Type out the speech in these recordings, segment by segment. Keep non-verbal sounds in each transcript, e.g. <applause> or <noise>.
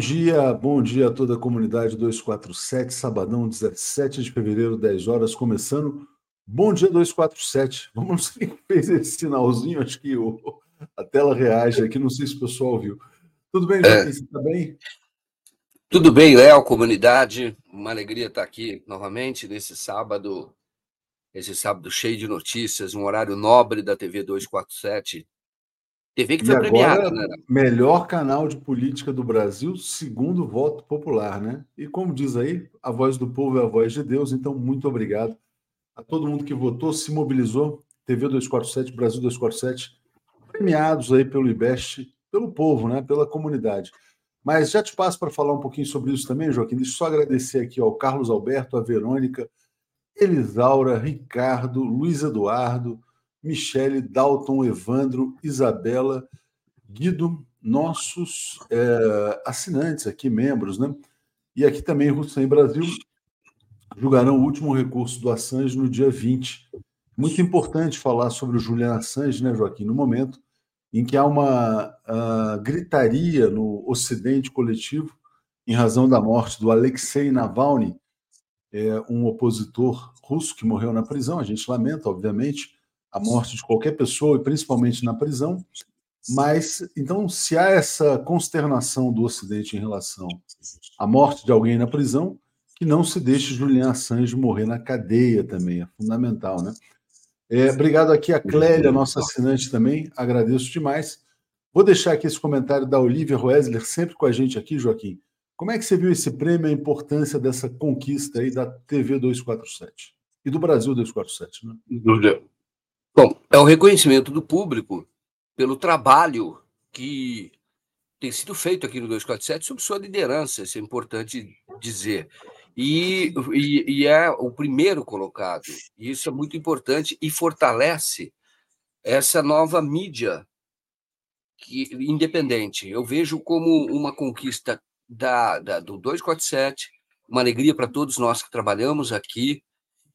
dia, bom dia a toda a comunidade 247, sabadão 17 de fevereiro, 10 horas, começando. Bom dia 247. <laughs> Vamos ver quem fez esse sinalzinho, acho que o, a tela reage aqui, não sei se o pessoal viu. Tudo bem, Joaquim? É. Você está bem? Tudo bem, Léo, comunidade. Uma alegria estar aqui novamente nesse sábado, esse sábado cheio de notícias, um horário nobre da TV 247. TV que foi e premiada, agora, né? Melhor canal de política do Brasil, segundo voto popular, né? E como diz aí, a voz do povo é a voz de Deus, então muito obrigado a todo mundo que votou, se mobilizou. TV 247, Brasil 247, premiados aí pelo IBEST, pelo povo, né? Pela comunidade. Mas já te passo para falar um pouquinho sobre isso também, Joaquim. Deixa eu só agradecer aqui ao Carlos Alberto, a Verônica, Elisaura, Ricardo, Luiz Eduardo, Michele, Dalton, Evandro, Isabela, Guido, nossos é, assinantes aqui, membros, né? E aqui também, Hussein Brasil, julgarão o último recurso do Assange no dia 20. Muito importante falar sobre o Julian Assange, né, Joaquim, no momento em que há uma uh, gritaria no Ocidente coletivo em razão da morte do Alexei Navalny, é, um opositor russo que morreu na prisão. A gente lamenta, obviamente, a morte de qualquer pessoa, e principalmente na prisão. Mas, então, se há essa consternação do Ocidente em relação à morte de alguém na prisão, que não se deixe Julian Assange morrer na cadeia também, é fundamental, né? É, obrigado aqui a Clélia, nossa assinante também, agradeço demais. Vou deixar aqui esse comentário da Olivia Roesler, sempre com a gente aqui, Joaquim. Como é que você viu esse prêmio, a importância dessa conquista aí da TV 247 e do Brasil 247, né? Bom, é o reconhecimento do público pelo trabalho que tem sido feito aqui no 247 sob sua liderança, isso é importante dizer. E, e, e, é o primeiro colocado. E isso é muito importante e fortalece essa nova mídia que, independente. Eu vejo como uma conquista da, da, do 247, uma alegria para todos nós que trabalhamos aqui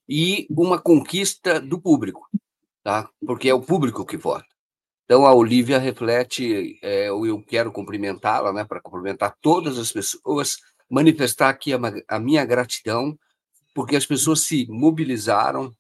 e uma conquista do público tá? porque é o público que vota. Então, a Olivia reflete, é, eu quero cumprimentá-la, né, para cumprimentar todas as pessoas, manifestar aqui a, a minha gratidão, porque as pessoas se mobilizaram,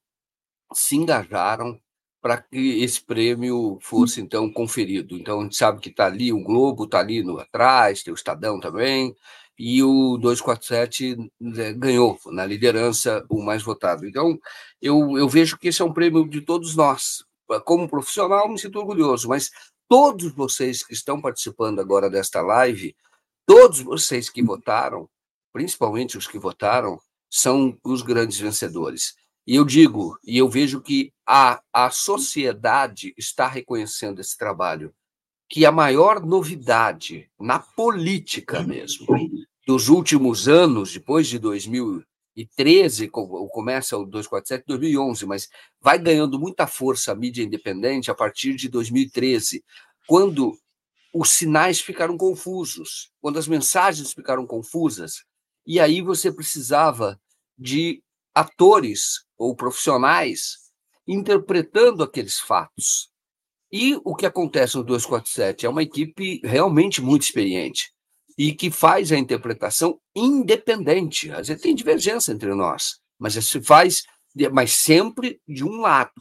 se engajaram para que esse prêmio fosse, então, conferido. Então, a gente sabe que está ali, o Globo está ali no atrás, tem o Estadão também, e o 247 né, ganhou na liderança o mais votado. Então, eu, eu vejo que esse é um prêmio de todos nós. Como profissional, me sinto orgulhoso, mas todos vocês que estão participando agora desta live, todos vocês que votaram, principalmente os que votaram, são os grandes vencedores. E eu digo, e eu vejo que a, a sociedade está reconhecendo esse trabalho que a maior novidade na política mesmo dos últimos anos, depois de 2013, começa o 247 2011, mas vai ganhando muita força a mídia independente a partir de 2013, quando os sinais ficaram confusos, quando as mensagens ficaram confusas, e aí você precisava de atores ou profissionais interpretando aqueles fatos. E o que acontece no 247 é uma equipe realmente muito experiente e que faz a interpretação independente. Às vezes tem divergência entre nós, mas se faz, mas sempre de um lado.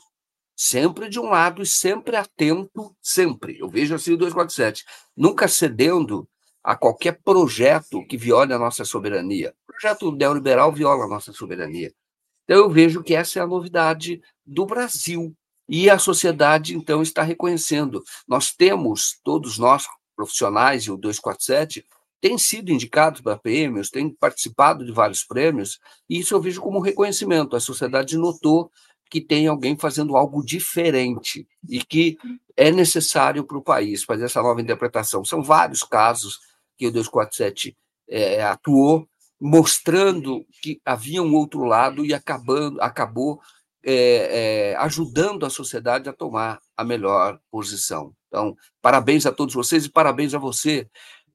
Sempre de um lado e sempre atento, sempre. Eu vejo assim o 247. Nunca cedendo a qualquer projeto que viole a nossa soberania. O projeto neoliberal viola a nossa soberania. Então, eu vejo que essa é a novidade do Brasil. E a sociedade, então, está reconhecendo. Nós temos, todos nós, profissionais, e o 247, têm sido indicados para prêmios, têm participado de vários prêmios, e isso eu vejo como um reconhecimento. A sociedade notou que tem alguém fazendo algo diferente e que é necessário para o país fazer essa nova interpretação. São vários casos que o 247 é, atuou, mostrando que havia um outro lado e acabando, acabou é, é, ajudando a sociedade a tomar a melhor posição. Então, parabéns a todos vocês e parabéns a você,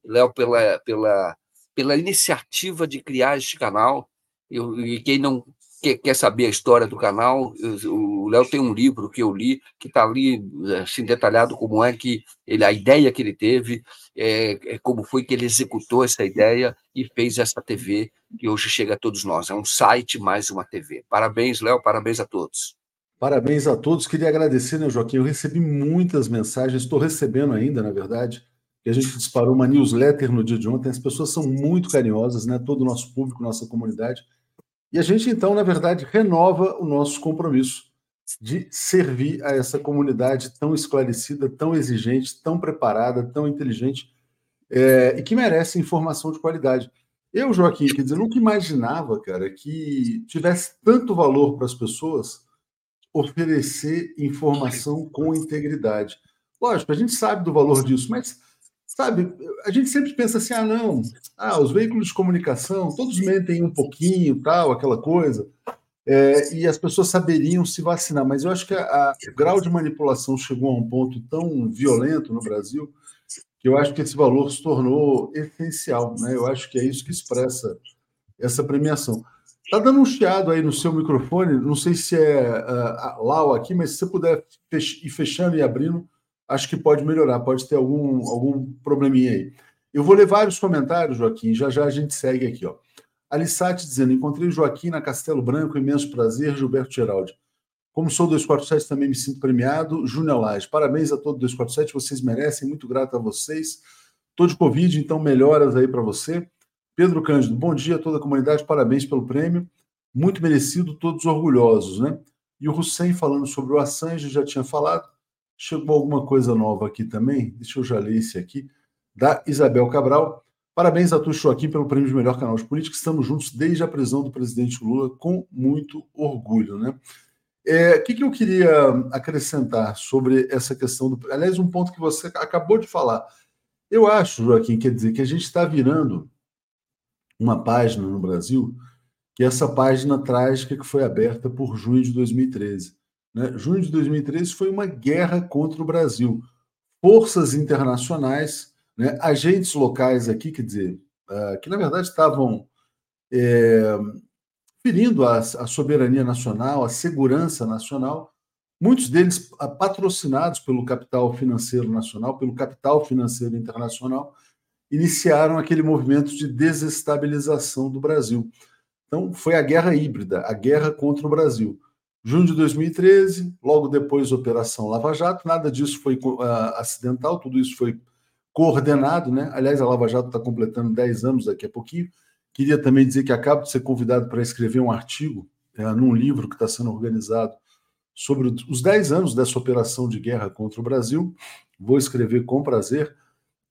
Léo, pela, pela, pela iniciativa de criar este canal. Eu, e quem não quer, quer saber a história do canal, o Léo tem um livro que eu li, que está ali assim, detalhado como é que ele, a ideia que ele teve, é, é, como foi que ele executou essa ideia e fez essa TV que hoje chega a todos nós. É um site mais uma TV. Parabéns, Léo, parabéns a todos. Parabéns a todos. Queria agradecer, né, Joaquim? Eu recebi muitas mensagens, estou recebendo ainda, na verdade, que a gente disparou uma newsletter no dia de ontem. As pessoas são muito carinhosas, né? Todo o nosso público, nossa comunidade. E a gente, então, na verdade, renova o nosso compromisso de servir a essa comunidade tão esclarecida, tão exigente, tão preparada, tão inteligente é, e que merece informação de qualidade. Eu, Joaquim, quer dizer, nunca imaginava, cara, que tivesse tanto valor para as pessoas oferecer informação com integridade. Lógico, a gente sabe do valor disso, mas sabe, a gente sempre pensa assim, ah, não, ah, os veículos de comunicação, todos mentem um pouquinho, tal, aquela coisa, é, e as pessoas saberiam se vacinar, mas eu acho que a, a, o grau de manipulação chegou a um ponto tão violento no Brasil que eu acho que esse valor se tornou essencial, né? Eu acho que é isso que expressa essa premiação. Está dando um chiado aí no seu microfone, não sei se é uh, lá ou aqui, mas se você puder fech ir fechando e abrindo, acho que pode melhorar, pode ter algum, algum probleminha aí. Eu vou ler vários comentários, Joaquim, já já a gente segue aqui. Ó. Alissati dizendo: Encontrei Joaquim na Castelo Branco, imenso prazer, Gilberto Geraldi. Como sou 247, também me sinto premiado. Júnior Lage, parabéns a todo 247, vocês merecem, muito grato a vocês. Estou de Covid, então melhoras aí para você. Pedro Cândido, bom dia a toda a comunidade, parabéns pelo prêmio. Muito merecido, todos orgulhosos, né? E o Hussein falando sobre o Assange, já tinha falado. Chegou alguma coisa nova aqui também, deixa eu já ler esse aqui, da Isabel Cabral. Parabéns a tu, Joaquim, pelo prêmio de melhor canal de política. Estamos juntos desde a prisão do presidente Lula, com muito orgulho. Né? É, o que, que eu queria acrescentar sobre essa questão do. Aliás, um ponto que você acabou de falar. Eu acho, Joaquim, quer dizer, que a gente está virando uma página no Brasil, que essa página trágica que foi aberta por junho de 2013. Né? Junho de 2013 foi uma guerra contra o Brasil. Forças internacionais, né, agentes locais aqui, quer dizer, uh, que na verdade estavam é, ferindo a, a, soberania nacional, a segurança nacional, muitos deles uh, patrocinados pelo capital financeiro nacional, pelo capital financeiro internacional, iniciaram aquele movimento de desestabilização do Brasil. Então, foi a guerra híbrida, a guerra contra o Brasil. Junho de 2013, logo depois Operação Lava Jato, nada disso foi uh, acidental, tudo isso foi coordenado, né? Aliás, a Lava Jato está completando 10 anos daqui a pouquinho. Queria também dizer que acabo de ser convidado para escrever um artigo uh, num livro que está sendo organizado sobre os 10 anos dessa operação de guerra contra o Brasil. Vou escrever com prazer.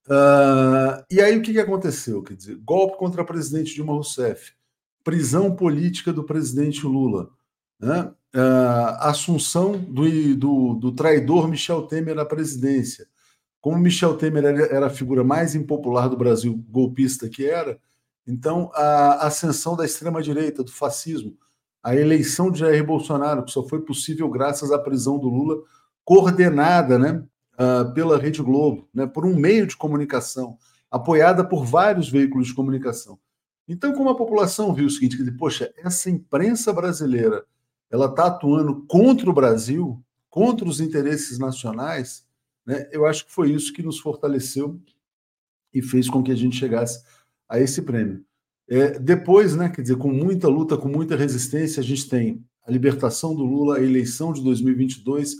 Uh, e aí o que, que aconteceu? Quer dizer, golpe contra a presidente Dilma Rousseff, prisão política do presidente Lula, né? a assunção do, do, do, traidor Michel Temer à presidência. Como Michel Temer era a figura mais impopular do Brasil, golpista que era, então a ascensão da extrema-direita, do fascismo, a eleição de Jair Bolsonaro, que só foi possível graças à prisão do Lula, coordenada né, uh, pela Rede Globo, né, por um meio de comunicação, apoiada por vários veículos de comunicação. Então, como a população viu o seguinte, que, poxa, essa imprensa brasileira ela está atuando contra o Brasil, contra os interesses nacionais, né? eu acho que foi isso que nos fortaleceu e fez com que a gente chegasse a esse prêmio. É, depois, né, quer dizer, com muita luta, com muita resistência, a gente tem a libertação do Lula, a eleição de 2022,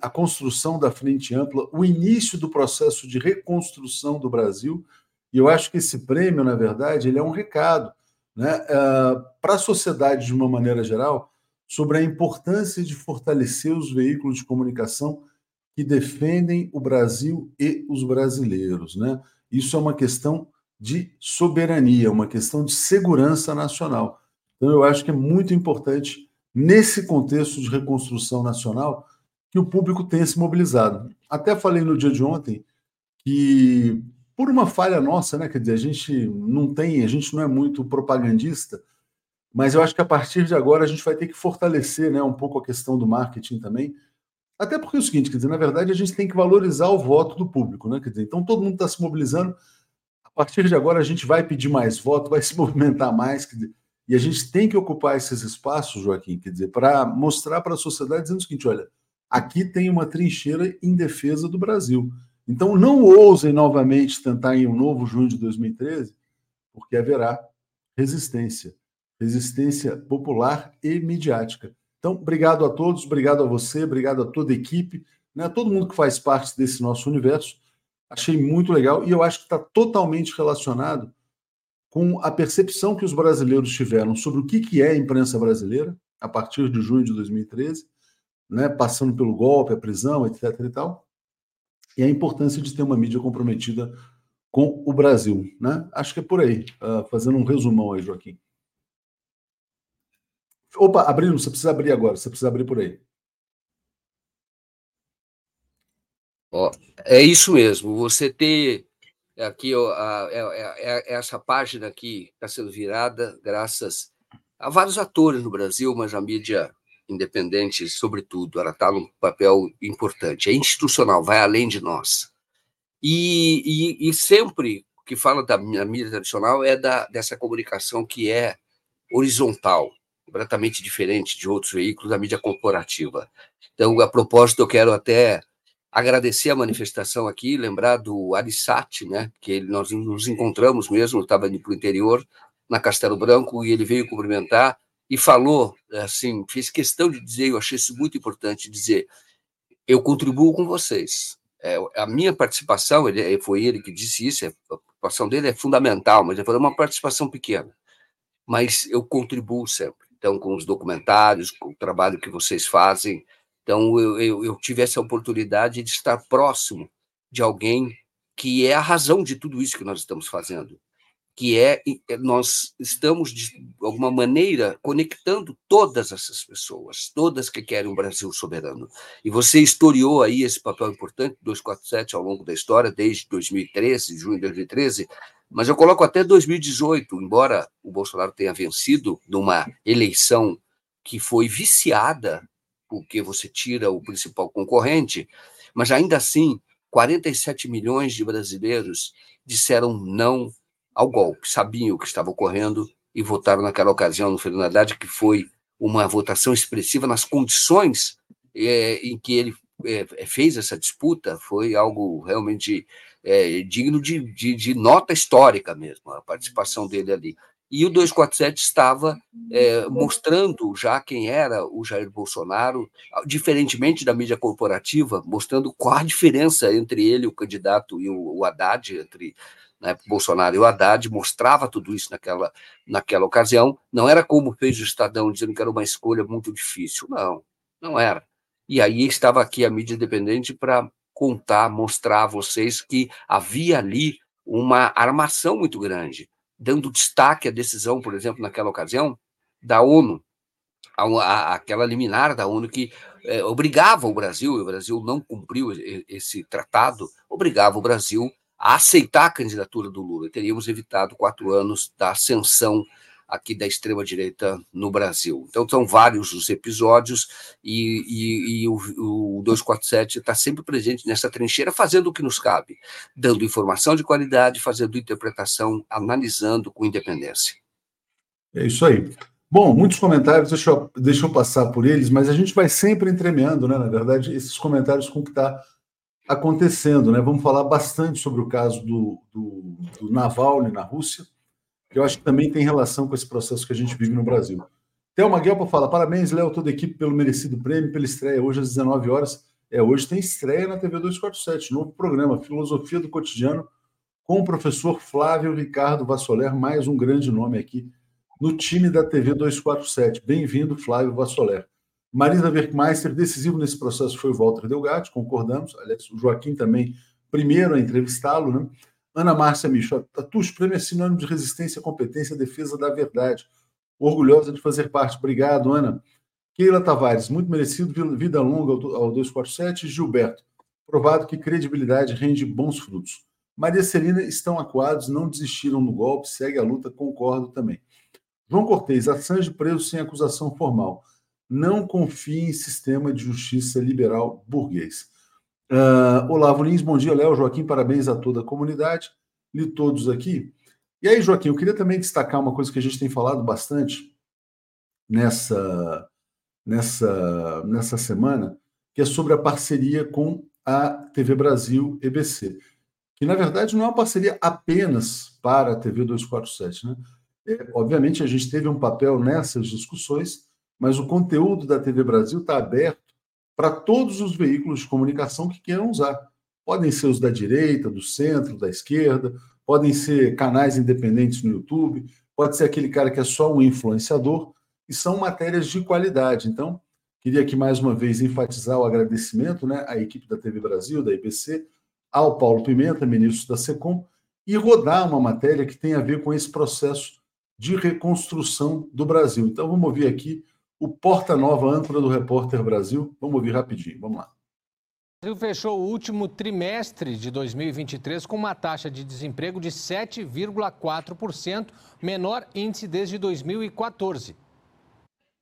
a construção da frente ampla, o início do processo de reconstrução do Brasil. E eu acho que esse prêmio, na verdade, ele é um recado né, uh, para a sociedade de uma maneira geral, sobre a importância de fortalecer os veículos de comunicação que defendem o Brasil e os brasileiros. Né? Isso é uma questão de soberania, uma questão de segurança nacional. Então, eu acho que é muito importante, nesse contexto de reconstrução nacional, que o público tenha se mobilizado. Até falei no dia de ontem que, por uma falha nossa, né, quer dizer, a gente não tem, a gente não é muito propagandista, mas eu acho que a partir de agora a gente vai ter que fortalecer né, um pouco a questão do marketing também. Até porque é o seguinte, quer dizer, na verdade, a gente tem que valorizar o voto do público, né? Quer dizer, então todo mundo está se mobilizando. A partir de agora a gente vai pedir mais voto, vai <laughs> se movimentar mais. Dizer, E a gente tem que ocupar esses espaços, Joaquim, quer dizer, para mostrar para a sociedade dizendo o seguinte: olha, aqui tem uma trincheira em defesa do Brasil. Então, não ousem novamente tentar em um novo junho de 2013, porque haverá resistência resistência popular e midiática. Então, obrigado a todos, obrigado a você, obrigado a toda a equipe, né, a todo mundo que faz parte desse nosso universo. Achei muito legal e eu acho que está totalmente relacionado com a percepção que os brasileiros tiveram sobre o que, que é a imprensa brasileira a partir de junho de 2013, né, passando pelo golpe, a prisão, etc. e tal, e a importância de ter uma mídia comprometida com o Brasil. Né? Acho que é por aí, uh, fazendo um resumão aí, Joaquim. Opa, abrindo, você precisa abrir agora, você precisa abrir por aí. Ó, é isso mesmo, você ter aqui ó, a, é, é, é essa página aqui está sendo virada graças a vários atores no Brasil, mas a mídia independente, sobretudo, ela está num papel importante, é institucional, vai além de nós. E, e, e sempre que fala da mídia tradicional é da, dessa comunicação que é horizontal, completamente diferente de outros veículos da mídia corporativa. Então, a propósito, eu quero até agradecer a manifestação aqui, lembrar do Arissati, né, que ele, nós nos encontramos mesmo, estava indo para o interior, na Castelo Branco, e ele veio cumprimentar e falou, assim, fez questão de dizer, eu achei isso muito importante, dizer, eu contribuo com vocês. É, a minha participação, ele, foi ele que disse isso, a participação dele é fundamental, mas ele falou uma participação pequena, mas eu contribuo sempre então com os documentários, com o trabalho que vocês fazem. Então eu, eu, eu tive essa oportunidade de estar próximo de alguém que é a razão de tudo isso que nós estamos fazendo, que é, é nós estamos de alguma maneira conectando todas essas pessoas, todas que querem um Brasil soberano. E você historiou aí esse papel importante 247 ao longo da história desde 2013, junho de 2013, mas eu coloco até 2018, embora o Bolsonaro tenha vencido numa eleição que foi viciada, porque você tira o principal concorrente, mas ainda assim, 47 milhões de brasileiros disseram não ao golpe, sabiam o que estava ocorrendo e votaram naquela ocasião no Fernando Haddad, que foi uma votação expressiva nas condições é, em que ele é, fez essa disputa, foi algo realmente é, digno de, de, de, nota histórica mesmo, a participação dele ali. E o 247 estava é, mostrando já quem era o Jair Bolsonaro, diferentemente da mídia corporativa, mostrando qual a diferença entre ele, o candidato, e o, o Haddad, entre né, Bolsonaro e o Haddad, mostrava tudo isso naquela, naquela ocasião. Não era como fez o Estadão, dizendo que era uma escolha muito difícil. Não, não era. E aí estava aqui a mídia independente para contar, mostrar a vocês que havia ali uma armação muito grande, dando destaque à decisão, por exemplo, naquela ocasião, da ONU, a, a, aquela liminar da ONU que é, obrigava o Brasil, e o Brasil não cumpriu esse tratado, obrigava o Brasil a aceitar a candidatura do Lula. Teríamos evitado quatro anos da ascensão aqui da extrema-direita no Brasil. Então, são vários os episódios e, e, e o, o 247 está sempre presente nessa trincheira, fazendo o que nos cabe, dando informação de qualidade, fazendo interpretação, analisando com independência. É isso aí. Bom, muitos comentários, deixa eu, deixa eu passar por eles, mas a gente vai sempre entremeando, né? Na verdade, esses comentários com o que está acontecendo, né? Vamos falar bastante sobre o caso do, do, do Navalny na Rússia, que eu acho que também tem relação com esse processo que a gente vive no Brasil. Thelma Guelpa fala: parabéns, Léo, toda a equipe, pelo merecido prêmio, pela estreia hoje às 19 horas. É, hoje tem estreia na TV 247, novo programa, Filosofia do Cotidiano, com o professor Flávio Ricardo Vassoler, mais um grande nome aqui no time da TV 247. Bem-vindo, Flávio Vassoler. Marisa Werkmeister, decisivo nesse processo foi o Walter Delgatti, concordamos. Aliás, o Joaquim também, primeiro a entrevistá-lo, né? Ana Márcia Micho, Tatush, prêmio é sinônimo de resistência, competência, defesa da verdade. Orgulhosa de fazer parte. Obrigado, Ana. Keila Tavares, muito merecido, vida longa ao 247. Gilberto, provado que credibilidade rende bons frutos. Maria Celina, estão acuados, não desistiram no golpe, segue a luta, concordo também. João Cortez, Assange preso sem acusação formal. Não confie em sistema de justiça liberal burguês. Uh, Olavo Lins, bom dia, Léo, Joaquim, parabéns a toda a comunidade. Li todos aqui. E aí, Joaquim, eu queria também destacar uma coisa que a gente tem falado bastante nessa, nessa, nessa semana, que é sobre a parceria com a TV Brasil EBC, que na verdade não é uma parceria apenas para a TV 247, né? É, obviamente a gente teve um papel nessas discussões, mas o conteúdo da TV Brasil está aberto para todos os veículos de comunicação que queiram usar. Podem ser os da direita, do centro, da esquerda, podem ser canais independentes no YouTube, pode ser aquele cara que é só um influenciador, e são matérias de qualidade. Então, queria aqui mais uma vez enfatizar o agradecimento né, à equipe da TV Brasil, da IBC, ao Paulo Pimenta, ministro da SECOM, e rodar uma matéria que tem a ver com esse processo de reconstrução do Brasil. Então, vamos ouvir aqui o porta-nova âncora do Repórter Brasil. Vamos ouvir rapidinho, vamos lá. O Brasil fechou o último trimestre de 2023 com uma taxa de desemprego de 7,4%, menor índice desde 2014.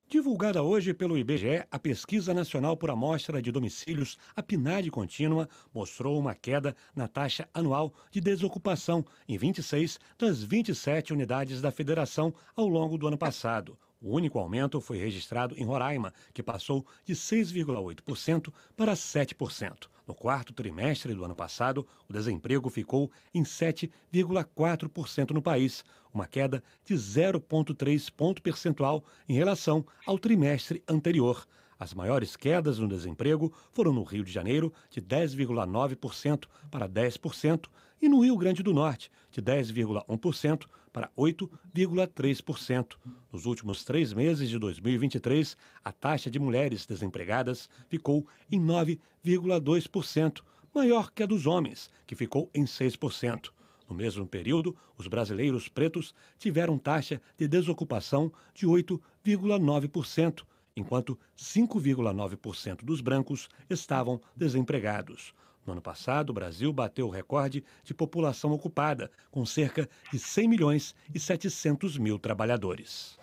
Divulgada hoje pelo IBGE, a Pesquisa Nacional por Amostra de Domicílios, a PNAD contínua, mostrou uma queda na taxa anual de desocupação em 26 das 27 unidades da federação ao longo do ano passado. O único aumento foi registrado em Roraima, que passou de 6,8% para 7%. No quarto trimestre do ano passado, o desemprego ficou em 7,4% no país, uma queda de 0,3 ponto percentual em relação ao trimestre anterior. As maiores quedas no desemprego foram no Rio de Janeiro, de 10,9% para 10%, e no Rio Grande do Norte, de 10,1% para 8,3%. Nos últimos três meses de 2023, a taxa de mulheres desempregadas ficou em 9,2%, maior que a dos homens, que ficou em 6%. No mesmo período, os brasileiros pretos tiveram taxa de desocupação de 8,9%, enquanto 5,9% dos brancos estavam desempregados. No ano passado, o Brasil bateu o recorde de população ocupada, com cerca de 100 milhões e 700 mil trabalhadores.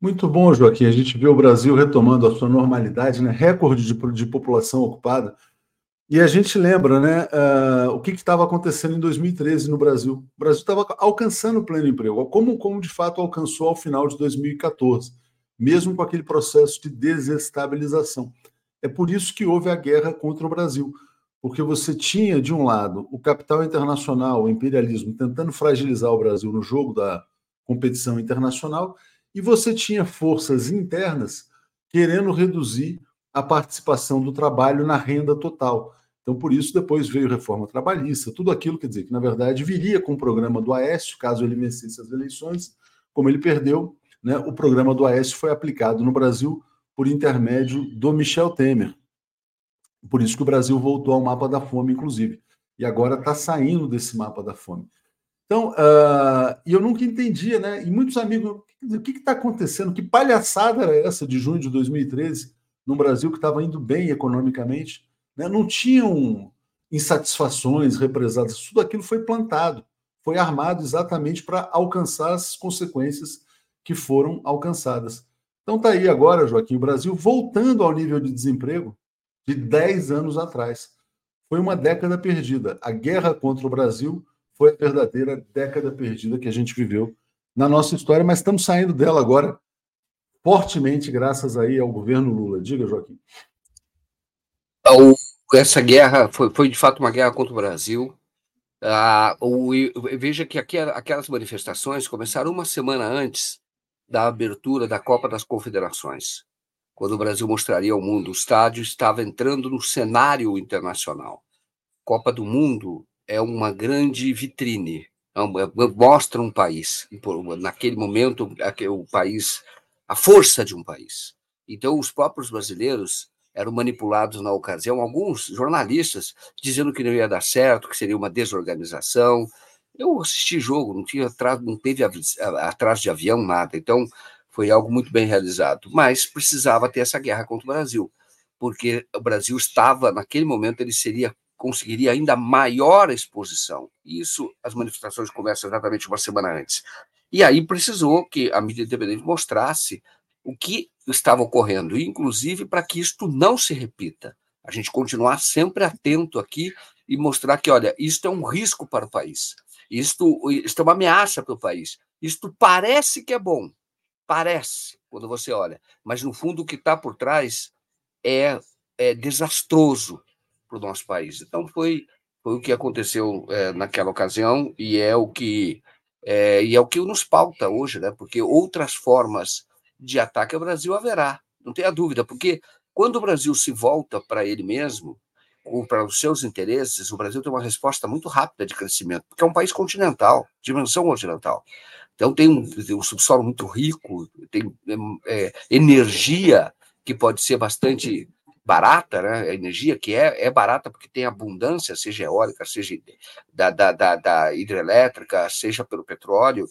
Muito bom, Joaquim. A gente vê o Brasil retomando a sua normalidade, né? recorde de, de população ocupada. E a gente lembra né, uh, o que estava acontecendo em 2013 no Brasil. O Brasil estava alcançando o pleno emprego, como, como de fato alcançou ao final de 2014, mesmo com aquele processo de desestabilização. É por isso que houve a guerra contra o Brasil, porque você tinha, de um lado, o capital internacional, o imperialismo, tentando fragilizar o Brasil no jogo da competição internacional, e você tinha forças internas querendo reduzir a participação do trabalho na renda total. Então, por isso, depois veio reforma trabalhista, tudo aquilo, quer dizer, que na verdade viria com o programa do Aécio, caso ele vencesse as eleições, como ele perdeu, né, o programa do Aécio foi aplicado no Brasil por intermédio do Michel Temer. Por isso que o Brasil voltou ao mapa da fome, inclusive. E agora está saindo desse mapa da fome. Então, uh, eu nunca entendia, né? E muitos amigos, o que está acontecendo? Que palhaçada era essa de junho de 2013, no Brasil que estava indo bem economicamente? Né? Não tinham insatisfações represadas, tudo aquilo foi plantado, foi armado exatamente para alcançar as consequências que foram alcançadas. Então está aí agora, Joaquim, o Brasil voltando ao nível de desemprego de 10 anos atrás. Foi uma década perdida. A guerra contra o Brasil foi a verdadeira década perdida que a gente viveu na nossa história, mas estamos saindo dela agora fortemente graças aí ao governo Lula. Diga, Joaquim. Essa guerra foi, foi de fato uma guerra contra o Brasil. Ah, o, veja que aquelas manifestações começaram uma semana antes da abertura da Copa das Confederações, quando o Brasil mostraria ao mundo. O estádio estava entrando no cenário internacional. Copa do Mundo é uma grande vitrine, é é, mostra um país. Naquele momento, o país, a força de um país. Então, os próprios brasileiros eram manipulados na ocasião, alguns jornalistas dizendo que não ia dar certo, que seria uma desorganização, eu assisti jogo, não tinha não teve atrás de avião nada, então foi algo muito bem realizado. Mas precisava ter essa guerra contra o Brasil, porque o Brasil estava naquele momento ele seria conseguiria ainda maior exposição. Isso as manifestações começam exatamente uma semana antes. E aí precisou que a mídia independente mostrasse o que estava ocorrendo, inclusive para que isto não se repita. A gente continuar sempre atento aqui e mostrar que, olha, isto é um risco para o país. Isto, isto é uma ameaça para o país. Isto parece que é bom, parece, quando você olha, mas no fundo o que está por trás é, é desastroso para o nosso país. Então foi, foi o que aconteceu é, naquela ocasião e é o que é, e é o que nos pauta hoje, né? Porque outras formas de ataque ao Brasil haverá, não tenha dúvida, porque quando o Brasil se volta para ele mesmo, para os seus interesses, o Brasil tem uma resposta muito rápida de crescimento, porque é um país continental, dimensão continental. Então tem um, tem um subsolo muito rico, tem é, energia que pode ser bastante barata, né? A energia que é, é barata porque tem abundância, seja eólica, seja da, da, da, da hidrelétrica, seja pelo petróleo,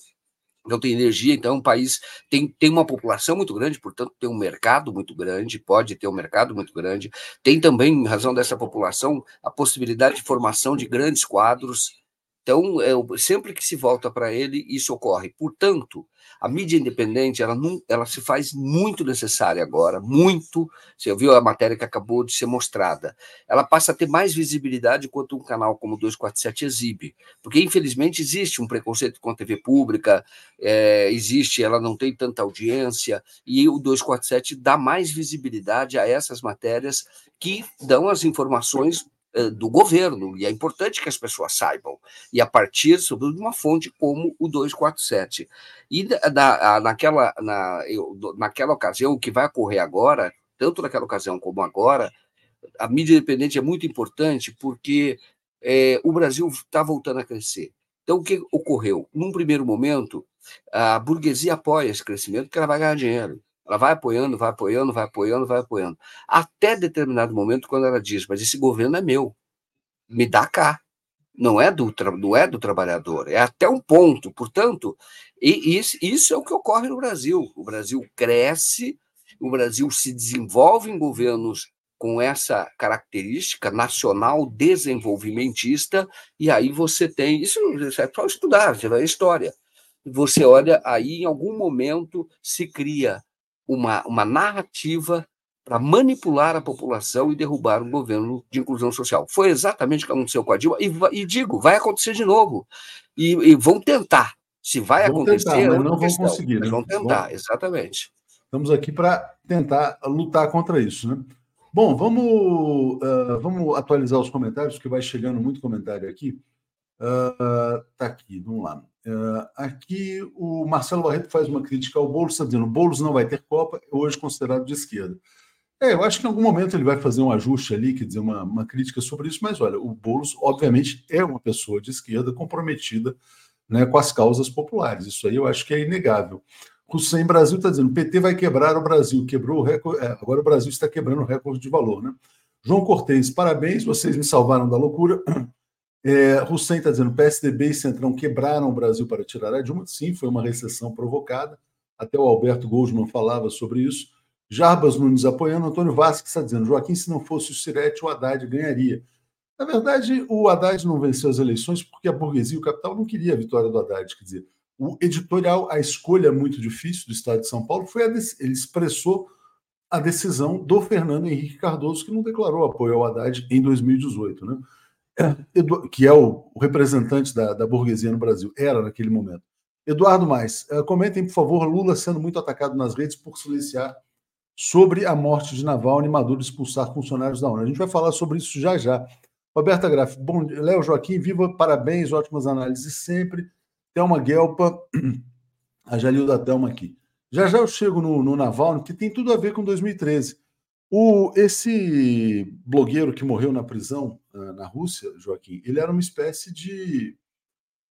não tem energia, então o país tem, tem uma população muito grande, portanto tem um mercado muito grande, pode ter um mercado muito grande. Tem também, em razão dessa população, a possibilidade de formação de grandes quadros então, é, sempre que se volta para ele, isso ocorre. Portanto, a mídia independente ela, não, ela se faz muito necessária agora, muito. Você viu a matéria que acabou de ser mostrada. Ela passa a ter mais visibilidade quanto um canal como o 247 exibe, porque infelizmente existe um preconceito com a TV pública, é, existe, ela não tem tanta audiência, e o 247 dá mais visibilidade a essas matérias que dão as informações do governo, e é importante que as pessoas saibam, e a partir, sobretudo, de uma fonte como o 247. E na, naquela, na, naquela ocasião, o que vai ocorrer agora, tanto naquela ocasião como agora, a mídia independente é muito importante porque é, o Brasil está voltando a crescer. Então, o que ocorreu? Num primeiro momento, a burguesia apoia esse crescimento porque ela vai ganhar dinheiro. Ela vai apoiando, vai apoiando, vai apoiando, vai apoiando. Até determinado momento, quando ela diz, mas esse governo é meu, me dá cá. Não é do, não é do trabalhador, é até um ponto. Portanto, e, isso, isso é o que ocorre no Brasil. O Brasil cresce, o Brasil se desenvolve em governos com essa característica nacional desenvolvimentista, e aí você tem. Isso é só estudar, você vai história. Você olha, aí em algum momento se cria uma, uma narrativa para manipular a população e derrubar um governo de inclusão social. Foi exatamente o que aconteceu com a Dilma, e, e digo, vai acontecer de novo. E, e vão tentar. Se vai vão acontecer, tentar, mas não questão, vão conseguir. Né? Vão tentar, exatamente. Estamos aqui para tentar lutar contra isso, né? Bom, vamos, uh, vamos atualizar os comentários, porque vai chegando muito comentário aqui. Uh, tá aqui, vamos lá. Uh, aqui o Marcelo Barreto faz uma crítica ao Boulos, está dizendo o Boulos não vai ter Copa, é hoje considerado de esquerda. É, eu acho que em algum momento ele vai fazer um ajuste ali, quer dizer, uma, uma crítica sobre isso, mas olha, o Boulos, obviamente, é uma pessoa de esquerda comprometida né, com as causas populares. Isso aí eu acho que é inegável. Hussein Brasil está dizendo: o PT vai quebrar o Brasil, quebrou o recorde. É, agora o Brasil está quebrando o recorde de valor, né? João Cortez, parabéns, vocês me salvaram da loucura. É, Hussein está dizendo: PSDB e Centrão quebraram o Brasil para tirar a Dilma. Sim, foi uma recessão provocada. Até o Alberto Goldman falava sobre isso. Jarbas Nunes apoiando. Antônio Vasques está dizendo: Joaquim, se não fosse o Sirete, o Haddad ganharia. Na verdade, o Haddad não venceu as eleições porque a burguesia e o capital não queria a vitória do Haddad. Quer dizer, o editorial, a escolha muito difícil do Estado de São Paulo foi ele expressou a decisão do Fernando Henrique Cardoso, que não declarou apoio ao Haddad em 2018. Né? Que é o, representante da, da, burguesia no Brasil, era naquele momento. Eduardo Mais, eh, comentem, por favor, Lula sendo muito atacado nas redes por silenciar sobre a morte de Navalny e Maduro expulsar funcionários da ONU. A gente vai falar sobre isso já já. Roberta Graff, bom Léo Joaquim, viva, parabéns, ótimas análises sempre. Thelma Guelpa, <clears throat> a Jalil da Thelma aqui. Já já eu chego no, no Navalny, que tem tudo a ver com 2013. O, esse blogueiro que morreu na prisão na Rússia, Joaquim, ele era uma espécie de.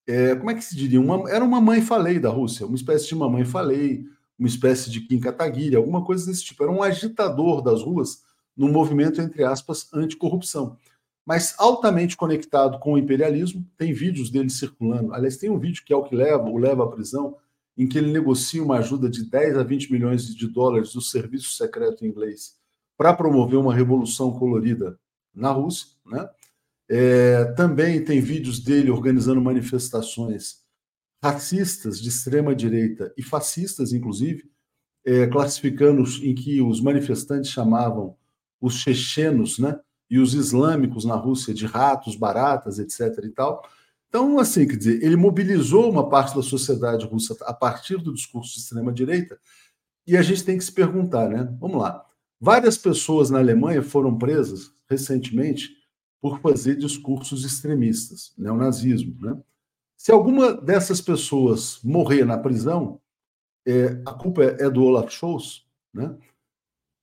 É, como é que se diria? Uma, era uma mãe falei da Rússia, uma espécie de mamãe falei, uma espécie de Kim Kataguiri, alguma coisa desse tipo. Era um agitador das ruas no movimento, entre aspas, anticorrupção. Mas altamente conectado com o imperialismo, tem vídeos dele circulando. Aliás, tem um vídeo que é o que leva, o leva à prisão, em que ele negocia uma ajuda de 10 a 20 milhões de dólares do serviço secreto inglês para promover uma revolução colorida na Rússia. Né? É, também tem vídeos dele organizando manifestações racistas de extrema direita e fascistas, inclusive, é, classificando em que os manifestantes chamavam os chechenos, né, e os islâmicos na Rússia de ratos, baratas, etc. e tal. Então, assim, quer dizer, ele mobilizou uma parte da sociedade russa a partir do discurso de extrema-direita, e a gente tem que se perguntar, né? Vamos lá. Várias pessoas na Alemanha foram presas recentemente por fazer discursos extremistas, neonazismo, né? Se alguma dessas pessoas morrer na prisão, é, a culpa é, do Olaf Scholz, né?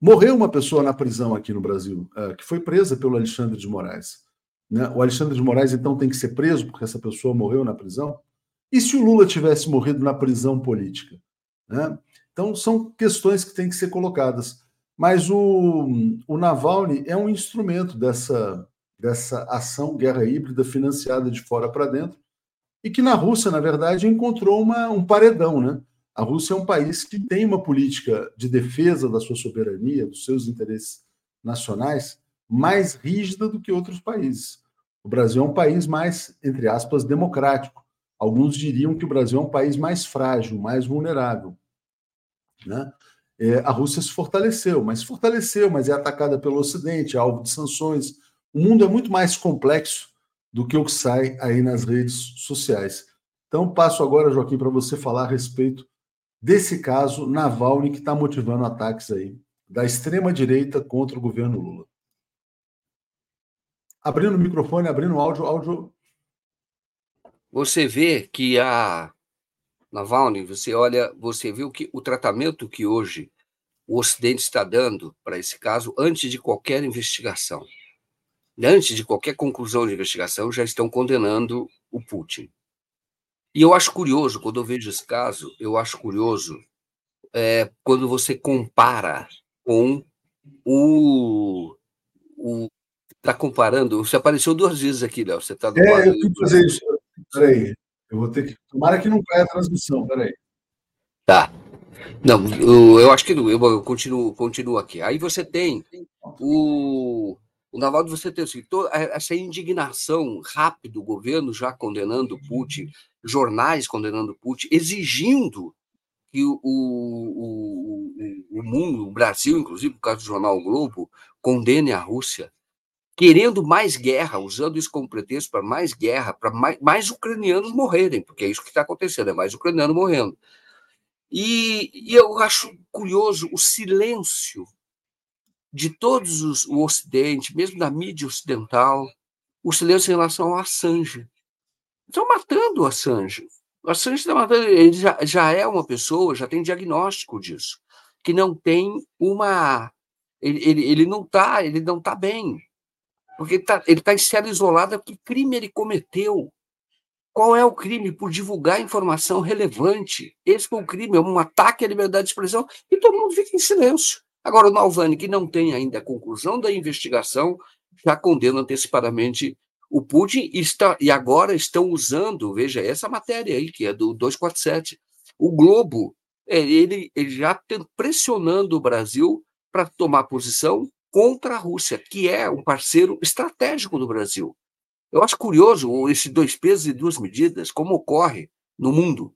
Morreu uma pessoa na prisão aqui no Brasil, é, que foi presa pelo Alexandre de Moraes. Né? O Alexandre de Moraes, então, tem que ser preso porque essa pessoa morreu na prisão? E se o Lula tivesse morrido na prisão política? Né? Então, são questões que têm que ser colocadas. Mas o, o Navalny é um instrumento dessa, dessa ação guerra híbrida financiada de fora para dentro e que na Rússia, na verdade, encontrou uma, um paredão. Né? A Rússia é um país que tem uma política de defesa da sua soberania, dos seus interesses nacionais, mais rígida do que outros países. O Brasil é um país mais, entre aspas, democrático. Alguns diriam que o Brasil é um país mais frágil, mais vulnerável. Né? É, a Rússia se fortaleceu, mas se fortaleceu, mas é atacada pelo Ocidente, é alvo de sanções. O mundo é muito mais complexo do que o que sai aí nas redes sociais. Então, passo agora, Joaquim, para você falar a respeito desse caso Navalny que está motivando ataques aí da extrema-direita contra o governo Lula. Abrindo o microfone, abrindo o áudio, áudio. Você vê que a Navalny, você olha, você viu que o tratamento que hoje o Ocidente está dando para esse caso antes de qualquer investigação. Antes de qualquer conclusão de investigação, já estão condenando o Putin. E eu acho curioso, quando eu vejo esse caso, eu acho curioso é, quando você compara com o, o Está comparando? Você apareceu duas vezes aqui, Léo. Você está É, eu fui fazer isso. Peraí. Eu vou ter que. Tomara que não caia a transmissão, peraí. Tá. Não, eu, eu acho que não. Eu, eu continuo, continuo aqui. Aí você tem o. O Navalny, você assim, toda essa indignação rápida, o governo já condenando Putin, jornais condenando Putin, exigindo que o, o, o, o mundo, o Brasil, inclusive, por causa do jornal o Globo, condene a Rússia querendo mais guerra, usando isso como pretexto para mais guerra, para mais, mais, ucranianos morrerem, porque é isso que está acontecendo, é mais ucraniano morrendo. E, e, eu acho curioso o silêncio de todos os, o Ocidente, mesmo da mídia ocidental, o silêncio em relação ao Assange. Estão matando o Assange. O Assange está matando, ele já, já é uma pessoa, já tem diagnóstico disso, que não tem uma. Ele, ele, ele não está ele não tá bem porque ele está tá em cela isolada. Que crime ele cometeu? Qual é o crime? Por divulgar informação relevante. Esse foi o crime, é um ataque à liberdade de expressão e todo mundo fica em silêncio. Agora, o Nalvani, que não tem ainda a conclusão da investigação, já condena antecipadamente o Putin e, está, e agora estão usando, veja, essa matéria aí, que é do 247. O Globo, é, ele, ele já pressionando o Brasil para tomar posição contra a Rússia, que é um parceiro estratégico do Brasil. Eu acho curioso esse dois pesos e duas medidas, como ocorre no mundo.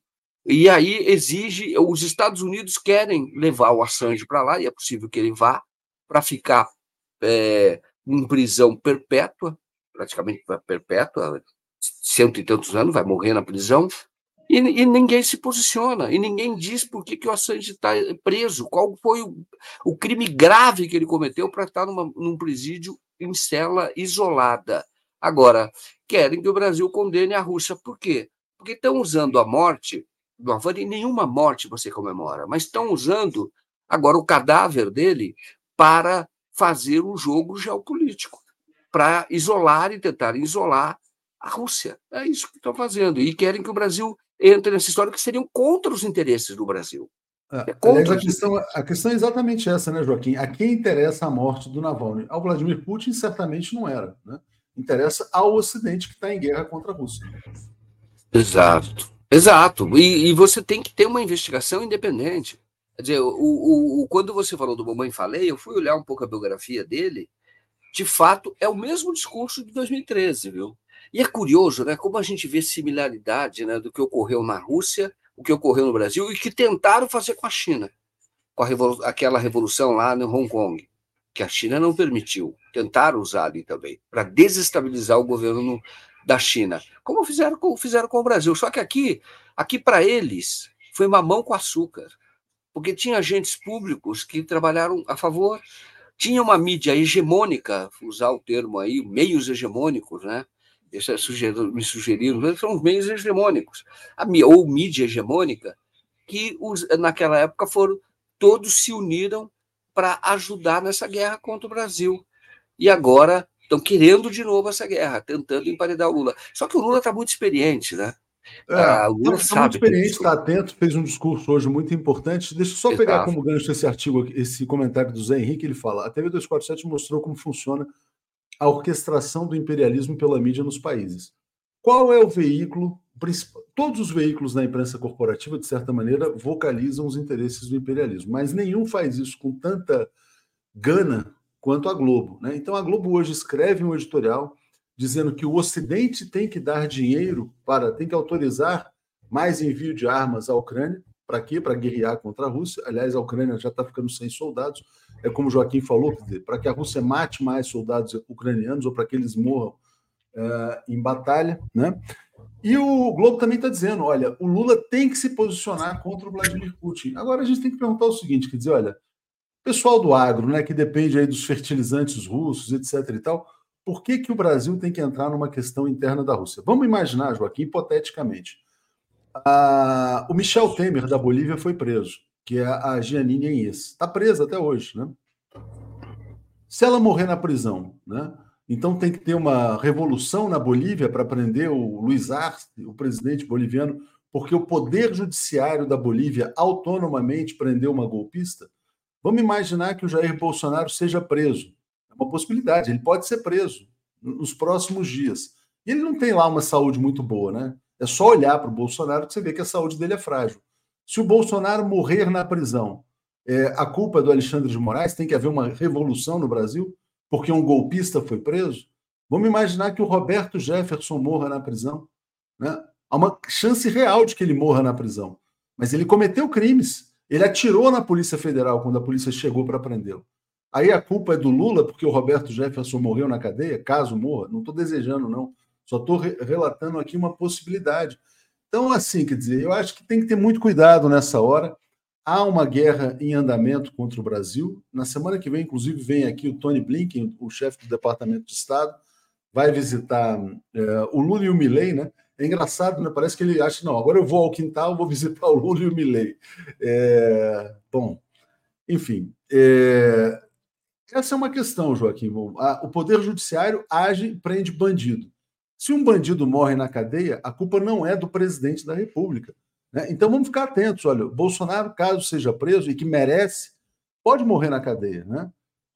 E aí exige, os Estados Unidos querem levar o Assange para lá, e é possível que ele vá, para ficar é, em prisão perpétua, praticamente perpétua, cento e tantos anos, vai morrer na prisão, e, e, ninguém se posiciona, e ninguém diz por que, que o Assange está preso, qual foi o, o, crime grave que ele cometeu para estar numa, num presídio em cela isolada. Agora, querem que o Brasil condene a Rússia. Por quê? Porque estão usando a morte, não havia nenhuma morte você comemora, mas estão usando agora o cadáver dele para fazer um jogo geopolítico, para isolar e tentar isolar a Rússia. É isso que estão fazendo. E querem que o Brasil entra nessa história que seriam contra os interesses do Brasil. É, é a, questão, a questão é exatamente essa, né, Joaquim? A quem interessa a morte do Navalny? Ao Vladimir Putin, certamente não era. Né? Interessa ao Ocidente que está em guerra contra a Rússia. Exato. Exato. E, e, você tem que ter uma investigação independente. Quer dizer, o, o, o, quando você falou do Mamãe Falei, eu fui olhar um pouco a biografia dele. De fato, é o mesmo discurso de 2013, viu? E é curioso, né, como a gente vê similaridade né, do que ocorreu na Rússia, o que ocorreu no Brasil e que tentaram fazer com a China, com a revolu aquela revolução lá no Hong Kong, que a China não permitiu. Tentaram usar ali também, para desestabilizar o governo no, da China, como fizeram com, fizeram com o Brasil. Só que aqui, aqui para eles, foi mamão com açúcar, porque tinha agentes públicos que trabalharam a favor, tinha uma mídia hegemônica, usar o termo aí, meios hegemônicos, né? Isso é me sugeriram, são os meios hegemônicos, ou mídia hegemônica, que os, naquela época foram, todos se uniram para ajudar nessa guerra contra o Brasil. E agora estão querendo de novo essa guerra, tentando emparedar o Lula. Só que o Lula está muito experiente, né? É, ah, o Lula tá, sabe. Muito experiente, está atento, fez um discurso hoje muito importante. Deixa eu só Exato. pegar como gancho esse artigo, esse comentário do Zé Henrique, ele fala: a TV 247 mostrou como funciona a orquestração do imperialismo pela mídia nos países. Qual é o veículo principal? Todos os veículos da imprensa corporativa, de certa maneira, vocalizam os interesses do imperialismo, mas nenhum faz isso com tanta gana quanto a Globo. Né? Então, a Globo hoje escreve um editorial dizendo que o Ocidente tem que dar dinheiro para, tem que autorizar mais envio de armas à Ucrânia. Para quê? Para guerrear contra a Rússia. Aliás, a Ucrânia já está ficando sem soldados. É como o Joaquim falou, para que a Rússia mate mais soldados ucranianos ou para que eles morram uh, em batalha. Né? E o Globo também está dizendo: olha, o Lula tem que se posicionar contra o Vladimir Putin. Agora a gente tem que perguntar o seguinte: quer dizer, olha, pessoal do agro, né, que depende aí dos fertilizantes russos, etc. e tal, por que, que o Brasil tem que entrar numa questão interna da Rússia? Vamos imaginar, Joaquim, hipoteticamente. Ah, o Michel Temer, da Bolívia, foi preso, que é a Giannini Enhes. Está presa até hoje, né? Se ela morrer na prisão, né? Então tem que ter uma revolução na Bolívia para prender o Luiz Arce, o presidente boliviano, porque o poder judiciário da Bolívia autonomamente prendeu uma golpista. Vamos imaginar que o Jair Bolsonaro seja preso. É uma possibilidade, ele pode ser preso nos próximos dias. E ele não tem lá uma saúde muito boa, né? É só olhar para o Bolsonaro que você vê que a saúde dele é frágil. Se o Bolsonaro morrer na prisão, é, a culpa é do Alexandre de Moraes, tem que haver uma revolução no Brasil, porque um golpista foi preso. Vamos imaginar que o Roberto Jefferson morra na prisão. Né? Há uma chance real de que ele morra na prisão. Mas ele cometeu crimes. Ele atirou na Polícia Federal quando a polícia chegou para prendê-lo. Aí a culpa é do Lula, porque o Roberto Jefferson morreu na cadeia, caso morra. Não estou desejando, não. Só estou re relatando aqui uma possibilidade. Então, assim, quer dizer, eu acho que tem que ter muito cuidado nessa hora. Há uma guerra em andamento contra o Brasil. Na semana que vem, inclusive, vem aqui o Tony Blinken, o chefe do Departamento de Estado, vai visitar é, o Lula e o Milley, né? É engraçado, né? Parece que ele acha, não, agora eu vou ao quintal, vou visitar o Lula e o Milley. É, bom, enfim, é, essa é uma questão, Joaquim. O Poder Judiciário age e prende bandido. Se um bandido morre na cadeia, a culpa não é do presidente da República. Né? Então vamos ficar atentos. Olha, Bolsonaro, caso seja preso e que merece, pode morrer na cadeia. Né?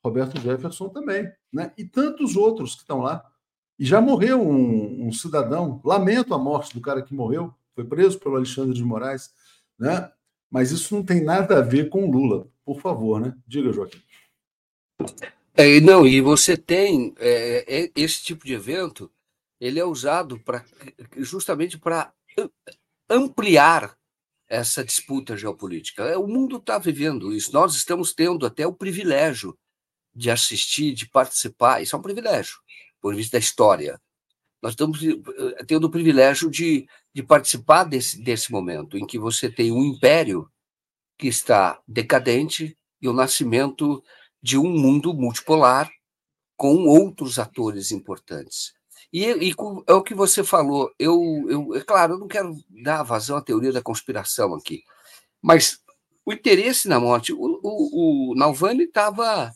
Roberto Jefferson também. Né? E tantos outros que estão lá. E já morreu um, um, cidadão. Lamento a morte do cara que morreu, foi preso pelo Alexandre de Moraes, né? Mas isso não tem nada a ver com Lula. Por favor, né? Diga, Joaquim. É, não, e você tem é, é, esse tipo de evento, ele é usado para justamente para ampliar essa disputa geopolítica. É, o mundo está vivendo isso. Nós estamos tendo até o privilégio de assistir, de participar. Isso é um privilégio por vista da história. Nós estamos eh, tendo o privilégio de, de participar desse, desse momento em que você tem um império que está decadente e o nascimento de um mundo multipolar com outros atores importantes. E, e é o que você falou. Eu, eu, é claro, eu não quero dar vazão à teoria da conspiração aqui, mas o interesse na morte, o, o, o Nalvani estava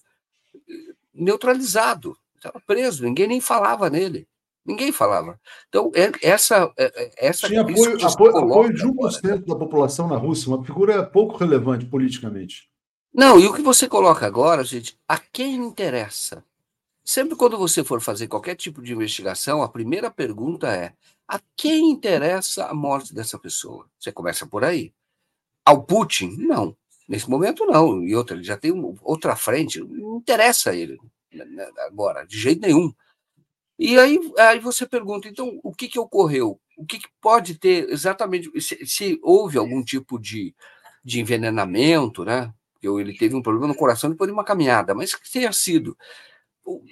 neutralizado estava preso, ninguém nem falava nele. Ninguém falava. Então, é, essa. É, é, essa Tinha apoio, apoio, apoio de 1% agora, da população na Rússia, uma figura pouco relevante politicamente. Não, e o que você coloca agora, gente, a quem interessa? Sempre quando você for fazer qualquer tipo de investigação, a primeira pergunta é: a quem interessa a morte dessa pessoa? Você começa por aí. Ao Putin? Não. Nesse momento, não. E outra, ele já tem outra frente, não interessa a ele. Né, né, agora, de jeito nenhum. E aí, aí você pergunta, então, o que, que ocorreu? O que, que pode ter exatamente, se, se, houve algum tipo de, de envenenamento, né? Ele teve um problema no coração depois de uma caminhada, mas que tenha sido. o,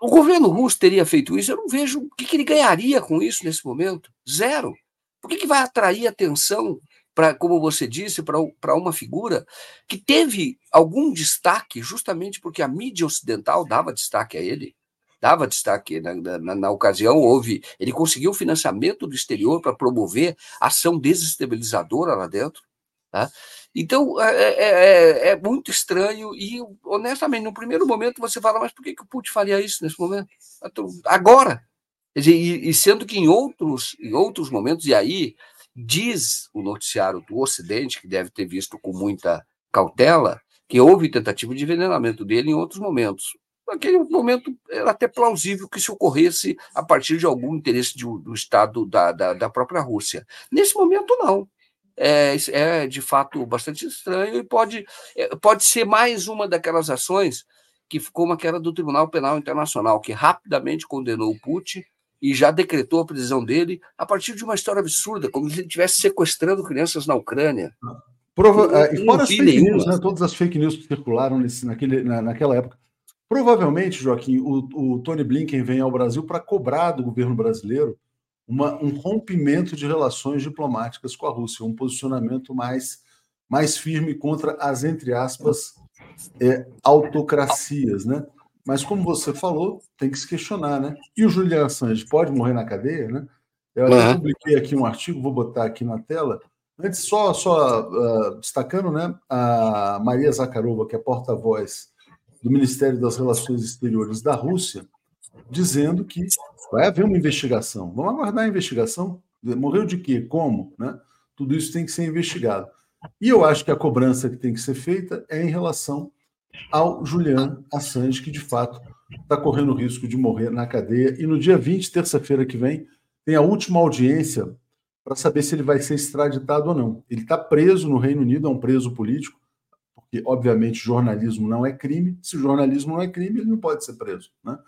o, governo russo teria feito isso, eu não vejo o que, que ele ganharia com isso nesse momento. Zero. Por que, que vai atrair atenção para, como você disse, para uma figura que teve algum destaque justamente porque a mídia ocidental dava destaque a ele? Dava destaque na, na, na ocasião, houve. Ele conseguiu financiamento do exterior para promover ação desestabilizadora lá dentro. Tá? Então, é, é, é, é, muito estranho e, honestamente, no primeiro momento você fala, mas por que, que o Putin faria isso nesse momento? Agora! E, e sendo que em outros, em outros momentos, e aí diz o noticiário do Ocidente, que deve ter visto com muita cautela, que houve tentativa de envenenamento dele em outros momentos. Naquele momento era até plausível que isso ocorresse a partir de algum interesse de, do Estado da, da, da própria Rússia. Nesse momento, não é, é de fato bastante estranho e pode, é, pode ser mais uma daquelas ações que como aquela do Tribunal Penal Internacional, que rapidamente condenou o Putin e já decretou a prisão dele a partir de uma história absurda, como se ele estivesse sequestrando crianças na Ucrânia. Prova é, e fora as fake news, né, todas as fake news que circularam nesse, naquele, na, naquela época. Provavelmente, Joaquim, o, o Tony Blinken vem ao Brasil para cobrar do governo brasileiro uma, um rompimento de relações diplomáticas com a Rússia, um posicionamento mais, mais firme contra as, entre aspas, é, autocracias, né? Mas como você falou, tem que se questionar, né? E o Julian Assange pode morrer na cadeia, né? Eu até uhum. publiquei aqui um artigo, vou botar aqui na tela. Antes, só, só uh, destacando, né? A Maria Zakharova, que é porta-voz do Ministério das Relações Exteriores da Rússia, dizendo que vai haver uma investigação. Vamos aguardar a investigação. Morreu de quê? Como? Né? Tudo isso tem que ser investigado. E eu acho que a cobrança que tem que ser feita é em relação ao Julian Assange, que de fato está correndo o risco de morrer na cadeia. E no dia 20, terça-feira que vem, tem a última audiência para saber se ele vai ser extraditado ou não. Ele está preso no Reino Unido, é um preso político, porque, obviamente, jornalismo não é crime. Se jornalismo não é crime, ele não pode ser preso. Né?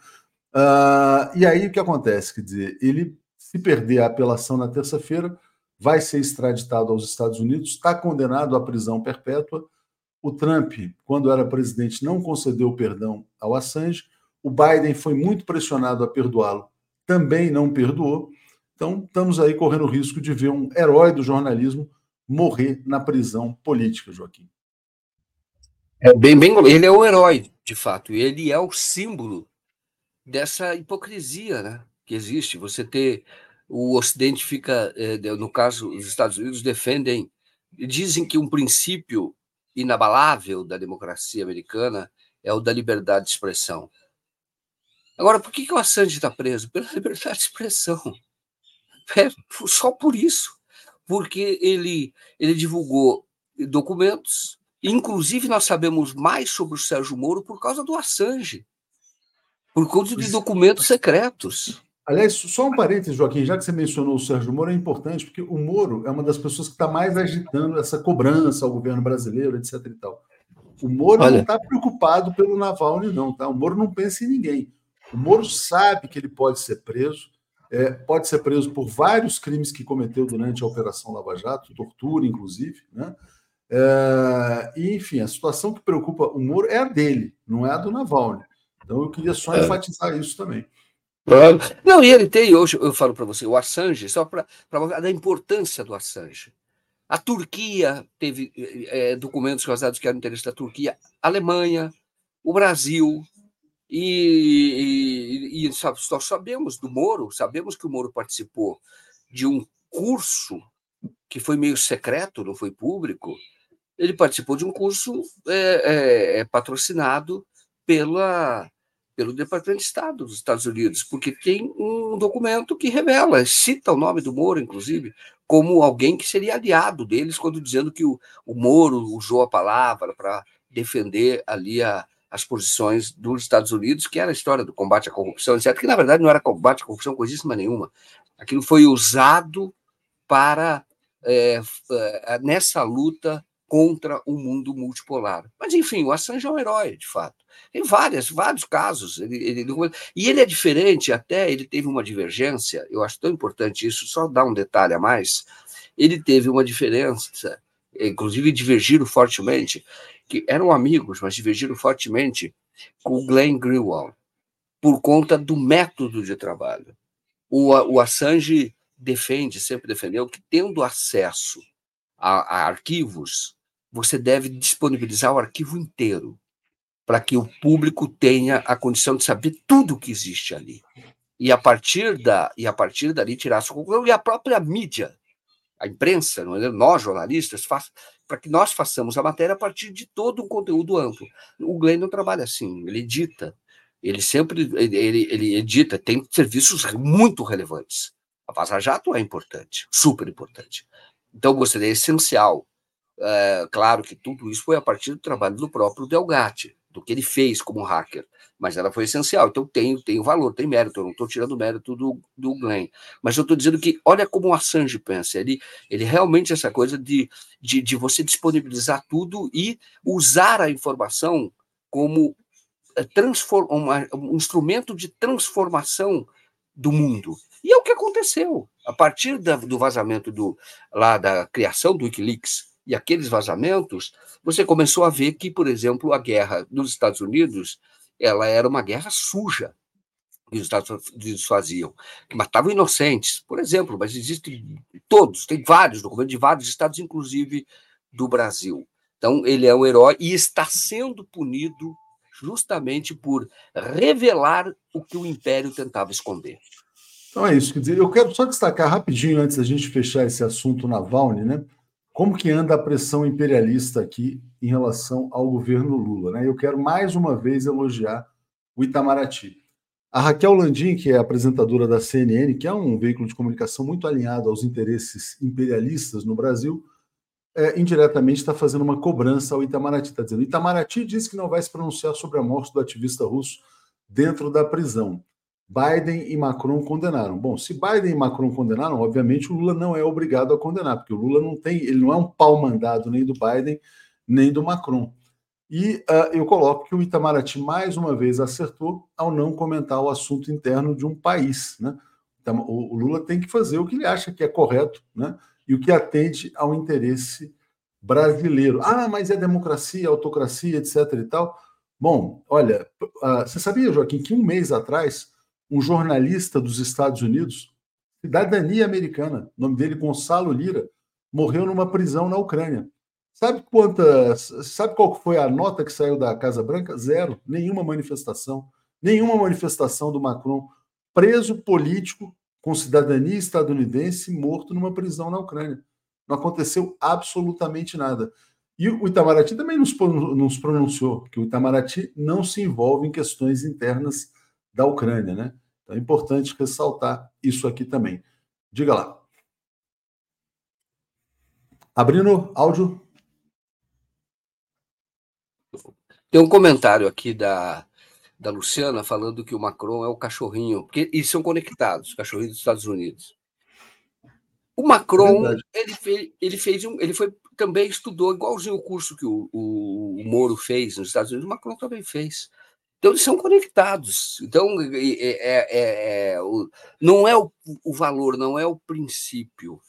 Uh, e aí o que acontece? Quer dizer, ele, se perder a apelação na terça-feira, vai ser extraditado aos Estados Unidos, está condenado à prisão perpétua. O Trump, quando era presidente, não concedeu perdão ao Assange. O Biden foi muito pressionado a perdoá-lo, também não perdoou. Então, estamos aí correndo o risco de ver um herói do jornalismo morrer na prisão política, Joaquim. É bem, bem, ele é o herói, de fato, ele é o símbolo dessa hipocrisia né, que existe. Você ter o Ocidente fica, eh, no caso, os Estados Unidos defendem, dizem que um princípio inabalável da democracia americana é o da liberdade de expressão. Agora, por que, que o Assange está preso? Pela <laughs> liberdade de expressão. É, só por isso. Porque ele, ele divulgou documentos, inclusive nós sabemos mais sobre o Sérgio Moro por causa do Assange por conta de documentos secretos. Aliás, só um parênteses, Joaquim, já que você mencionou o Sérgio Moro, é importante, porque o Moro é uma das pessoas que está mais agitando essa cobrança ao governo brasileiro, etc. E tal. O Moro Olha. não está preocupado pelo Navalny, não, tá? O Moro não pensa em ninguém. O Moro sabe que ele pode ser preso, é, pode ser preso por vários crimes que cometeu durante a Operação Lava Jato, tortura, inclusive, né? É, e, enfim, a situação que preocupa o Moro é a dele, não é a do Navalny. Então eu queria só é. enfatizar isso também. Não, e ele tem, hoje eu falo para você, o Assange, só para falar da importância do Assange. A Turquia teve é, documentos vazados que eram interesse da Turquia, a Alemanha, o Brasil, e, e, e nós sabemos do Moro, sabemos que o Moro participou de um curso que foi meio secreto, não foi público. Ele participou de um curso é, é, patrocinado pela pelo Departamento de Estado dos Estados Unidos, porque tem um documento que revela, cita o nome do Moro, inclusive, como alguém que seria aliado deles, quando dizendo que o, o Moro usou a palavra para defender ali a, as posições dos Estados Unidos, que era a história do combate à corrupção, etc., que na verdade não era combate à corrupção coisíssima nenhuma. Aquilo foi usado para, é, nessa luta contra o mundo multipolar. Mas, enfim, o Assange é um herói, de fato. Tem várias, vários casos. Ele, ele, e ele é diferente, até ele teve uma divergência, eu acho tão importante isso, só dar um detalhe a mais. Ele teve uma diferença, inclusive divergiram fortemente, que eram amigos, mas divergiram fortemente com o Glenn Greenwald. por conta do método de trabalho. O, o Assange defende, sempre defendeu, que tendo acesso a, a arquivos, você deve disponibilizar o arquivo inteiro para que o público tenha a condição de saber tudo o que existe ali. E a partir da e a partir dali tirar a sua conclusão e a própria mídia, a imprensa, é? nós jornalistas, para que nós façamos a matéria a partir de todo um conteúdo amplo. O Glenn não trabalha assim, ele edita, ele sempre ele, ele edita, tem serviços muito relevantes. A Vaza Jato é importante, super importante. Então, você é essencial. É, claro que tudo isso foi a partir do trabalho do próprio Delgatti, do que ele fez como hacker, mas ela foi essencial. Então, tem, tem valor, tem mérito. Eu não estou tirando mérito do, do Glenn. Mas eu estou dizendo que, olha como o Assange pensa. Ele, ele realmente, essa coisa de, de, de você disponibilizar tudo e usar a informação como é, uma, um instrumento de transformação do mundo. E é o que aconteceu. A partir da, do vazamento do, lá da criação do Wikileaks e aqueles vazamentos, você começou a ver que, por exemplo, a guerra dos Estados Unidos ela era uma guerra suja que os Estados Unidos faziam, que matavam inocentes, por exemplo, mas existem todos, tem vários documentos de vários estados, inclusive do Brasil. Então, ele é um herói e está sendo punido justamente por revelar o que o Império tentava esconder. Então é isso, quer dizer, eu quero só destacar rapidinho antes da gente fechar esse assunto na Valne, né? Como que anda a pressão imperialista aqui em relação ao governo Lula, né? Eu quero mais uma vez elogiar o Itamaraty. A Raquel Landim, que é apresentadora da CNN, que é um veículo de comunicação muito alinhado aos interesses imperialistas no Brasil, é, indiretamente está fazendo uma cobrança ao Itamaraty. Está dizendo: Itamaraty diz que não vai se pronunciar sobre a morte do ativista russo dentro da prisão. Biden e Macron condenaram. Bom, se Biden e Macron condenaram, obviamente o Lula não é obrigado a condenar, porque o Lula não tem, ele não é um pau mandado nem do Biden nem do Macron. E uh, eu coloco que o Itamaraty mais uma vez acertou ao não comentar o assunto interno de um país, né? Então, o, Lula tem que fazer o que ele acha que é correto, né? E o que atende ao interesse brasileiro. Ah, mas é democracia, autocracia, etc. e tal. Bom, olha, uh, você sabia, Joaquim, que um mês atrás um jornalista dos Estados Unidos, cidadania americana, o nome dele Gonçalo Lira, morreu numa prisão na Ucrânia. Sabe quanta, sabe qual foi a nota que saiu da Casa Branca? Zero, nenhuma manifestação, nenhuma manifestação do Macron, preso político com cidadania estadunidense morto numa prisão na Ucrânia. Não aconteceu absolutamente nada. E o Itamaraty também nos pronunciou que o Itamaraty não se envolve em questões internas da Ucrânia, né? Então é importante ressaltar isso aqui também. Diga lá. Abrindo áudio. Tem um comentário aqui da, da Luciana falando que o Macron é o cachorrinho, porque eles são conectados, cachorrinhos dos Estados Unidos. O Macron, é ele, fez, ele fez um, ele foi também estudou igualzinho o curso que o, o, o Moro fez nos Estados Unidos, o Macron também fez. Então, eles são conectados. Então, é, é, é, é o, não é o, o, valor, não é o princípio.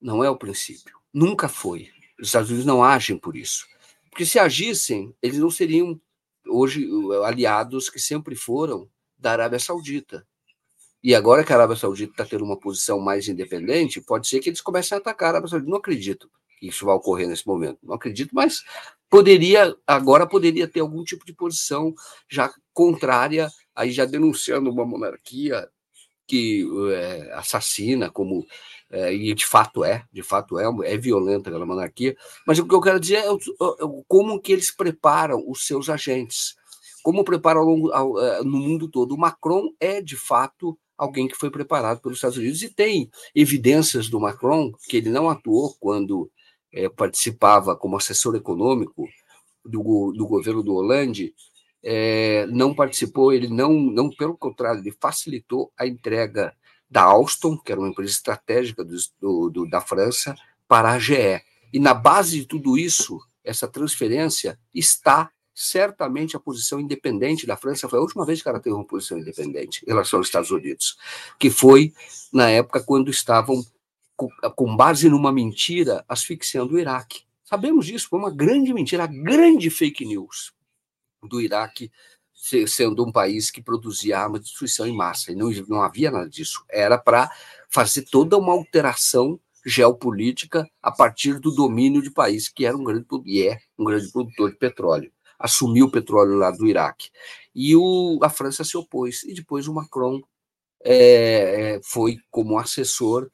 Não é o princípio. Nunca foi. Os Estados Unidos não agem por isso. Porque se agissem, eles não seriam, hoje, aliados que sempre foram da Arábia Saudita. E agora que a Arábia Saudita está tendo uma posição mais independente, pode ser que eles comecem a atacar a Arábia Saudita. Não acredito que isso vai ocorrer nesse momento. Não acredito, mas poderia, agora poderia ter algum tipo de posição já contrária, aí já denunciando uma monarquia que é, assassina, como é, e de fato é, de fato é, é violenta aquela monarquia, mas o que eu quero dizer é, como que eles preparam os seus agentes, como preparam é, no mundo todo. O Macron é, de fato, alguém que foi preparado pelos Estados Unidos e tem evidências do Macron que ele não atuou quando é, participava como assessor econômico do, do governo do Hollande, é, não participou, ele não, não, pelo contrário, ele facilitou a entrega da Alstom, que era uma empresa estratégica do, do, da França, para a GE. E na base de tudo isso, essa transferência está certamente a posição independente da França. Foi a última vez que ela teve uma posição independente em relação aos Estados Unidos, que foi na época quando estavam com base numa mentira, asfixiando o Iraque. Sabemos disso, foi uma grande mentira, a grande fake news do Iraque sendo um país que produzia armas de destruição em massa, e não, não havia nada disso. Era para fazer toda uma alteração geopolítica a partir do domínio de país que era um grande e é um grande produtor de petróleo. Assumiu o petróleo lá do Iraque. E o, a França se opôs. E depois o Macron é, foi como assessor,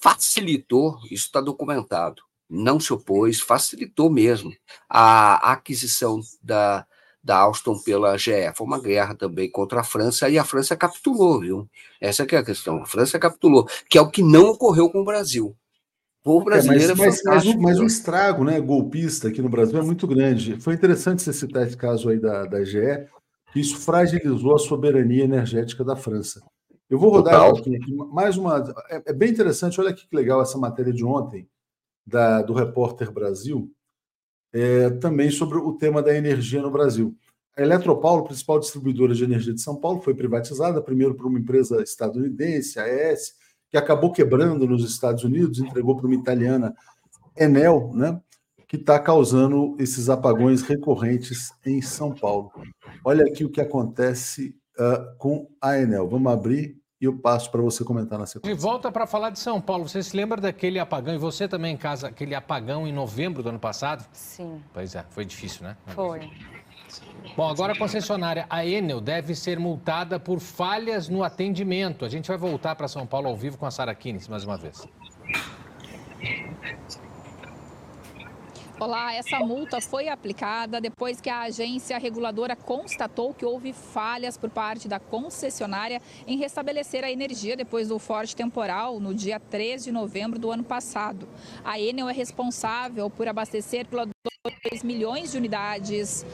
facilitou, isso está documentado, não se opôs, facilitou mesmo a aquisição da, da Alstom pela GE. Foi uma guerra também contra a França e a França capitulou, viu? Essa é a questão. A França capitulou, que é o que não ocorreu com o Brasil. O brasileiro é, mas, é mas, mas, o, mas, o, estrago né, golpista aqui no Brasil é muito grande. Foi interessante você citar esse caso aí da, da GE, que isso fragilizou a soberania energética da França. Eu vou rodar aqui, mais uma. É, é, bem interessante, olha que legal essa matéria de ontem, da, do Repórter Brasil, é, também sobre o tema da energia no Brasil. A Eletropaulo, principal distribuidora de energia de São Paulo, foi privatizada, primeiro por uma empresa estadunidense, a AES, que acabou quebrando nos Estados Unidos, entregou para uma italiana, Enel, né, que está causando esses apagões recorrentes em São Paulo. Olha aqui o que acontece uh, com a Enel. Vamos abrir e eu passo para você comentar na sequência. E volta para falar de São Paulo. Você se lembra daquele apagão, e você também em casa, aquele apagão em novembro do ano passado? Sim. Pois é, foi difícil, né? Foi. Bom, agora a concessionária, a Enel, deve ser multada por falhas no atendimento. A gente vai voltar para São Paulo ao vivo com a Sara Kines mais uma vez. Olá, essa multa foi aplicada depois que a agência reguladora constatou que houve falhas por parte da concessionária em restabelecer a energia depois do forte temporal no dia 3 de novembro do ano passado. A Enel é responsável por abastecer pela 2 milhões de unidades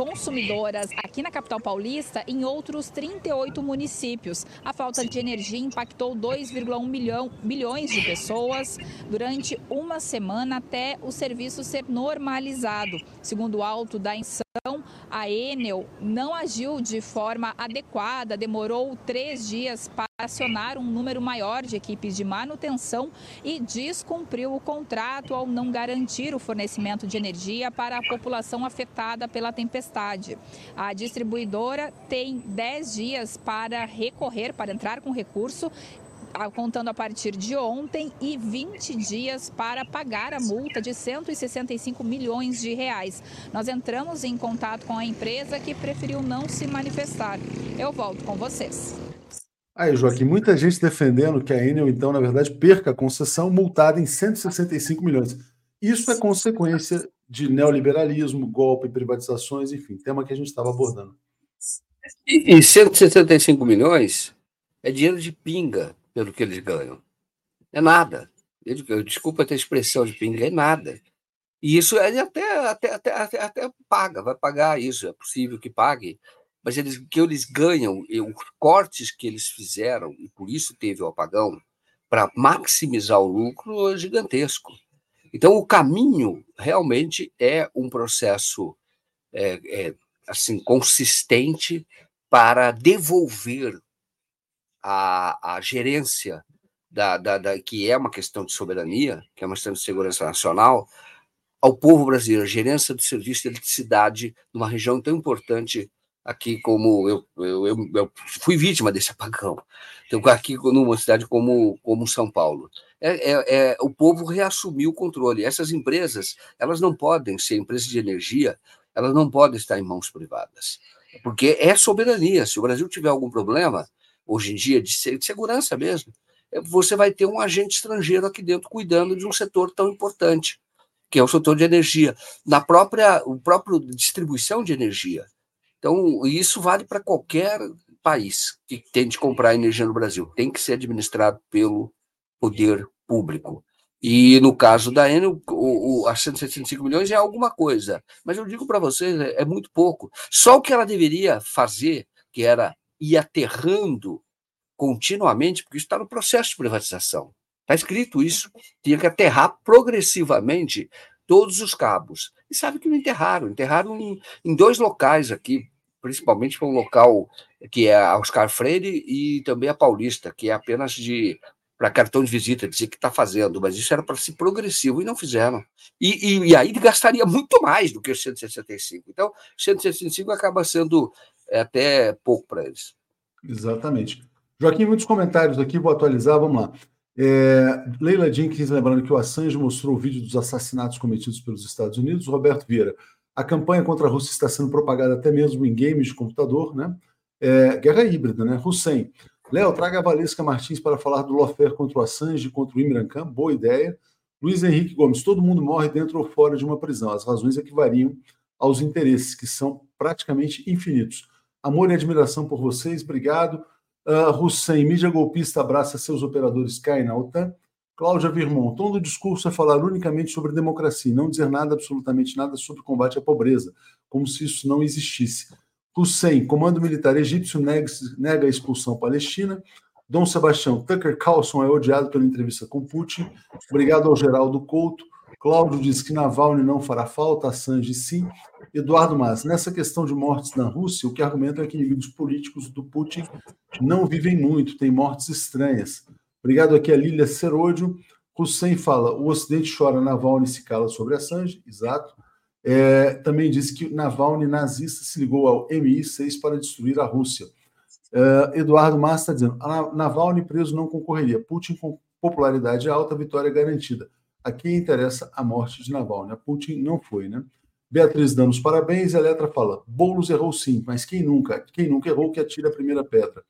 consumidoras aqui na capital paulista em outros 38 municípios. A falta de energia impactou 2,1 milhão, milhões de pessoas durante uma semana até o serviço ser normalizado. Segundo o alto da inção, a Enel não agiu de forma adequada, demorou três dias para acionar um número maior de equipes de manutenção e descumpriu o contrato ao não garantir o fornecimento de energia para a população afetada pela tempestade. A distribuidora tem 10 dias para recorrer, para entrar com recurso contando a partir de ontem, e 20 dias para pagar a multa de 165 milhões de reais. Nós entramos em contato com a empresa que preferiu não se manifestar. Eu volto com vocês. Aí, Joaquim, muita gente defendendo que a Enel, então, na verdade, perca a concessão multada em 165 milhões. Isso é consequência de neoliberalismo, golpe, privatizações, enfim, tema que a gente estava abordando. E, 165 milhões é dinheiro de pinga pelo que eles ganham. É nada. Desculpa ter expressão de pinga, é nada. E isso ele até, até, até, até, até paga, vai pagar isso, é possível que pague, mas eles, que eles ganham, e os cortes que eles fizeram, e por isso teve o apagão, para maximizar o lucro é gigantesco. Então, o caminho realmente é um processo é, é, assim consistente para devolver a, a gerência da, da, da, que é uma questão de soberania, que é uma questão de segurança nacional, ao povo brasileiro, a gerência do serviço de eletricidade numa região tão importante aqui como eu, eu, eu, eu, fui vítima desse apagão. Então, aqui numa cidade como, como São Paulo. É, é, é, o povo reassumiu o controle. Essas empresas, elas não podem ser empresas de energia, elas não podem estar em mãos privadas, porque é soberania. Se o Brasil tiver algum problema, hoje em dia, de segurança mesmo, é, você vai ter um agente estrangeiro aqui dentro cuidando de um setor tão importante, que é o setor de energia, na própria o próprio distribuição de energia. Então, isso vale para qualquer país que tente comprar energia no Brasil. Tem que ser administrado pelo poder público. E no caso da Enel, o, o, a 175 milhões é alguma coisa. Mas eu digo para vocês, é, é muito pouco. Só o que ela deveria fazer, que era ir aterrando continuamente, porque isso está no processo de privatização. Está escrito isso. Tinha que aterrar progressivamente todos os cabos. E sabe que não enterraram, enterraram em, em dois locais aqui, principalmente para um local que é a Oscar Freire e também a Paulista, que é apenas de para cartão de visita, dizer que está fazendo, mas isso era para ser progressivo e não fizeram. E, e, e, aí gastaria muito mais do que os 165. Então, 165 acaba sendo é, até pouco para eles. Exatamente. Joaquim, muitos comentários aqui, vou atualizar, vamos lá. É, Leila Jenkins, lembrando que o Assange mostrou o vídeo dos assassinatos cometidos pelos Estados Unidos. Roberto Vieira, a campanha contra a Rússia está sendo propagada até mesmo em games de computador, né? É, guerra híbrida, né? Hussein, Léo, traga a Valesca Martins para falar do Lofer contra o Assange, contra o Imran Khan. Boa ideia. Luiz Henrique Gomes, todo mundo morre dentro ou fora de uma prisão. As razões é que variam aos interesses, que são praticamente infinitos. Amor e admiração por vocês, obrigado. Uh, Hussein, mídia golpista abraça seus operadores, cai na OTAN. Cláudia Virmont, tom do discurso é falar unicamente sobre democracia, não dizer nada, absolutamente nada sobre combate à pobreza, como se isso não existisse. Hussein, comando militar egípcio, nega, nega a expulsão palestina. Dom Sebastião, Tucker Carlson é odiado pela entrevista com Putin. Obrigado ao Geraldo Couto. Cláudio diz que Navalny não fará falta, Assange sim. Eduardo Mas, nessa questão de mortes na Rússia, o que argumentam é que inimigos políticos do Putin não vivem muito, têm mortes estranhas. Obrigado aqui a Lília Seródio. Hussein fala, o Ocidente chora, Navalny se cala sobre Assange. Exato. É, também disse que Navalny nazista se ligou ao MI6 para destruir a Rússia. É, Eduardo Massa está dizendo: Navalny preso não concorreria. Putin com popularidade alta, vitória garantida. Aqui interessa a morte de Navalny. A Putin não foi, né? Beatriz dando os parabéns. Eletra fala: Boulos errou sim, mas quem nunca? Quem nunca errou que atira a primeira pedra.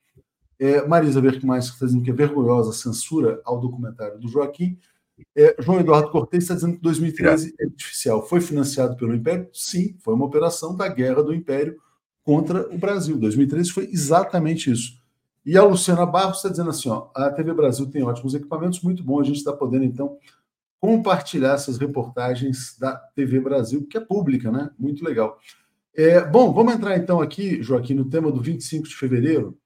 É, Marisa Verkmais está dizendo que é vergonhosa a censura ao documentário do Joaquim. É, João Eduardo Cortes está dizendo que 2013 é artificial. Foi financiado pelo Império? Sim, foi uma operação da guerra do Império contra o Brasil. 2013 foi exatamente isso. E a Luciana Barros está dizendo assim: ó, a TV Brasil tem ótimos equipamentos, muito bom, a gente está podendo, então, compartilhar essas reportagens da TV Brasil, que é pública, né? Muito legal. É, bom, vamos entrar então aqui, Joaquim, no tema do 25 de fevereiro.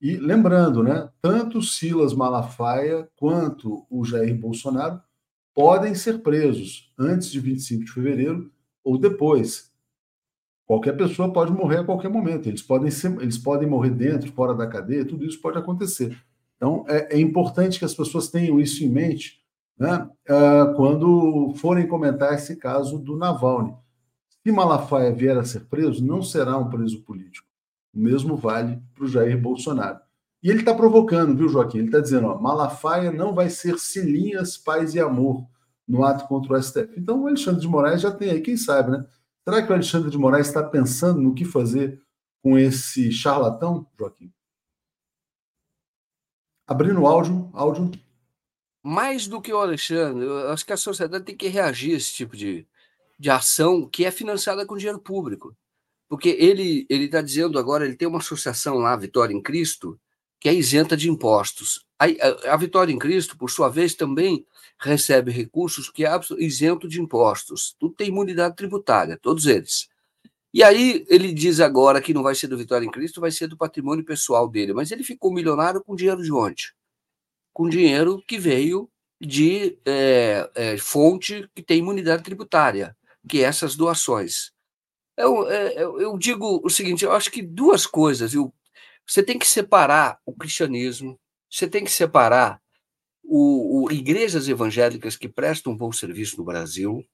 E lembrando, né, tanto Silas Malafaia quanto o Jair Bolsonaro podem ser presos antes de 25 de fevereiro ou depois. Qualquer pessoa pode morrer a qualquer momento. Eles podem, ser, eles podem morrer dentro, fora da cadeia, tudo isso pode acontecer. Então, é, é importante que as pessoas tenham isso em mente né, uh, quando forem comentar esse caso do Navalny. Se Malafaia vier a ser preso, não será um preso político o mesmo vale para o Jair Bolsonaro. E ele está provocando, viu, Joaquim? Ele está dizendo: ó, Malafaia não vai ser cilinhas, paz e amor no ato contra o STF. Então o Alexandre de Moraes já tem aí, quem sabe, né? Será que o Alexandre de Moraes está pensando no que fazer com esse charlatão, Joaquim? Abrindo o áudio, áudio. Mais do que o Alexandre, eu acho que a sociedade tem que reagir a esse tipo de, de ação que é financiada com dinheiro público. Porque ele está dizendo agora, ele tem uma associação lá, Vitória em Cristo, que é isenta de impostos. A, a, a Vitória em Cristo, por sua vez, também recebe recursos que é isento de impostos. Tudo tem imunidade tributária, todos eles. E aí ele diz agora que não vai ser do Vitória em Cristo, vai ser do patrimônio pessoal dele. Mas ele ficou milionário com dinheiro de onde? Com dinheiro que veio de é, é, fonte que tem imunidade tributária, que é essas doações. Eu, é, eu, eu, digo o seguinte: eu acho que duas coisas, viu? Você tem que separar o cristianismo, você tem que separar o, o, igrejas evangélicas que prestam um bom serviço no Brasil,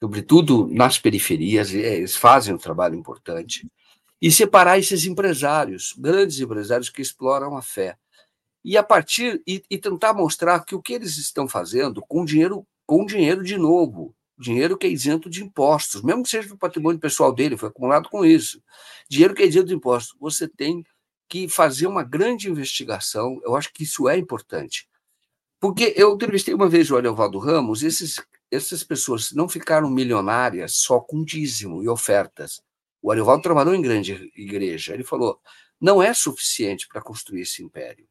sobretudo nas periferias, eles fazem um trabalho importante, e separar esses empresários, grandes empresários que exploram a fé. E a partir e, e tentar mostrar que o que eles estão fazendo com dinheiro, com dinheiro de novo, dinheiro que é isento de impostos, mesmo que seja do patrimônio pessoal dele, foi acumulado com isso. Dinheiro que é isento de impostos. Você tem que fazer uma grande investigação, eu acho que isso é importante. Porque eu entrevistei uma vez o Ariovaldo Ramos, esses, essas pessoas não ficaram milionárias só com dízimo e ofertas. O Ariovaldo trabalhou em grande igreja. Ele falou: não é suficiente para construir esse império.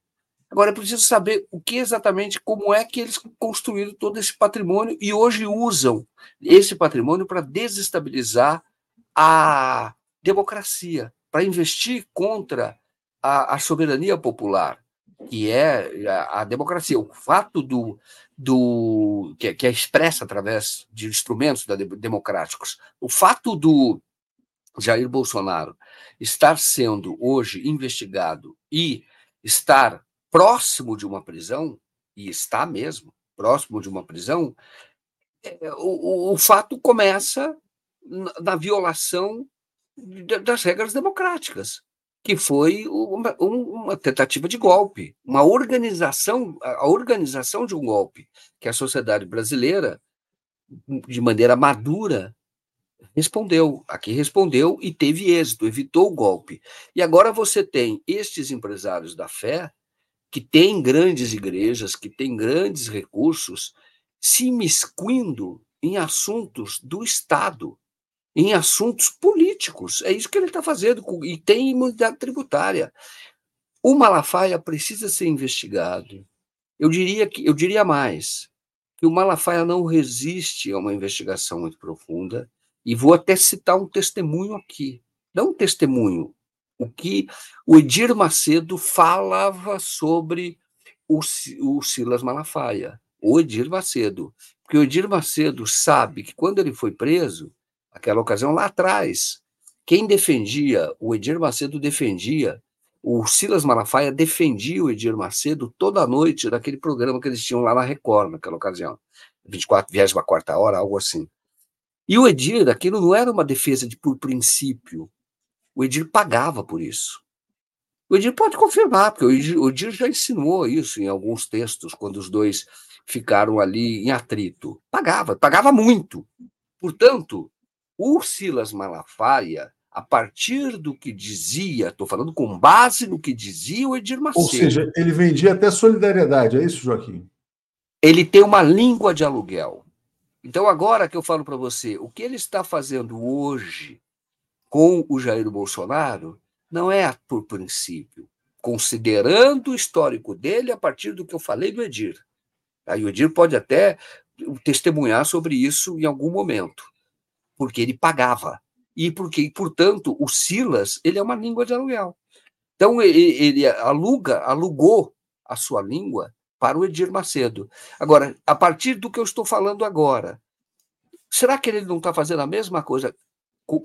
Agora é preciso saber o que exatamente, como é que eles construíram todo esse patrimônio e hoje usam esse patrimônio para desestabilizar a democracia, para investir contra a, a, soberania popular, que é a, a democracia. O fato do, do que, que, é expressa através de instrumentos da, democráticos, o fato do Jair Bolsonaro estar sendo hoje investigado e estar próximo de uma prisão, e está mesmo próximo de uma prisão, é, o, o, fato começa na, na violação das regras democráticas, que foi uma, uma, tentativa de golpe, uma organização, a organização de um golpe, que a sociedade brasileira, de maneira madura, respondeu. Aqui respondeu e teve êxito, evitou o golpe. E agora você tem estes empresários da fé, que têm grandes igrejas, que têm grandes recursos, se imiscuindo em assuntos do Estado, em assuntos políticos. É isso que ele está fazendo, e tem imunidade tributária. O Malafaia precisa ser investigado. Eu diria que eu diria mais que o Malafaia não resiste a uma investigação muito profunda e vou até citar um testemunho aqui. Não um testemunho, o que o Edir Macedo falava sobre o, o Silas Malafaia, o Edir Macedo. Porque o Edir Macedo sabe que quando ele foi preso, aquela ocasião lá atrás, quem defendia, o Edir Macedo defendia, o Silas Malafaia defendia o Edir Macedo toda noite naquele programa que eles tinham lá na Record, naquela ocasião. 24, 24 hora, algo assim. E o Edir, aquilo não era uma defesa de por princípio, o Edir pagava por isso. O Edir pode confirmar, porque o Edir, o Edir já ensinou isso em alguns textos, quando os dois ficaram ali em atrito. Pagava, pagava muito. Portanto, o Silas Malafaia, a partir do que dizia, estou falando com base no que dizia o Edir Macedo. Ou seja, ele vendia até solidariedade, é isso, Joaquim? Ele tem uma língua de aluguel. Então, agora que eu falo para você, o que ele está fazendo hoje com o Jair Bolsonaro não é por princípio, considerando o histórico dele a partir do que eu falei do Edir. Aí o Edir pode até testemunhar sobre isso em algum momento, porque ele pagava. E porque, portanto, o Silas, ele é uma língua de aluguel. Então ele, ele aluga, alugou a sua língua para o Edir Macedo. Agora, a partir do que eu estou falando agora, será que ele não está fazendo a mesma coisa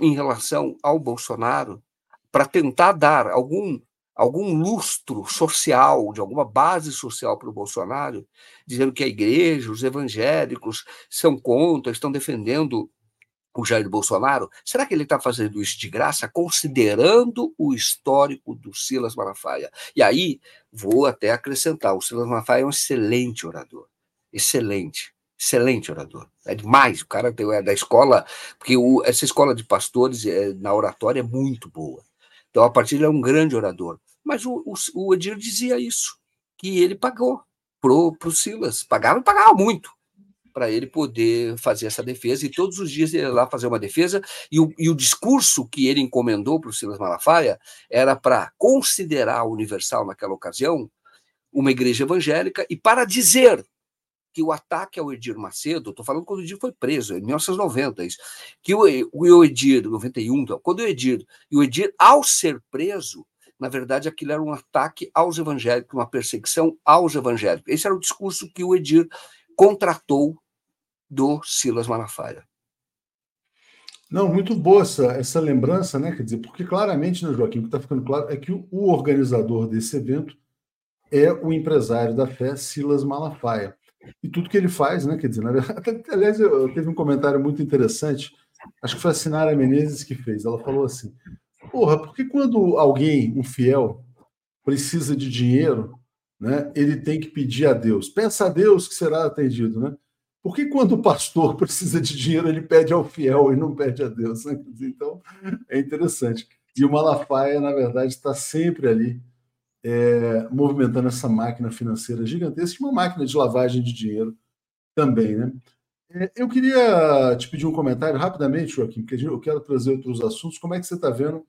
em relação ao Bolsonaro para tentar dar algum algum lustro social, de alguma base social para o Bolsonaro, dizendo que a igreja, os evangélicos são contra, estão defendendo o Jair Bolsonaro? Será que ele está fazendo isso de graça, considerando o histórico do Silas Malafaia? E aí, vou até acrescentar: o Silas Malafaia é um excelente orador. Excelente excelente orador. É demais. O cara é da escola, porque o, essa escola de pastores é, na oratória é muito boa. Então, a partir ele é um grande orador. Mas o, o, o Edir dizia isso, que ele pagou pro, pro Silas. Pagava e pagava muito para ele poder fazer essa defesa. E todos os dias ele ia lá fazer uma defesa. E o, e o discurso que ele encomendou para o Silas Malafaia era para considerar Universal, naquela ocasião, uma igreja evangélica e para dizer que o ataque ao Edir Macedo, estou falando quando o Edir foi preso, em 1990, isso, que o, o Edir, 91, então, quando o Edir, e o Edir, ao ser preso, na verdade, aquilo era um ataque aos evangélicos, uma perseguição aos evangélicos. Esse era o discurso que o Edir contratou do Silas Malafaia. Não, muito boa essa, essa lembrança, né? Quer dizer, porque claramente, né, Joaquim, o que está ficando claro é que o, o organizador desse evento é o empresário da fé, Silas Malafaia e tudo que ele faz, né? Quer dizer, <laughs> aliás, eu, teve um comentário muito interessante, acho que foi a Sinara Menezes que fez. Ela falou assim: Porra, porque quando alguém, um fiel, precisa de dinheiro, né, ele tem que pedir a Deus. Peça a Deus que será atendido, né? Por que quando o pastor <laughs> precisa de dinheiro, ele pede ao fiel e não pede a Deus? Né? <laughs> Então, é interessante. E o Malafaia, na verdade, está sempre ali é, movimentando essa máquina financeira gigantesca, uma máquina de lavagem de dinheiro também, né? É, eu queria te pedir um comentário rapidamente, Joaquim, porque eu quero trazer outros assuntos. Como é que você está vendo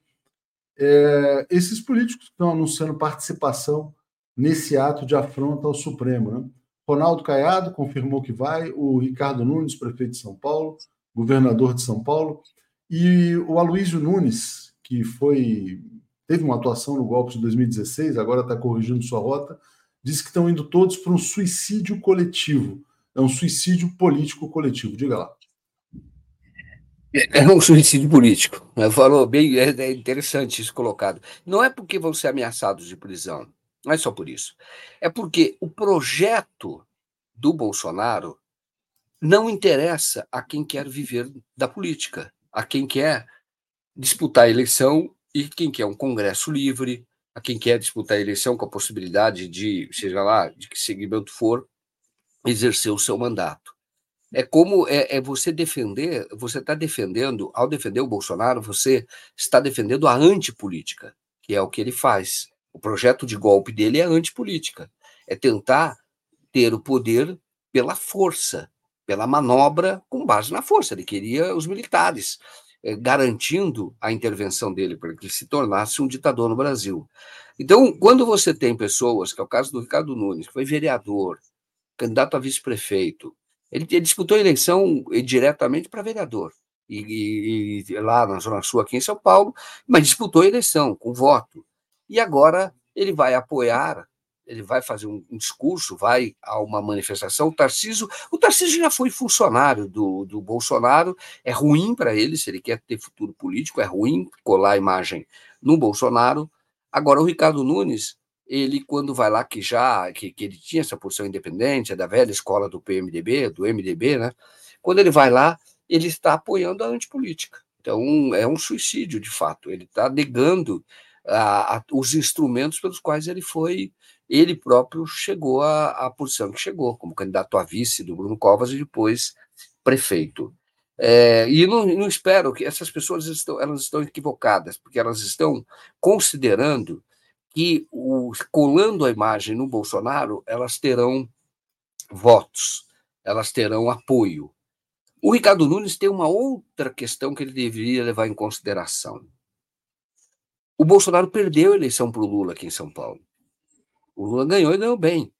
é, esses políticos que estão anunciando participação nesse ato de afronta ao Supremo? Né? Ronaldo Caiado confirmou que vai, o Ricardo Nunes, prefeito de São Paulo, governador de São Paulo, e o Aloysio Nunes, que foi teve uma atuação no golpe de 2016, agora está corrigindo sua rota, diz que estão indo todos para um suicídio coletivo. É um suicídio político coletivo. Diga lá. É, é um suicídio político. Falou bem, é interessante isso colocado. Não é porque vão ser ameaçados de prisão. Não é só por isso. É porque o projeto do Bolsonaro não interessa a quem quer viver da política, a quem quer disputar a eleição e quem quer um Congresso livre, a quem quer disputar a eleição com a possibilidade de, seja lá, de que segmento for, exercer o seu mandato. É como é, é você defender, você está defendendo, ao defender o Bolsonaro, você está defendendo a antipolítica, que é o que ele faz. O projeto de golpe dele é antipolítica. É tentar ter o poder pela força, pela manobra com base na força. Ele queria os militares, garantindo a intervenção dele para que ele se tornasse um ditador no Brasil. Então, quando você tem pessoas, que é o caso do Ricardo Nunes, que foi vereador, candidato a vice-prefeito, ele, ele, disputou a eleição eh, diretamente para vereador, e, e, lá na Zona Sul, aqui em São Paulo, mas disputou a eleição com voto. E agora ele vai apoiar ele vai fazer um, discurso, vai a uma manifestação. O Tarcísio, o Tarcísio já foi funcionário do, do Bolsonaro, é ruim para ele, se ele quer ter futuro político, é ruim colar a imagem no Bolsonaro. Agora, o Ricardo Nunes, ele, quando vai lá, que já que, que ele tinha essa posição independente, é da velha escola do PMDB, do MDB, né? Quando ele vai lá, ele está apoiando a antipolítica. Então, é um suicídio, de fato. Ele está negando a, a, os instrumentos pelos quais ele foi ele próprio chegou à, à posição que chegou, como candidato a vice do Bruno Covas e depois prefeito. É, e não, não, espero que essas pessoas estão, elas estão equivocadas, porque elas estão considerando que o, colando a imagem no Bolsonaro, elas terão votos, elas terão apoio. O Ricardo Nunes tem uma outra questão que ele deveria levar em consideração. O Bolsonaro perdeu a eleição para o Lula aqui em São Paulo. O Lula ganhou e ganhou bem.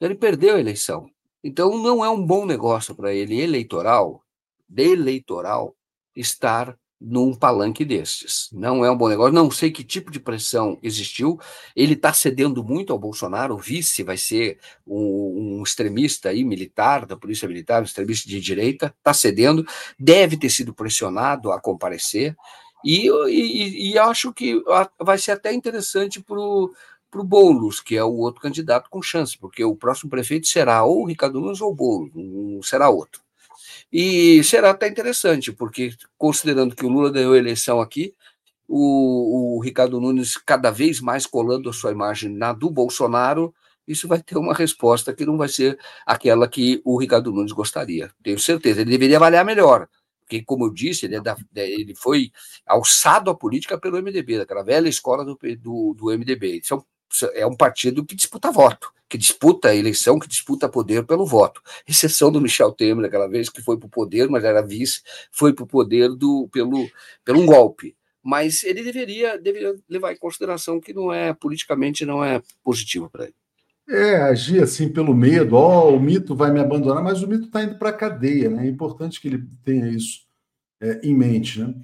Ele perdeu a eleição. Então não é um bom negócio para ele eleitoral, de eleitoral, estar num palanque destes. Não é um bom negócio. Não sei que tipo de pressão existiu. Ele está cedendo muito ao Bolsonaro. O vice vai ser um, um, extremista aí, militar, da Polícia Militar, um extremista de direita. Está cedendo. Deve ter sido pressionado a comparecer. E, e, e acho que vai ser até interessante para o para o Boulos, que é o outro candidato com chance, porque o próximo prefeito será ou o Ricardo Nunes ou o Boulos, não será outro. E será até interessante, porque considerando que o Lula ganhou a eleição aqui, o, o Ricardo Nunes cada vez mais colando a sua imagem na do Bolsonaro, isso vai ter uma resposta que não vai ser aquela que o Ricardo Nunes gostaria. Tenho certeza. Ele deveria avaliar melhor, porque, como eu disse, ele, é da, ele foi alçado à política pelo MDB, daquela velha escola do, do, do MDB. Isso é um partido que disputa voto, que disputa a eleição, que disputa poder pelo voto. Exceção do Michel Temer, aquela vez que foi para o poder, mas era vice, foi para o poder do, pelo, pelo um golpe. Mas ele deveria, deveria levar em consideração que não é, politicamente, não é positivo para ele. É, agir assim pelo medo, ó, oh, o mito vai me abandonar, mas o mito está indo para a cadeia, né? É importante que ele tenha isso é, em mente, né?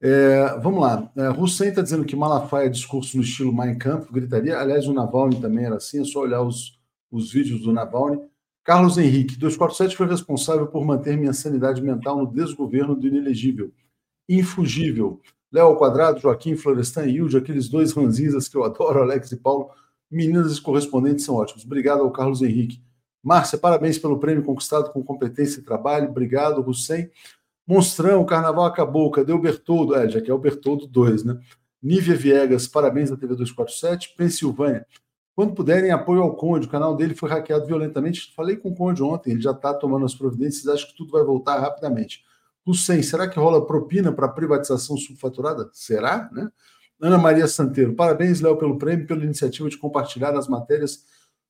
É, vamos lá. É, Hussein está dizendo que Malafaia é discurso no estilo Mein Kampf, gritaria. Aliás, o Navalny também era assim, é só olhar os, os vídeos do Navalny. Carlos Henrique, 247 foi responsável por manter minha sanidade mental no desgoverno do inelegível. Infugível. Léo quadrado, Joaquim, Florestan e Hilde, aqueles dois ranzinzas que eu adoro, Alex e Paulo. Meninas e correspondentes são ótimos. Obrigado ao Carlos Henrique. Márcia, parabéns pelo prêmio conquistado com competência e trabalho. Obrigado, Hussein. Monstrão, o carnaval acabou, cadê o Bertoldo? É, já que é o Bertoldo 2, né? Nívia Viegas, parabéns à TV 247. Pensilvânia, quando puderem, apoio ao Conde. O canal dele foi hackeado violentamente. Falei com o Conde ontem, ele já está tomando as providências. Acho que tudo vai voltar rapidamente. Hussein, será que rola propina para privatização subfaturada? Será? Né? Ana Maria Santeiro, parabéns, Léo, pelo prêmio, pela iniciativa de compartilhar as matérias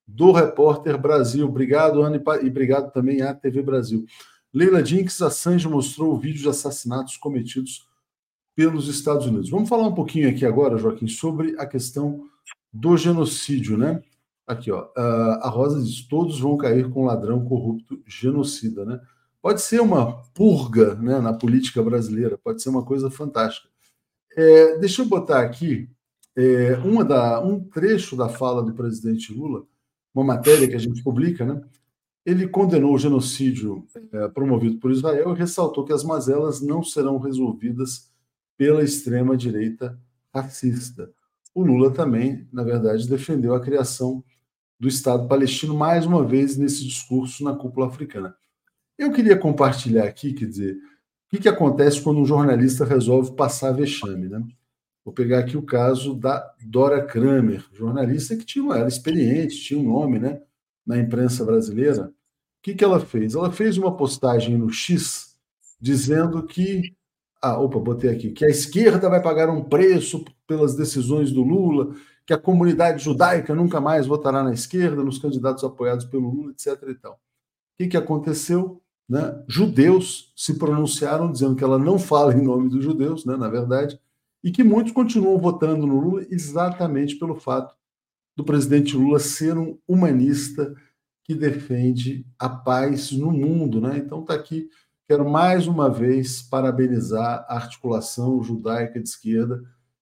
do Repórter Brasil. Obrigado, Ana, e obrigado também à TV Brasil. Leila Jinks, Assange mostrou o vídeo de assassinatos cometidos pelos Estados Unidos. Vamos falar um pouquinho aqui agora, Joaquim, sobre a questão do genocídio, né? Aqui, ó, a Rosa diz: todos vão cair com ladrão corrupto genocida, né? Pode ser uma purga né, na política brasileira, pode ser uma coisa fantástica. É, deixa eu botar aqui é, uma da, um trecho da fala do presidente Lula, uma matéria que a gente publica, né? Ele condenou o genocídio é, promovido por Israel e ressaltou que as mazelas não serão resolvidas pela extrema-direita racista. o Lula também, na verdade, defendeu a criação do Estado palestino mais uma vez nesse discurso na cúpula africana. Eu queria compartilhar aqui, quer dizer, o que, que acontece quando um jornalista resolve passar vexame, né? Vou pegar aqui o caso da Dora Kramer, jornalista que tinha, era experiente, tinha um nome, né, na imprensa brasileira. O que, que ela fez? Ela fez uma postagem no X dizendo que ah, opa, botei aqui, que a esquerda vai pagar um preço pelas decisões do Lula, que a comunidade judaica nunca mais votará na esquerda, nos candidatos apoiados pelo Lula, etc. E tal. O que, que aconteceu? Né? Judeus se pronunciaram dizendo que ela não fala em nome dos judeus, né, na verdade, e que muitos continuam votando no Lula exatamente pelo fato do presidente Lula ser um humanista que defende a paz no mundo. Né? Então está aqui Quero mais uma vez parabenizar a articulação judaica de esquerda,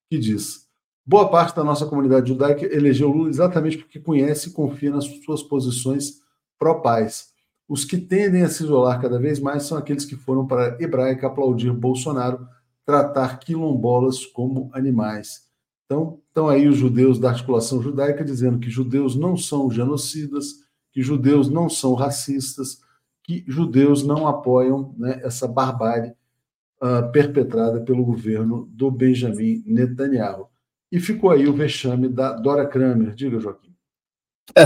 que diz: boa parte da nossa comunidade judaica elegeu Lula exatamente porque conhece e confia nas suas posições pró-paz. Os que tendem a se isolar cada vez mais são aqueles que foram para a hebraica aplaudir Bolsonaro, tratar quilombolas como animais. Então, estão aí os judeus da articulação judaica dizendo que judeus não são genocidas, que judeus não são racistas, que judeus não apoiam né, essa barbárie uh, perpetrada pelo governo do Benjamin Netanyahu. E ficou aí o vexame da Dora Kramer. Diga, Joaquim. É,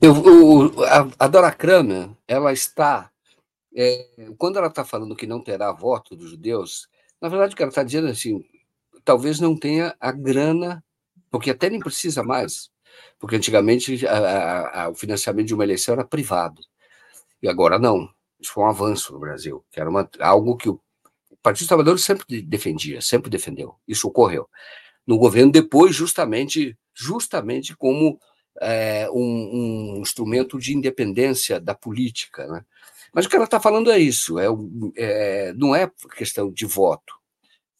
eu, a, a, Dora Kramer, ela está. É, quando ela está falando que não terá voto dos judeus, na verdade o que ela está dizendo é assim: talvez não tenha a grana, porque até nem precisa mais, porque antigamente a, a, o financiamento de uma eleição era privado. E agora não. Isso foi um avanço no Brasil, que era uma, algo que o Partido dos Trabalhadores sempre defendia, sempre defendeu. Isso ocorreu. No governo depois, justamente, justamente como é, um, um, instrumento de independência da política. Né? Mas o que ela está falando é isso, é, é, não é questão de voto,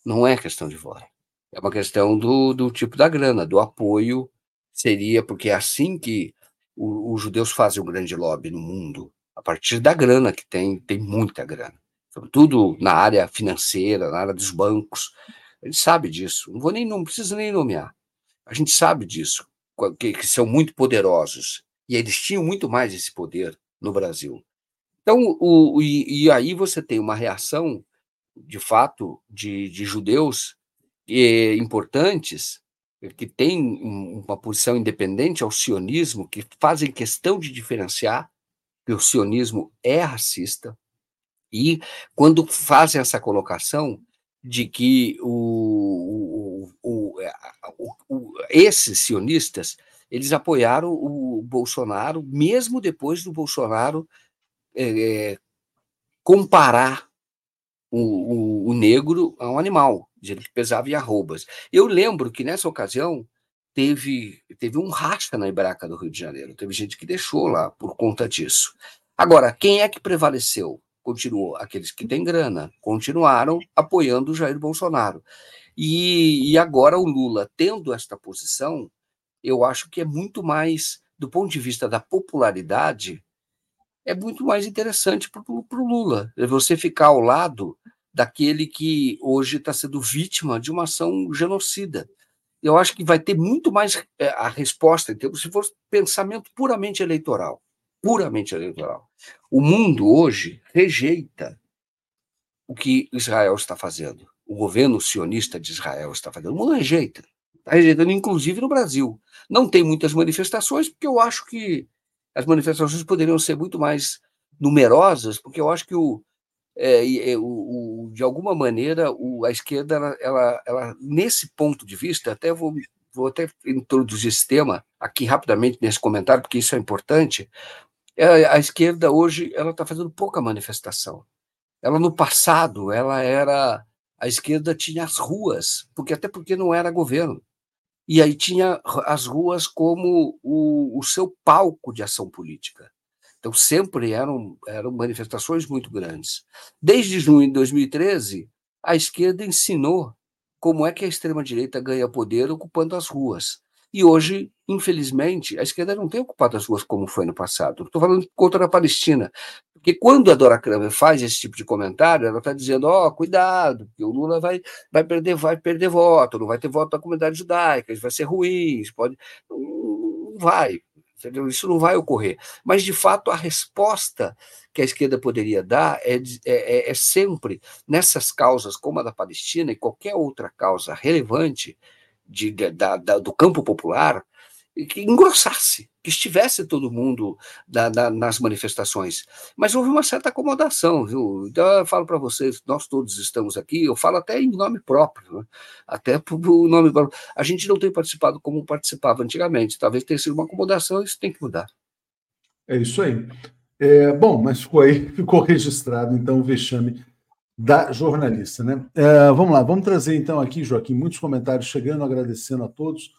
não é questão de voto. É uma questão do, do tipo da grana, do apoio, seria, porque é assim que os judeus fazem um grande lobby no mundo, a partir da grana que tem, tem muita grana, sobretudo na área financeira, na área dos bancos. A gente sabe disso, não vou nem não preciso nem nomear. A gente sabe disso, que, que são muito poderosos e eles tinham muito mais esse poder no Brasil. Então, o, e, e aí você tem uma reação, de fato, de, de judeus e, importantes que têm uma posição independente ao sionismo, que fazem questão de diferenciar que o sionismo é racista, e quando fazem essa colocação de que o, o, o, esses sionistas eles apoiaram o Bolsonaro, mesmo depois do Bolsonaro é, comparar o, negro a um animal, dizendo que pesava em arrobas. Eu lembro que nessa ocasião teve, teve um racha na Ibraca do Rio de Janeiro. Teve gente que deixou lá por conta disso. Agora, quem é que prevaleceu? Continuou aqueles que têm grana, continuaram apoiando o Jair Bolsonaro. E, e agora o Lula, tendo esta posição, eu acho que é muito mais, do ponto de vista da popularidade, é muito mais interessante para o Lula. É você ficar ao lado daquele que hoje está sendo vítima de uma ação genocida eu acho que vai ter muito mais é, a resposta, em termos, se for pensamento puramente eleitoral. Puramente eleitoral. O mundo hoje rejeita o que Israel está fazendo, o governo sionista de Israel está fazendo. O mundo rejeita. Está rejeitando, inclusive no Brasil. Não tem muitas manifestações, porque eu acho que as manifestações poderiam ser muito mais numerosas, porque eu acho que o, é, é, o, o, de alguma maneira, o, a esquerda, ela, ela, ela, nesse ponto de vista, até vou, vou até introduzir esse tema aqui rapidamente nesse comentário, porque isso é importante. É, a esquerda hoje ela está fazendo pouca manifestação. Ela no passado ela era a esquerda tinha as ruas, porque até porque não era governo. E aí tinha as ruas como o, o seu palco de ação política. Então, sempre eram, eram manifestações muito grandes. Desde junho de 2013, a esquerda ensinou como é que a extrema-direita ganha poder ocupando as ruas. E hoje, infelizmente, a esquerda não tem ocupado as ruas como foi no passado. Estou falando contra a Palestina, Porque quando a Dora Kramer faz esse tipo de comentário, ela está dizendo, ó, oh, cuidado, porque o Lula vai, vai, perder, vai perder voto, não vai ter voto da comunidade judaica, isso vai ser ruim, pode. Não vai, entendeu? Isso não vai ocorrer. Mas, de fato, a resposta que a esquerda poderia dar é, é, é, é sempre nessas causas como a da Palestina e qualquer outra causa relevante de, da, da, do campo popular, que engrossasse, que estivesse todo mundo na, na, nas manifestações. Mas houve uma certa acomodação, viu? Então eu falo para vocês, nós todos estamos aqui, eu falo até em nome próprio, né? até o nome próprio. A gente não tem participado como participava antigamente, talvez tenha sido uma acomodação, isso tem que mudar. É isso aí. É, bom, mas ficou aí, <laughs> ficou registrado então o vexame da jornalista, né? É, vamos lá, vamos trazer então aqui, Joaquim, muitos comentários chegando, agradecendo a todos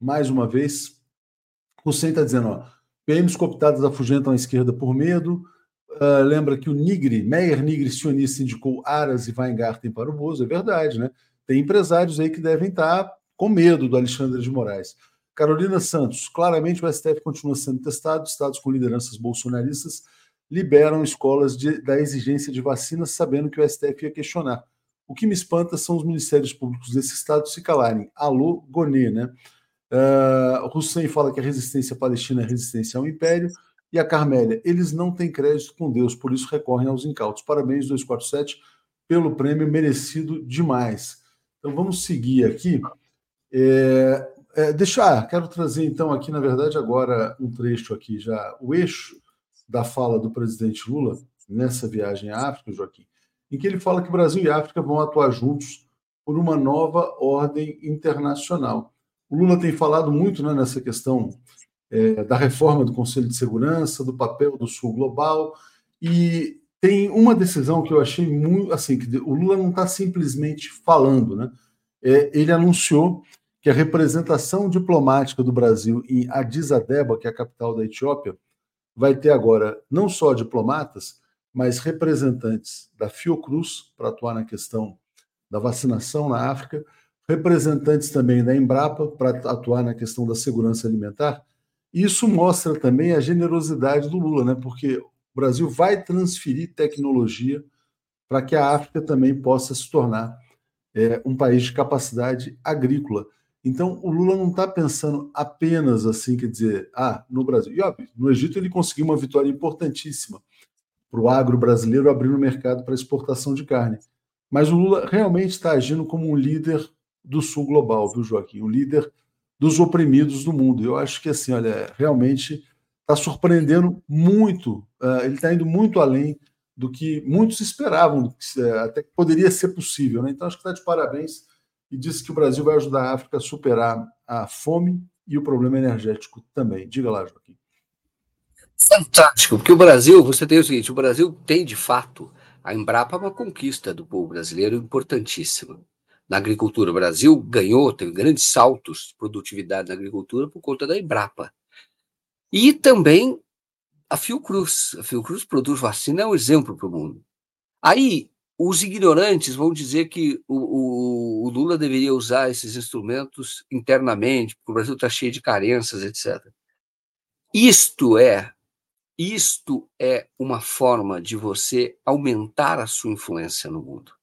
mais uma vez. Hussein está dizendo, ó, PMs cooptados afugentam a esquerda por medo. Uh, lembra que o Nigri, Meyer Nigri, sionista, indicou Aras e Weingarten para o Bozo. É verdade, né? Tem empresários aí que devem estar com medo do Alexandre de Moraes. Carolina Santos, claramente o STF continua sendo testado, estados com lideranças bolsonaristas liberam escolas de, da exigência de vacinas, sabendo que o STF ia questionar. O que me espanta são os ministérios públicos desse estado se calarem. Alô, Gonê, né? Uh, Hussein fala que a resistência palestina é resistência ao império. E a Carmélia, eles não têm crédito com Deus, por isso recorrem aos incautos. Parabéns, 247, pelo prêmio merecido demais. Então vamos seguir aqui. É, é, deixa, ah, quero trazer então aqui, na verdade, agora um trecho aqui já, o eixo da fala do presidente Lula nessa viagem à África, Joaquim, em que ele fala que Brasil e África vão atuar juntos por uma nova ordem internacional. Lula tem falado muito né, nessa questão é, da reforma do Conselho de Segurança, do papel do Sul Global, e tem uma decisão que eu achei muito assim, que o Lula não está simplesmente falando, né? É, ele anunciou que a representação diplomática do Brasil em Addis Abeba, que é a capital da Etiópia, vai ter agora não só diplomatas, mas representantes da Fiocruz para atuar na questão da vacinação na África, representantes também da Embrapa para atuar na questão da segurança alimentar. Isso mostra também a generosidade do Lula, né? porque o Brasil vai transferir tecnologia para que a África também possa se tornar é, um país de capacidade agrícola. Então, o Lula não está pensando apenas assim, quer dizer, ah, no Brasil. E, ó, no Egito ele conseguiu uma vitória importantíssima para o agro brasileiro abrir o mercado para exportação de carne. Mas o Lula realmente está agindo como um líder do sul global, viu, Joaquim? O líder dos oprimidos do mundo. Eu acho que, assim, olha, realmente está surpreendendo muito, uh, ele está indo muito além do que muitos esperavam, uh, até que poderia ser possível. Né? Então, acho que está de parabéns e disse que o Brasil vai ajudar a África a superar a fome e o problema energético também. Diga lá, Joaquim. Fantástico, porque o Brasil, você tem o seguinte: o Brasil tem de fato, a Embrapa é uma conquista do povo brasileiro importantíssima na agricultura. O Brasil ganhou, teve grandes saltos de produtividade na agricultura por conta da Embrapa. E também a Fiocruz. A Fiocruz produz vacina, é um exemplo para o mundo. Aí, os ignorantes vão dizer que o, o, o, Lula deveria usar esses instrumentos internamente, porque o Brasil está cheio de carências, etc. Isto é, isto é uma forma de você aumentar a sua influência no mundo.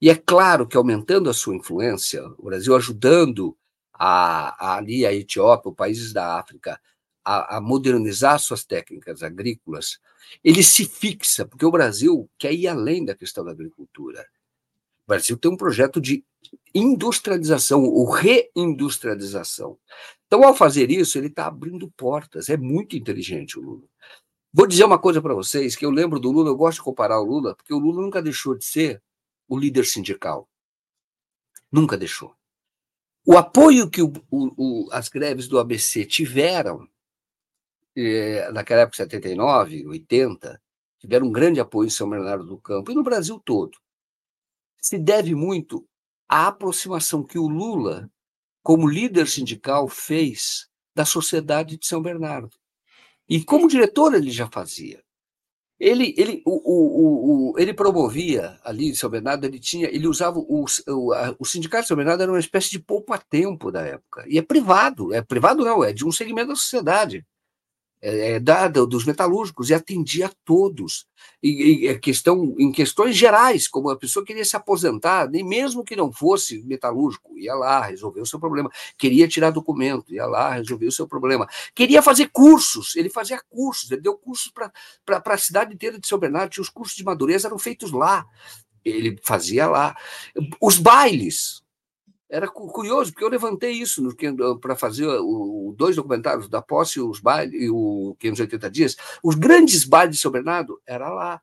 E é claro que aumentando a sua influência, o Brasil ajudando a, a, ali a Etiópia, os países da África, a, a, modernizar suas técnicas agrícolas, ele se fixa, porque o Brasil quer ir além da questão da agricultura. O Brasil tem um projeto de industrialização, ou reindustrialização. Então, ao fazer isso, ele está abrindo portas. É muito inteligente o Lula. Vou dizer uma coisa para vocês, que eu lembro do Lula, eu gosto de comparar o Lula, porque o Lula nunca deixou de ser o líder sindical. Nunca deixou. O apoio que o, o, as greves do ABC tiveram, eh, naquela época, 79, 80, tiveram um grande apoio em São Bernardo do Campo e no Brasil todo, se deve muito à aproximação que o Lula, como líder sindical, fez da sociedade de São Bernardo. E como diretor ele já fazia. Ele, ele, o, o, o, ele promovia ali em São Bernardo, ele tinha, ele usava o, o, a, o sindicato de São Bernardo era uma espécie de poupa-tempo da época. E é privado, é privado não, é de um segmento da sociedade. É, é da, dos metalúrgicos e atendia a todos. E, e é questão, em questões gerais, como a pessoa queria se aposentar, nem mesmo que não fosse metalúrgico, ia lá resolver o seu problema. Queria tirar documento, ia lá resolver o seu problema. Queria fazer cursos, ele fazia cursos, ele deu cursos para a cidade inteira de São Bernardo, os cursos de madureza eram feitos lá. Ele fazia lá. Os bailes, era curioso, porque eu levantei isso para fazer o, dois documentários, da posse os bailes, e o 580 dias. Os grandes bailes de São Bernardo era lá.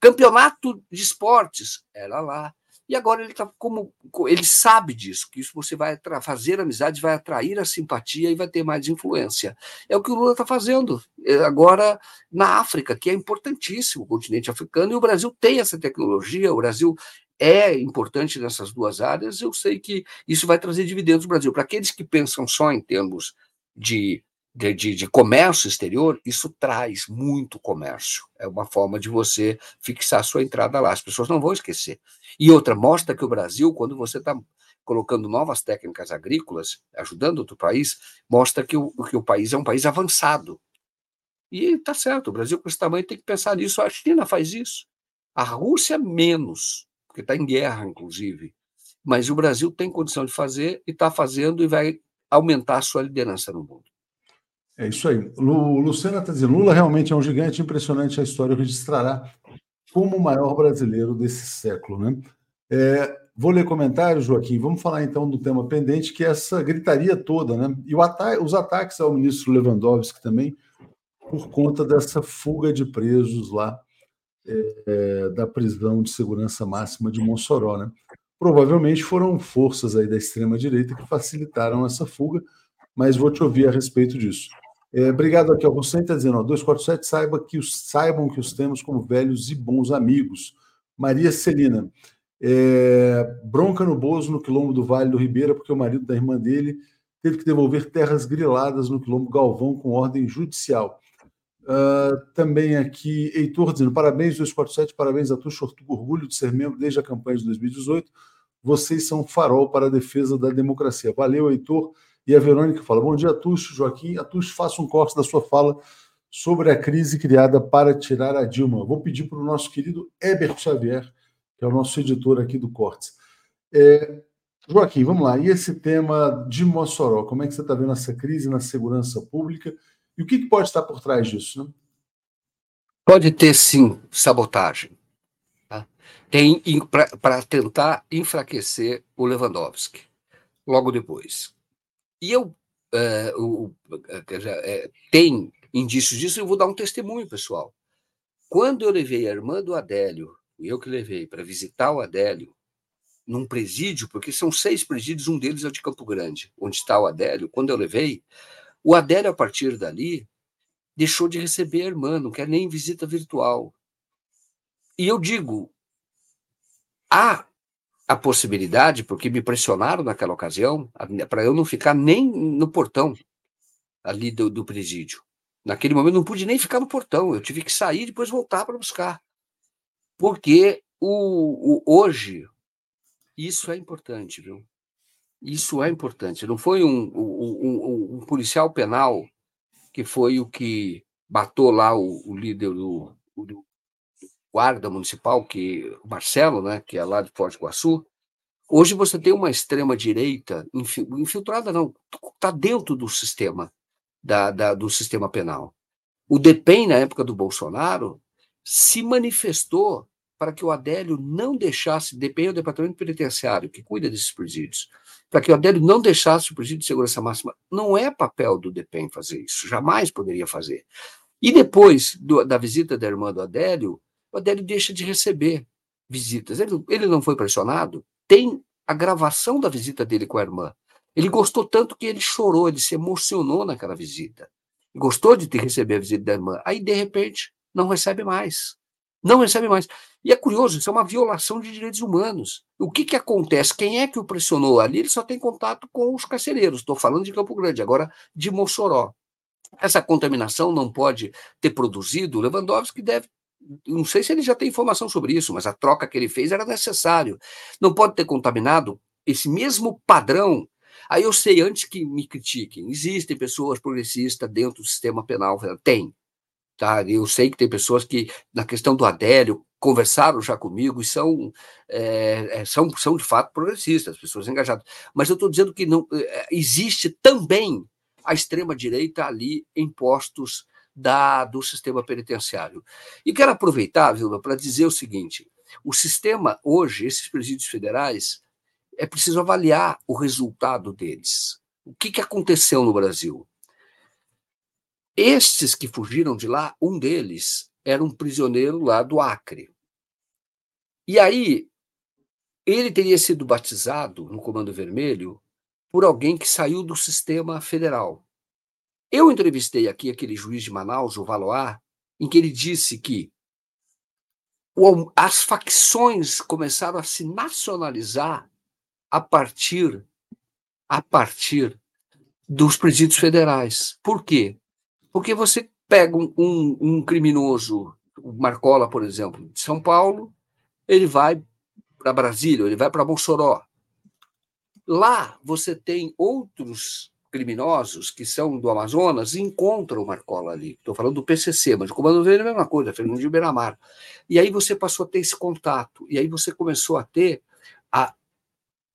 Campeonato de esportes era lá. E agora ele está como. Ele sabe disso, que isso você vai fazer amizade, vai atrair a simpatia e vai ter mais influência. É o que o Lula está fazendo é, agora na África, que é importantíssimo, o continente africano, e o Brasil tem essa tecnologia, o Brasil é importante nessas duas áreas, eu sei que isso vai trazer dividendos no Brasil. Para aqueles que pensam só em termos de, de, de, de, comércio exterior, isso traz muito comércio. É uma forma de você fixar sua entrada lá. As pessoas não vão esquecer. E outra, mostra que o Brasil, quando você está colocando novas técnicas agrícolas, ajudando outro país, mostra que o, que o país é um país avançado. E está certo, o Brasil com esse tamanho tem que pensar nisso. A China faz isso. A Rússia menos porque está em guerra, inclusive. Mas o Brasil tem condição de fazer e está fazendo e vai aumentar a sua liderança no mundo. É isso aí. Lu, Luciana está dizendo: Lula realmente é um gigante impressionante. A história registrará como o maior brasileiro desse século. Né? É, vou ler comentários, Joaquim. Vamos falar então do tema pendente, que é essa gritaria toda, né? E ata os ataques ao ministro Lewandowski também, por conta dessa fuga de presos lá é, da prisão de segurança máxima de Mossoró. Né? Provavelmente foram forças aí da extrema-direita que facilitaram essa fuga, mas vou te ouvir a respeito disso. É, obrigado aqui Hussein, está dizendo, ó, 247, saiba que os, saibam que os temos como velhos e bons amigos. Maria Celina, é, bronca no Bozo, no quilombo do Vale do Ribeira, porque o marido da irmã dele teve que devolver terras griladas no quilombo Galvão com ordem judicial. Uh, também aqui, Heitor dizendo: parabéns, 247, parabéns a Tuxo, orgulho de ser membro desde a campanha de 2018. Vocês são farol para a defesa da democracia. Valeu, Heitor. E a Verônica fala: bom dia, Tuxo, Joaquim. Atuxo, faça um corte da sua fala sobre a crise criada para tirar a Dilma. Vou pedir para o nosso querido Heber Xavier, que é o nosso editor aqui do Cortes. É, Joaquim, vamos lá. E esse tema de Mossoró, como é que você está vendo essa crise na segurança pública? E o que, que pode estar por trás disso? Né? Pode ter, sim, sabotagem. Tá? Tem para tentar enfraquecer o Lewandowski logo depois. E eu é, o, é, tem indícios disso, eu vou dar um testemunho, pessoal. Quando eu levei a irmã do Adélio, eu que levei para visitar o Adélio, num presídio, porque são seis presídios, um deles é o de Campo Grande, onde está o Adélio. Quando eu levei, o Adélio, a partir dali, deixou de receber a irmã, não quer nem visita virtual. E eu digo, há a possibilidade, porque me pressionaram naquela ocasião, para eu não ficar nem no portão ali do, do presídio. Naquele momento não pude nem ficar no portão, eu tive que sair e depois voltar para buscar. Porque o, o, hoje, isso é importante, viu? Isso é importante. Não foi um, um, um, um policial penal que foi o que matou lá o, o líder do, do, guarda municipal, que o Marcelo, né, que é lá de Forte Iguaçu. Hoje você tem uma extrema direita infiltrada, não, está dentro do sistema da, da, do sistema penal. O DEPEN, na época do Bolsonaro, se manifestou para que o Adélio não deixasse, DEPEN é o Departamento Penitenciário, que cuida desses presídios, para que o Adélio não deixasse o presídio de segurança máxima. Não é papel do DEPEN fazer isso, jamais poderia fazer. E depois do, da visita da irmã do Adélio, o Adélio deixa de receber visitas. Ele, ele não foi pressionado, tem a gravação da visita dele com a irmã. Ele gostou tanto que ele chorou, ele se emocionou naquela visita. Gostou de ter receber a visita da irmã. Aí, de repente, não recebe mais. Não recebe mais. E é curioso, isso é uma violação de direitos humanos. O que, que acontece? Quem é que o pressionou ali? Ele só tem contato com os carcereiros. Estou falando de Campo Grande, agora de Mossoró. Essa contaminação não pode ter produzido. Lewandowski deve. Não sei se ele já tem informação sobre isso, mas a troca que ele fez era necessário. Não pode ter contaminado esse mesmo padrão Aí eu sei, antes que me critiquem, existem pessoas progressistas dentro do sistema penal, tem. Tá? Eu sei que tem pessoas que, na questão do Adélio, conversaram já comigo e são, é, são, são de fato progressistas, pessoas engajadas. Mas eu estou dizendo que não é, existe também a extrema-direita ali em postos da, do sistema penitenciário. E quero aproveitar, Vilma, para dizer o seguinte: o sistema, hoje, esses presídios federais, é preciso avaliar o resultado deles. O que, que aconteceu no Brasil? Estes que fugiram de lá, um deles era um prisioneiro lá do Acre. E aí, ele teria sido batizado no Comando Vermelho por alguém que saiu do sistema federal. Eu entrevistei aqui aquele juiz de Manaus, o Valois, em que ele disse que as facções começaram a se nacionalizar a partir a partir dos presídios federais. Por quê? Porque você pega um, um, um criminoso, o Marcola, por exemplo, de São Paulo, ele vai para Brasília, ele vai para Mossoró. Lá você tem outros criminosos que são do Amazonas e encontram o Marcola ali. Estou falando do PCC, mas o Comando Verde é a mesma coisa, Fernando de Beiramar. E aí você passou a ter esse contato, e aí você começou a ter a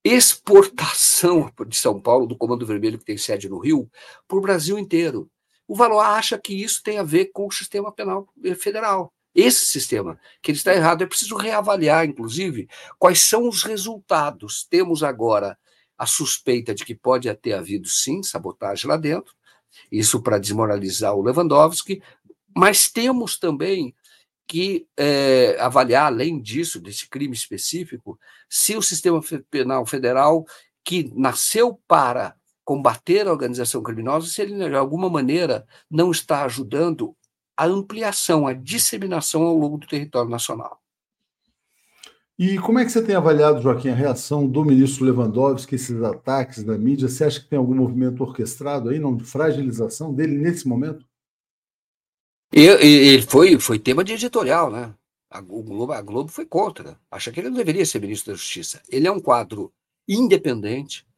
exportação de São Paulo, do Comando Vermelho, que tem sede no Rio, para o Brasil inteiro. O Valois acha que isso tem a ver com o sistema penal eh, federal. Esse sistema, que ele está errado. É preciso reavaliar, inclusive, quais são os resultados. Temos agora a suspeita de que pode ter havido, sim, sabotagem lá dentro, isso para desmoralizar o Lewandowski, mas temos também que é, avaliar, além disso, desse crime específico, se o sistema penal federal, que nasceu para combater a organização criminosa, se ele, de alguma maneira, não está ajudando a ampliação, a disseminação ao longo do território nacional. E como é que você tem avaliado, Joaquim, a reação do ministro Lewandowski, esses ataques da mídia? Você acha que tem algum movimento orquestrado aí, não, de fragilização dele nesse momento? Ele foi, foi tema de editorial, né? A Globo, a Globo foi contra. Acha que ele não deveria ser ministro da Justiça. Ele é um quadro independente,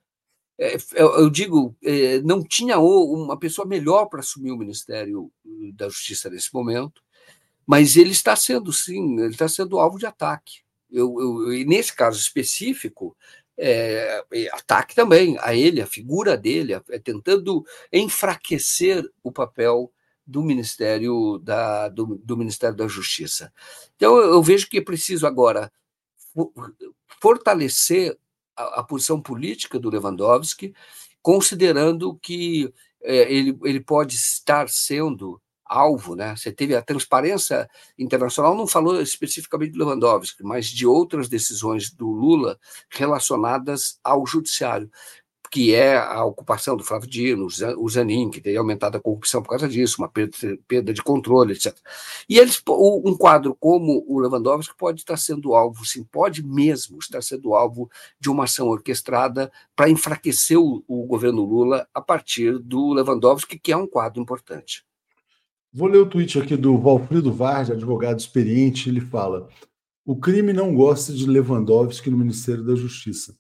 eu digo, é, não tinha uma pessoa melhor para assumir o Ministério hum, da Justiça nesse momento, mas ele está sendo, sim, ele está sendo alvo de ataque. Eu, eu, e nesse caso específico, é, ataque também a ele, a figura dele, é, tentando enfraquecer o papel do Ministério da, do, do Ministério da Justiça. Então, eu vejo que é preciso agora fortalecer a, posição política do Lewandowski, considerando que é, ele, ele pode estar sendo alvo, né? Você teve a transparência internacional, não falou especificamente do Lewandowski, mas de outras decisões do Lula relacionadas ao judiciário que é a ocupação do Flávio Dino, o Zanin, que teria aumentado a corrupção por causa disso, uma perda, de controle, etc. E eles, um quadro como o Lewandowski pode estar sendo alvo, sim, pode mesmo estar sendo alvo de uma ação orquestrada para enfraquecer o, o governo Lula a partir do Lewandowski, que é um quadro importante. Vou ler o tweet aqui do Valfrido Vargas, advogado experiente. Ele fala: o crime não gosta de Lewandowski no Ministério da Justiça.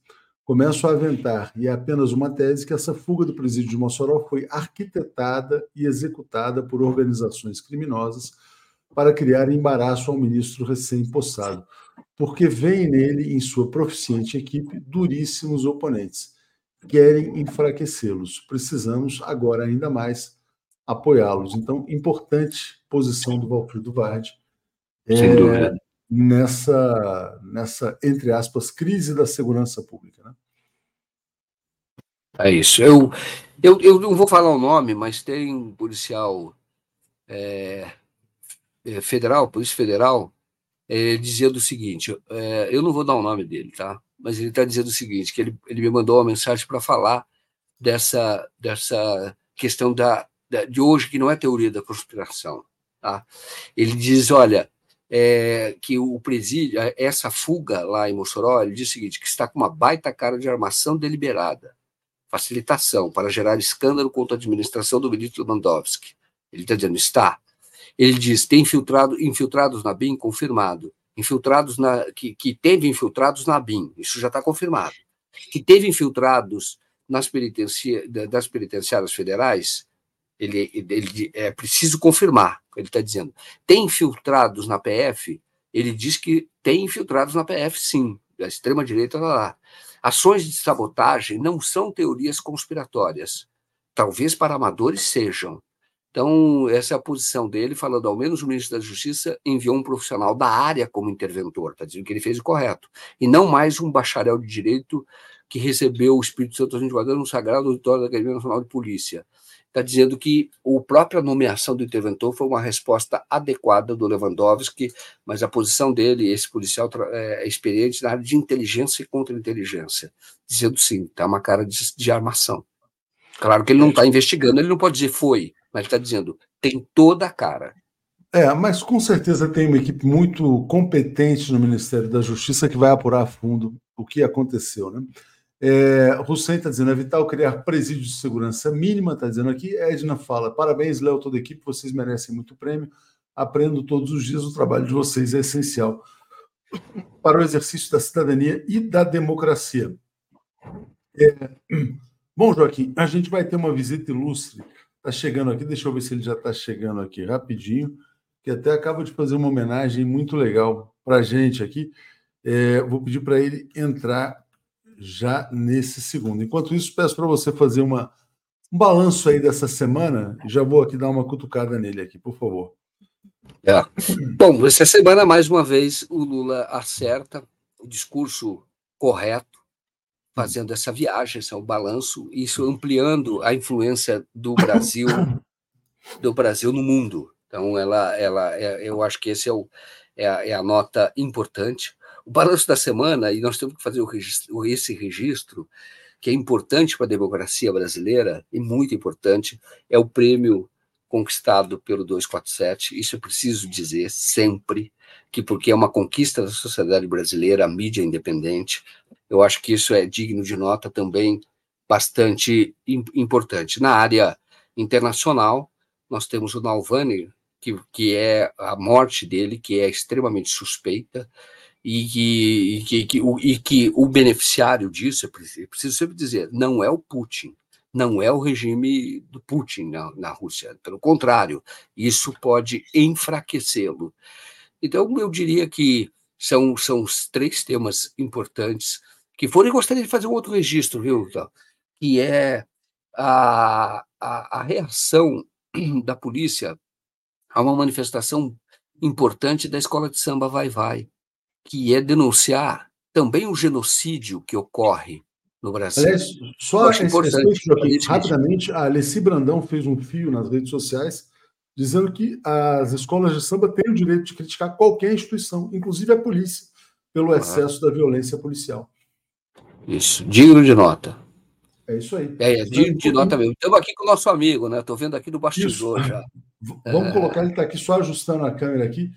Começo a aventar, e é apenas uma tese, que essa fuga do presídio de Mossoró foi arquitetada e executada por organizações criminosas para criar embaraço ao ministro recém-possado, porque vem nele, em sua proficiente equipe, duríssimos oponentes. Querem enfraquecê-los. Precisamos, agora ainda mais, apoiá-los. Então, importante posição do Valfrido Vardi. Sem é, dúvida nessa, nessa, entre aspas, crise da segurança pública. Né? É isso. Eu, eu, eu não vou falar o nome, mas tem um policial é, é, federal, polícia federal, é, dizendo o seguinte: é, eu não vou dar o nome dele, tá? Mas ele está dizendo o seguinte: que ele, ele me mandou uma mensagem para falar dessa, dessa questão da, da, de hoje, que não é teoria da conspiração. Tá? Ele diz: olha, é, que o presídio, essa fuga lá em Mossoró, ele diz o seguinte, que está com uma baita cara de armação deliberada, facilitação para gerar escândalo contra a administração do ministro Lewandowski. Ele está dizendo, está. Ele diz, tem infiltrado, infiltrados na BIM, confirmado. Infiltrados na, que, que teve infiltrados na BIM, isso já está confirmado. Que teve infiltrados nas penitencia, das penitenciárias federais, ele, ele é preciso confirmar, ele está dizendo. Tem infiltrados na PF? Ele diz que tem infiltrados na PF, sim. A extrema-direita está lá. Ações de sabotagem não são teorias conspiratórias. Talvez para amadores sejam. Então, essa é a posição dele, falando, ao menos o ministro da Justiça enviou um profissional da área como interventor, está dizendo que ele fez o correto, e não mais um bacharel de direito que recebeu o Espírito Santo Guarda no Sagrado Auditório da Academia Nacional de Polícia. Está dizendo que a própria nomeação do interventor foi uma resposta adequada do Lewandowski, mas a posição dele, esse policial é experiente na área de inteligência e contra-inteligência, dizendo sim, está uma cara de, de armação. Claro que ele não está investigando, ele não pode dizer foi, mas está dizendo tem toda a cara. É, mas com certeza tem uma equipe muito competente no Ministério da Justiça que vai apurar a fundo o que aconteceu, né? É, Hussein está dizendo, é vital criar presídios de segurança mínima, está dizendo aqui. Edna fala, parabéns, Léo, toda a equipe, vocês merecem muito prêmio. Aprendo todos os dias, o trabalho de vocês é essencial para o exercício da cidadania e da democracia. É, <clears throat> Bom, Joaquim, a gente vai ter uma visita ilustre. Está chegando aqui, deixa eu ver se ele já está chegando aqui rapidinho, que até acaba de fazer uma homenagem muito legal para a gente aqui. É, vou pedir para ele entrar já nesse segundo. Enquanto isso, peço para você fazer uma, um balanço aí dessa semana. Já vou aqui dar uma cutucada nele aqui, por favor. É. Bom, essa semana, mais uma vez, o Lula acerta o discurso correto fazendo essa viagem, esse é o balanço, isso ampliando a influência do Brasil do Brasil no mundo. Então, ela, ela, é, eu acho que esse é, o, é, a, é a nota importante. O balanço da semana, e nós temos que fazer registro, esse registro, que é importante para a democracia brasileira, e muito importante, é o prêmio conquistado pelo 247. Isso eu preciso dizer sempre, que porque é uma conquista da sociedade brasileira, a mídia independente, eu acho que isso é digno de nota também bastante importante. Na área internacional, nós temos o Nalvani, que, que é a morte dele, que é extremamente suspeita, e que, e que, que, o, e que o beneficiário disso, eu preciso sempre dizer, não é o Putin, não é o regime do Putin na, na Rússia, pelo contrário, isso pode enfraquecê-lo. Então, eu diria que são, são os três temas importantes que foram, e gostaria de fazer um outro registro, viu, que é a, a, a reação <clears throat> da polícia a uma manifestação importante da escola de samba Vai Vai, que é denunciar também o genocídio que ocorre no Brasil. Aliás, só esse respeito, aqui, rapidamente, a Alessi Brandão fez um fio nas redes sociais dizendo que as escolas de samba têm o direito de criticar qualquer instituição, inclusive a polícia, pelo excesso da violência policial. Isso, digno de nota. É isso aí. É, é digno de nota mesmo. Estamos aqui com o nosso amigo, né? Estou vendo aqui do bastidor isso. já. <laughs> Vamos é... colocar, ele está aqui só ajustando a câmera aqui.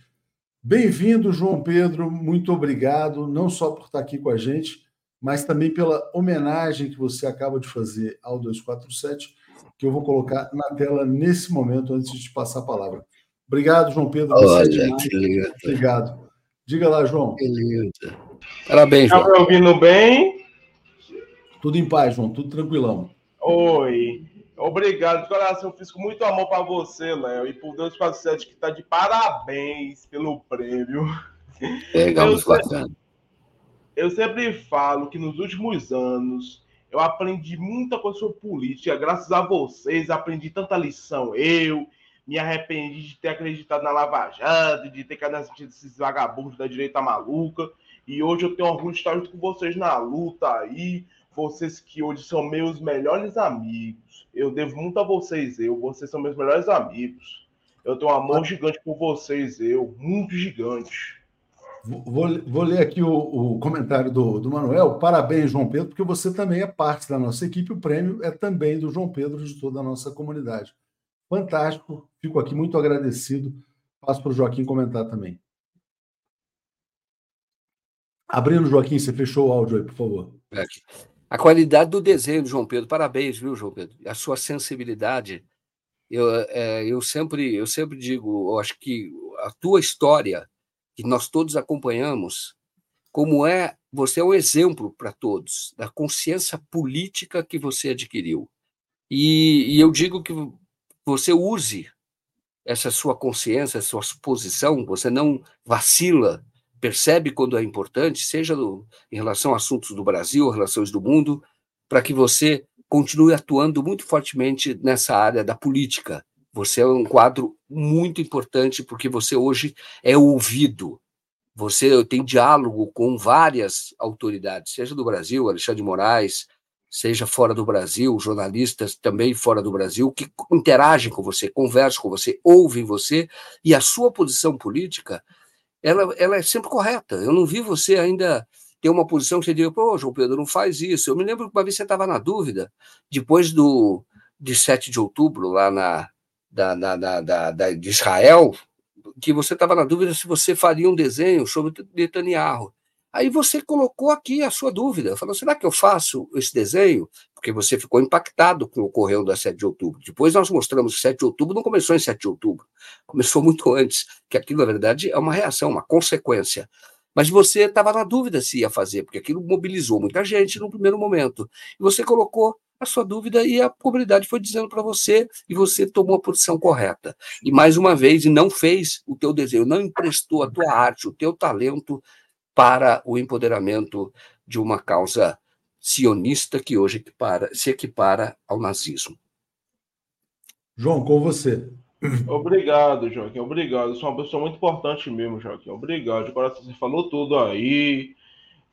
Bem-vindo, João Pedro. Muito obrigado, não só por estar aqui com a gente, mas também pela homenagem que você acaba de fazer ao 247, que eu vou colocar na tela nesse momento, antes de te passar a palavra. Obrigado, João Pedro. Olha, Obrigado. Diga lá, João. Que lindo. Parabéns, João. Está me ouvindo bem? Tudo em paz, João, tudo tranquilão. Oi. Obrigado, de coração. Eu fiz com muito amor para você, Léo. E por Deus Sete, que está de parabéns pelo prêmio. Legal, eu, sempre, eu sempre falo que nos últimos anos eu aprendi muita coisa sobre política. Graças a vocês, aprendi tanta lição. Eu me arrependi de ter acreditado na Lava Jato, de ter caído nesses vagabundos da direita maluca. E hoje eu tenho orgulho de estar junto com vocês na luta aí vocês que hoje são meus melhores amigos. Eu devo muito a vocês, eu. Vocês são meus melhores amigos. Eu tenho um amor ah. gigante por vocês, eu. Muito gigante. Vou, vou ler aqui o, o, comentário do, do Manuel. Parabéns, João Pedro, porque você também é parte da nossa equipe. O prêmio é também do João Pedro, de toda a nossa comunidade. Fantástico. Fico aqui muito agradecido. Passo para o Joaquim comentar também. Abrindo, Joaquim, você fechou o áudio aí, por favor. É a qualidade do desenho João Pedro. Parabéns, viu, João Pedro? A sua sensibilidade. Eu, é, eu sempre eu sempre digo, eu acho que a tua história que nós todos acompanhamos como é você é um exemplo para todos da consciência política que você adquiriu. E, e, eu digo que você use essa sua consciência, essa sua posição, você não vacila, percebe quando é importante, seja no, em relação a assuntos do Brasil, relações do mundo, para que você continue atuando muito fortemente nessa área da política. Você é um quadro muito importante porque você hoje é ouvido, você tem diálogo com várias autoridades, seja do Brasil, Alexandre de Moraes, seja fora do Brasil, jornalistas também fora do Brasil, que interagem com você, conversam com você, ouvem você, e a sua posição política, ela, ela é sempre correta. Eu não vi você ainda ter uma posição que você diga, pô, João Pedro, não faz isso. Eu me lembro que uma vez você estava na dúvida, depois do de 7 de outubro, lá na, da, da, da, da, de Israel, que você estava na dúvida se você faria um desenho sobre Netanyahu. Aí você colocou aqui a sua dúvida, falou: será que eu faço esse desenho? Porque você ficou impactado com o que ocorreu da 7 de outubro. Depois nós mostramos que 7 de outubro não começou em 7 de outubro, começou <laughs> muito antes, que aquilo, na verdade, é uma reação, uma consequência. Mas você estava na dúvida se ia fazer, porque aquilo mobilizou muita gente no primeiro momento. E você colocou a sua dúvida e a comunidade foi dizendo para você e você tomou a posição correta. E mais uma vez, não fez o teu desenho, não emprestou a tua arte, o teu talento para o empoderamento de uma causa sionista que hoje equipara, se equipara ao nazismo. João, com você. Obrigado, Joaquim. Obrigado. Você é uma pessoa muito importante mesmo, Joaquim. Obrigado. Agora você falou tudo aí.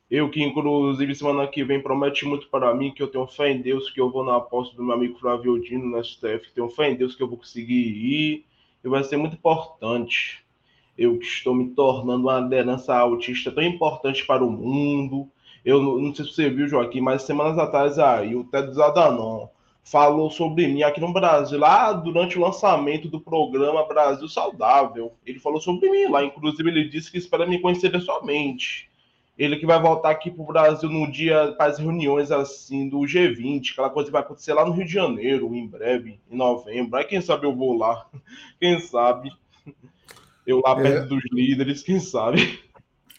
Eu que, inclusive, semana que vem promete muito para mim que eu tenho fé em Deus, que eu vou na aposta do meu amigo Flávio Dino no STF, que tenho fé em Deus que eu vou conseguir ir, e vai ser muito importante. Eu estou me tornando uma liderança autista tão importante para o mundo. Eu não sei se você viu, Joaquim, mas semanas atrás aí, o Ted Zadanon falou sobre mim aqui no Brasil, lá durante o lançamento do programa Brasil Saudável. Ele falou sobre mim lá, inclusive ele disse que espera me conhecer pessoalmente. Ele que vai voltar aqui para o Brasil no dia para as reuniões assim do G20, aquela coisa que vai acontecer lá no Rio de Janeiro, em breve, em novembro. Aí quem sabe eu vou lá. <laughs> Quem sabe? Eu lá perto é... dos líderes, quem sabe?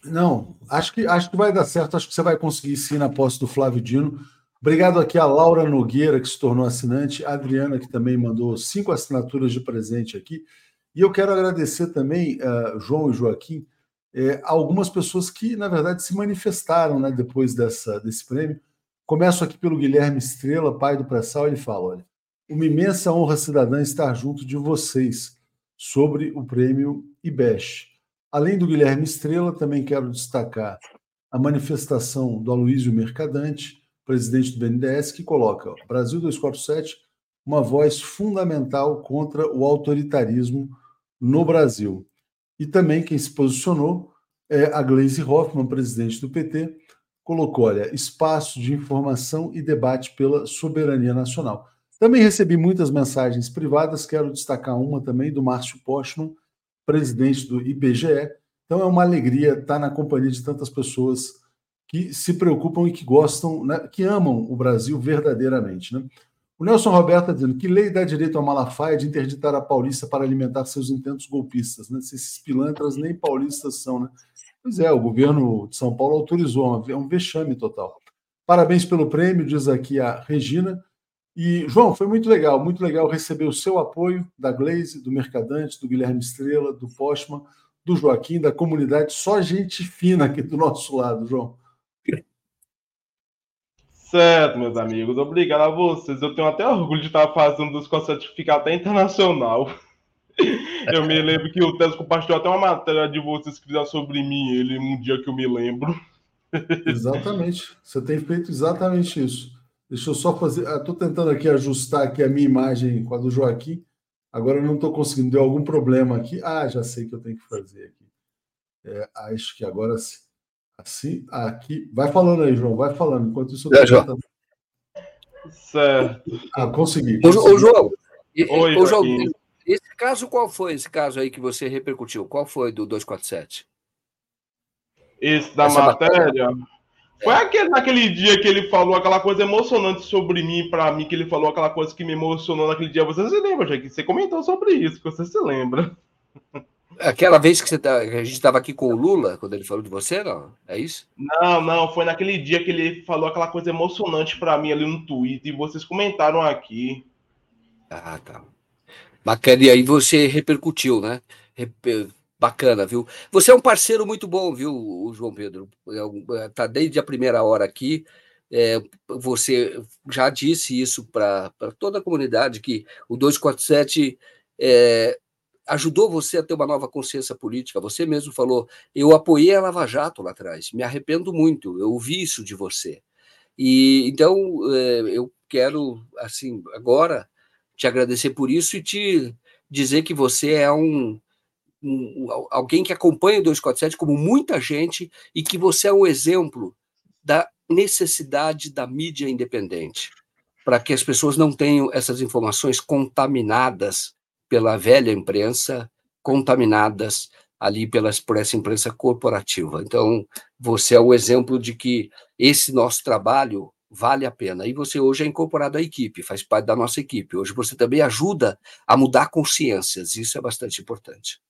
Não, acho que acho que vai dar certo, acho que você vai conseguir sim na posse do Flávio Dino. Obrigado aqui a Laura Nogueira, que se tornou assinante, a Adriana, que também mandou cinco assinaturas de presente aqui. E eu quero agradecer também, uh, João e Joaquim, é, algumas pessoas que, na verdade, se manifestaram né, depois dessa, desse prêmio. Começo aqui pelo Guilherme Estrela, pai do pré-sal, ele fala: olha, uma imensa honra cidadã estar junto de vocês sobre o prêmio IBESH. Além do Guilherme Estrela, também quero destacar a manifestação do Aloysio Mercadante, presidente do BNDES, que coloca Brasil 247, uma voz fundamental contra o autoritarismo no Brasil. E também quem se posicionou é a Gleisi Hoffmann, presidente do PT, colocou, olha, espaço de informação e debate pela soberania nacional. Também recebi muitas mensagens privadas, quero destacar uma também do Márcio Postman, presidente do IBGE. Então é uma alegria estar na companhia de tantas pessoas que se preocupam e que gostam, né, que amam o Brasil verdadeiramente. Né? O Nelson Roberto está dizendo que lei dá direito ao Malafaia de interditar a Paulista para alimentar seus intentos golpistas. Né? Esses pilantras nem paulistas são. Né? Pois é, o governo de São Paulo autorizou, é um vexame total. Parabéns pelo prêmio, diz aqui a Regina. E, João, foi muito legal, muito legal receber o seu apoio da Glaze, do Mercadante, do Guilherme Estrela, do Postman, do Joaquim, da comunidade, só gente fina aqui do nosso lado, João. Certo, meus amigos. Obrigado a vocês. Eu tenho até orgulho de estar fazendo dos com certificado até internacional. Eu me lembro que o Tesco compartilhou até uma matéria de vocês que fizeram sobre mim, ele, um dia que eu me lembro. Exatamente. Você tem feito exatamente isso. Deixa eu só fazer. Estou tentando aqui ajustar aqui a minha imagem com a do Joaquim. Agora eu não estou conseguindo. Deu algum problema aqui. Ah, já sei que eu tenho que fazer aqui. É, acho que agora sim. Assim, aqui. Vai falando aí, João, vai falando. Enquanto isso, eu é, João. Certo. Ah, consegui. consegui. Ô, João, Oi, ô, João, esse caso, qual foi esse caso aí que você repercutiu? Qual foi do 247? Esse da Essa matéria? matéria? Foi aquele, naquele dia que ele falou aquela coisa emocionante sobre mim, para mim, que ele falou aquela coisa que me emocionou naquele dia. Você se lembra, que você comentou sobre isso, que você se lembra. Aquela vez que, tá, que a gente estava aqui com o Lula, quando ele falou de você, não? É isso? Não, não, foi naquele dia que ele falou aquela coisa emocionante para mim ali no Twitter e vocês comentaram aqui. Ah, tá. Bacana, e aí você repercutiu, né? Bacana, viu? Você é um parceiro muito bom, viu, João Pedro? É tá desde a primeira hora aqui. É, você já disse isso para toda a comunidade que o 247 é, ajudou você a ter uma nova consciência política. Você mesmo falou, eu apoiei a Lava Jato lá atrás, me arrependo muito, eu ouvi isso de você. E então é, eu quero, assim, agora te agradecer por isso e te dizer que você é um, um alguém que acompanha o 247 como muita gente e que você é um exemplo da necessidade da mídia independente para que as pessoas não tenham essas informações contaminadas pela velha imprensa, contaminadas ali pelas, por essa imprensa corporativa. Então, você é o exemplo de que esse nosso trabalho vale a pena. E você hoje é incorporado à equipe, faz parte da nossa equipe. Hoje você também ajuda a mudar consciências, isso é bastante importante.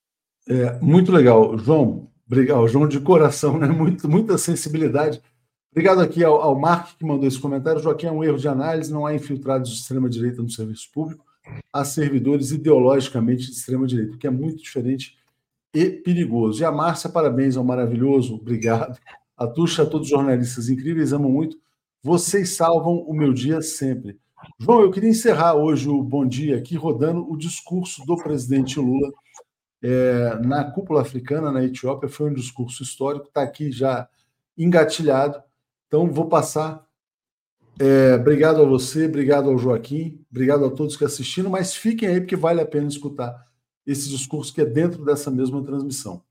É, muito legal, João. Obrigado, João, de coração, né? Muito, muita sensibilidade. Obrigado aqui ao, ao Mark que mandou esse comentário. Joaquim, é um erro de análise, não há infiltrados de extrema-direita no serviço público a servidores ideologicamente de extrema-direita, que é muito diferente e perigoso. E a Márcia, parabéns ao maravilhoso, obrigado. A Tuxa, a todos os jornalistas incríveis, amo muito. Vocês salvam o meu dia sempre. João, eu queria encerrar hoje o Bom Dia aqui rodando o discurso do presidente Lula é, na cúpula africana, na Etiópia. Foi um discurso histórico, está aqui já engatilhado. Então, vou passar é, obrigado a você, obrigado ao Joaquim, obrigado a todos que assistiram, mas fiquem aí porque vale a pena escutar esse discurso que é dentro dessa mesma transmissão.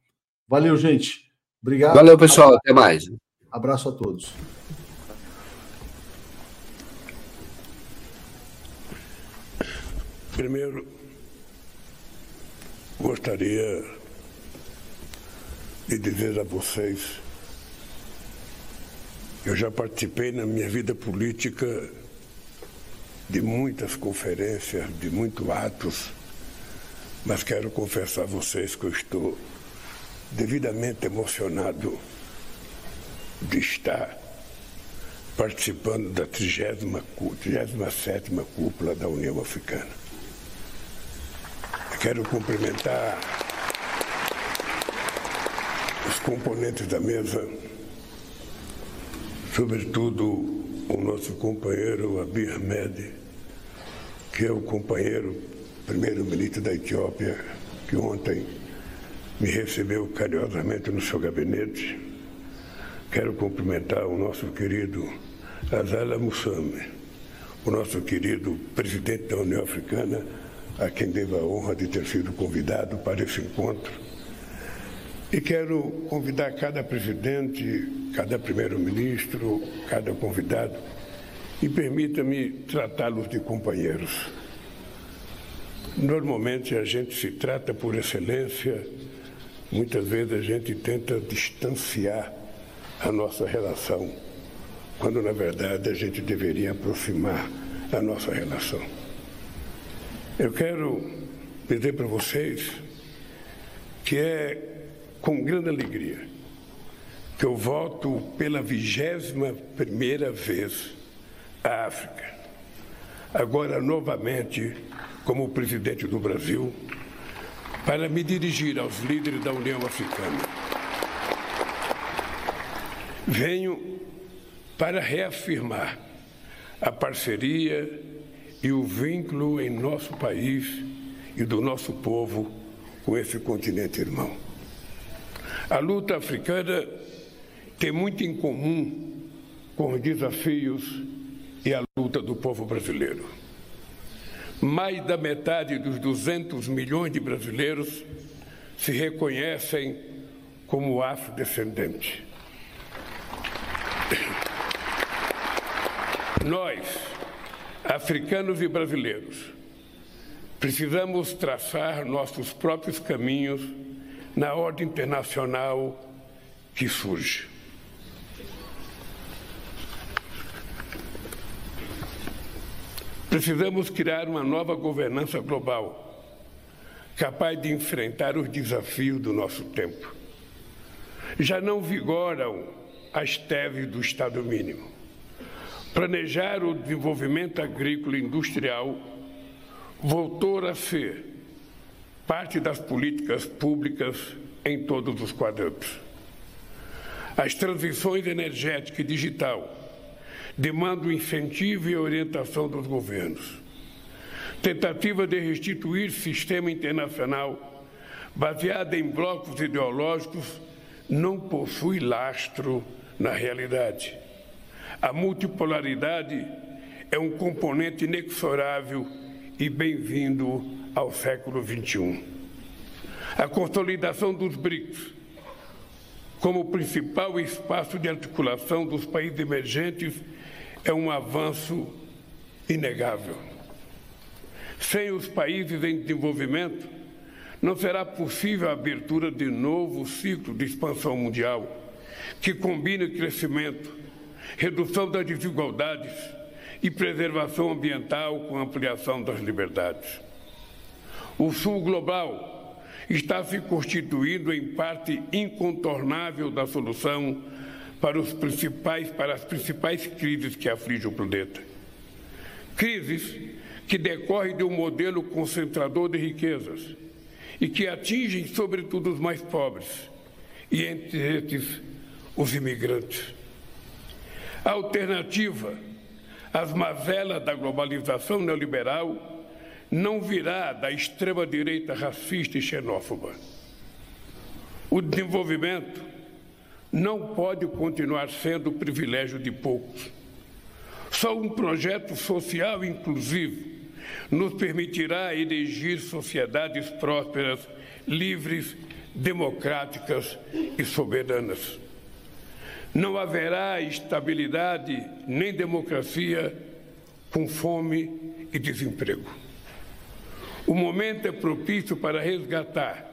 Valeu, gente. Obrigado. Valeu, pessoal. Até mais. Abraço a todos. Primeiro, gostaria de dizer a vocês eu já participei na minha vida política de muitas conferências, de muitos atos, mas quero confessar a vocês que eu estou devidamente emocionado de estar participando da 37 cúpula da União Africana. Quero cumprimentar os componentes da mesa sobretudo o nosso companheiro Abiy Ahmed, que é o companheiro primeiro-ministro da Etiópia, que ontem me recebeu carinhosamente no seu gabinete. Quero cumprimentar o nosso querido Azala Mussame, o nosso querido presidente da União Africana, a quem devo a honra de ter sido convidado para esse encontro e quero convidar cada presidente, cada primeiro-ministro, cada convidado, e permita-me tratá-los de companheiros. Normalmente a gente se trata por excelência, muitas vezes a gente tenta distanciar a nossa relação, quando na verdade a gente deveria aproximar a nossa relação. Eu quero dizer para vocês que é com grande alegria que eu volto pela vigésima primeira vez à África. Agora, novamente, como presidente do Brasil, para me dirigir aos líderes da União Africana. Venho para reafirmar a parceria e o vínculo em nosso país e do nosso povo com esse continente irmão. A luta africana tem muito em comum com os desafios e a luta do povo brasileiro. Mais da metade dos 200 milhões de brasileiros se reconhecem como afrodescendentes. Nós, africanos e brasileiros, precisamos traçar nossos próprios caminhos na ordem internacional que surge. Precisamos criar uma nova governança global, capaz de enfrentar os desafios do nosso tempo. Já não vigoram as teses do Estado mínimo. Planejar o desenvolvimento agrícola e industrial voltou a ser parte das políticas públicas em todos os quadrantes. As transições energética e digital demandam incentivo e orientação dos governos. Tentativa de restituir sistema internacional baseada em blocos ideológicos não possui lastro na realidade. A multipolaridade é um componente inexorável e bem-vindo ao século XXI. A consolidação dos BRICS como principal espaço de articulação dos países emergentes é um avanço inegável. Sem os países em desenvolvimento, não será possível a abertura de novo ciclo de expansão mundial que combine crescimento, redução das desigualdades e preservação ambiental com ampliação das liberdades. O Sul global está se constituindo em parte incontornável da solução para, os principais, para as principais crises que afligem o planeta. Crises que decorrem de um modelo concentrador de riquezas e que atingem, sobretudo, os mais pobres, e entre esses, os imigrantes. A alternativa às mazelas da globalização neoliberal não virá da extrema-direita racista e xenófoba. O desenvolvimento não pode continuar sendo o privilégio de poucos. Só um projeto social inclusivo nos permitirá erigir sociedades prósperas, livres, democráticas e soberanas. Não haverá estabilidade nem democracia com fome e desemprego. O momento é propício para resgatar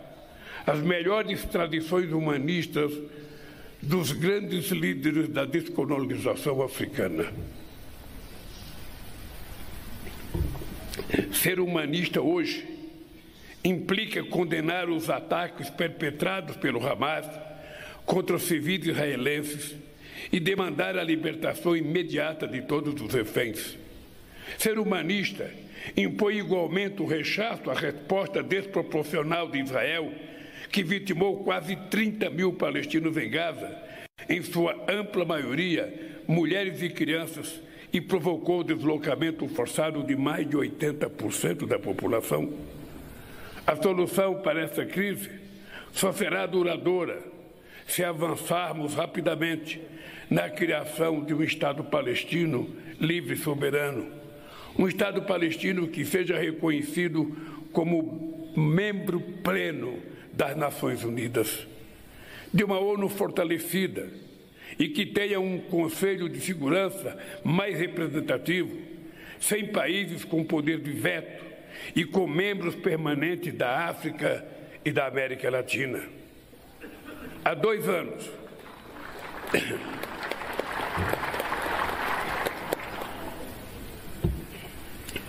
as melhores tradições humanistas dos grandes líderes da descolonização africana. Ser humanista hoje implica condenar os ataques perpetrados pelo Hamas contra os civis israelenses e demandar a libertação imediata de todos os reféns. Ser humanista impõe igualmente o rechaço à resposta desproporcional de Israel que vitimou quase 30 mil palestinos em Gaza, em sua ampla maioria mulheres e crianças, e provocou o deslocamento forçado de mais de 80% da população. A solução para essa crise só será duradoura se avançarmos rapidamente na criação de um Estado palestino livre e soberano. Um Estado palestino que seja reconhecido como membro pleno das Nações Unidas, de uma ONU fortalecida e que tenha um Conselho de Segurança mais representativo, sem países com poder de veto e com membros permanentes da África e da América Latina. Há dois anos,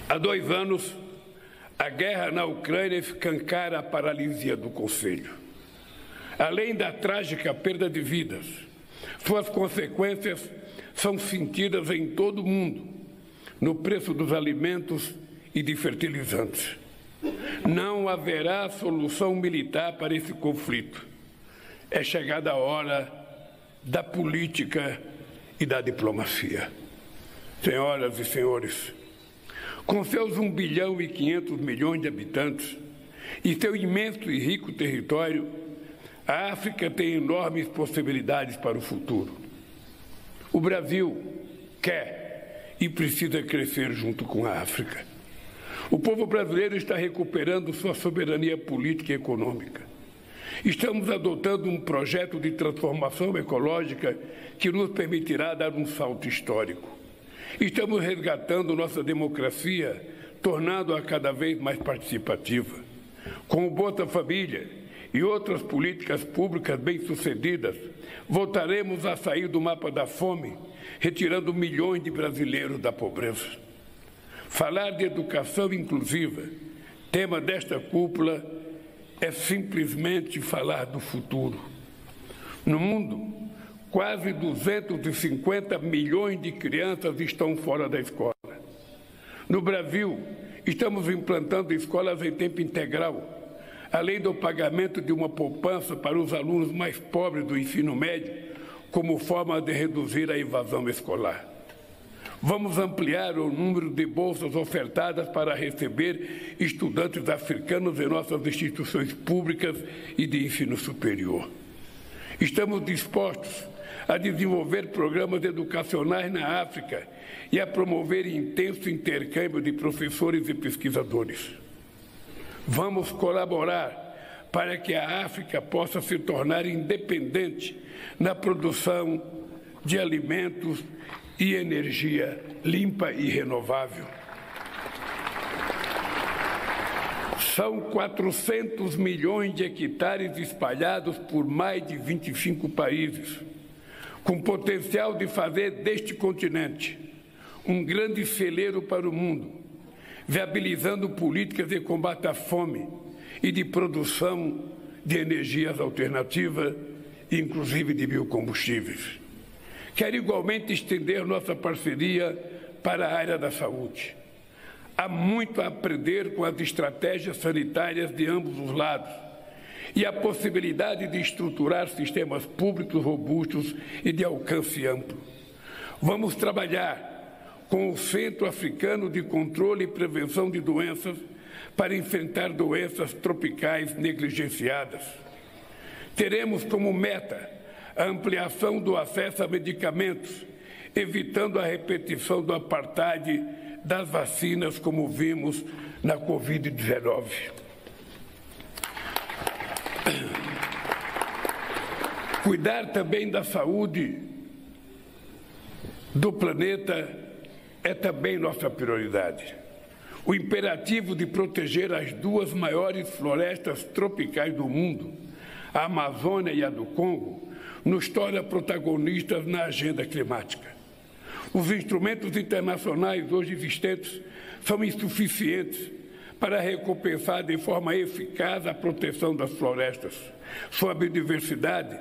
há dois anos, a guerra na Ucrânia escancara a paralisia do Conselho. Além da trágica perda de vidas, suas consequências são sentidas em todo o mundo, no preço dos alimentos e de fertilizantes. Não haverá solução militar para esse conflito. É chegada a hora da política e da diplomacia. Senhoras e senhores, com seus 1 bilhão e 500 milhões de habitantes e seu imenso e rico território, a África tem enormes possibilidades para o futuro. O Brasil quer e precisa crescer junto com a África. O povo brasileiro está recuperando sua soberania política e econômica. Estamos adotando um projeto de transformação ecológica que nos permitirá dar um salto histórico. Estamos resgatando nossa democracia, tornando-a cada vez mais participativa. Com o Bolsa Família e outras políticas públicas bem-sucedidas, voltaremos a sair do mapa da fome, retirando milhões de brasileiros da pobreza. Falar de educação inclusiva, tema desta cúpula, é simplesmente falar do futuro. No mundo, quase 250 milhões de crianças estão fora da escola. No Brasil, estamos implantando escolas em tempo integral, além do pagamento de uma poupança para os alunos mais pobres do ensino médio, como forma de reduzir a evasão escolar. Vamos ampliar o número de bolsas ofertadas para receber estudantes africanos em nossas instituições públicas e de ensino superior. Estamos dispostos a desenvolver programas educacionais na África e a promover intenso intercâmbio de professores e pesquisadores. Vamos colaborar para que a África possa se tornar independente na produção de alimentos e energia limpa e renovável. São 400 milhões de hectares espalhados por mais de 25 países, com potencial de fazer deste continente um grande celeiro para o mundo, viabilizando políticas de combate à fome e de produção de energias alternativas, inclusive de biocombustíveis. Quero igualmente estender nossa parceria para a área da saúde. Há muito a aprender com as estratégias sanitárias de ambos os lados e a possibilidade de estruturar sistemas públicos robustos e de alcance amplo. Vamos trabalhar com o Centro Africano de Controle e Prevenção de Doenças para enfrentar doenças tropicais negligenciadas. Teremos como meta a ampliação do acesso a medicamentos, evitando a repetição do apartheid das vacinas, como vimos na Covid-19. Cuidar também da saúde do planeta é também nossa prioridade. O imperativo de proteger as duas maiores florestas tropicais do mundo, a Amazônia e a do Congo, nos torna protagonistas na agenda climática. Os instrumentos internacionais hoje existentes são insuficientes para recompensar de forma eficaz a proteção das florestas, sua biodiversidade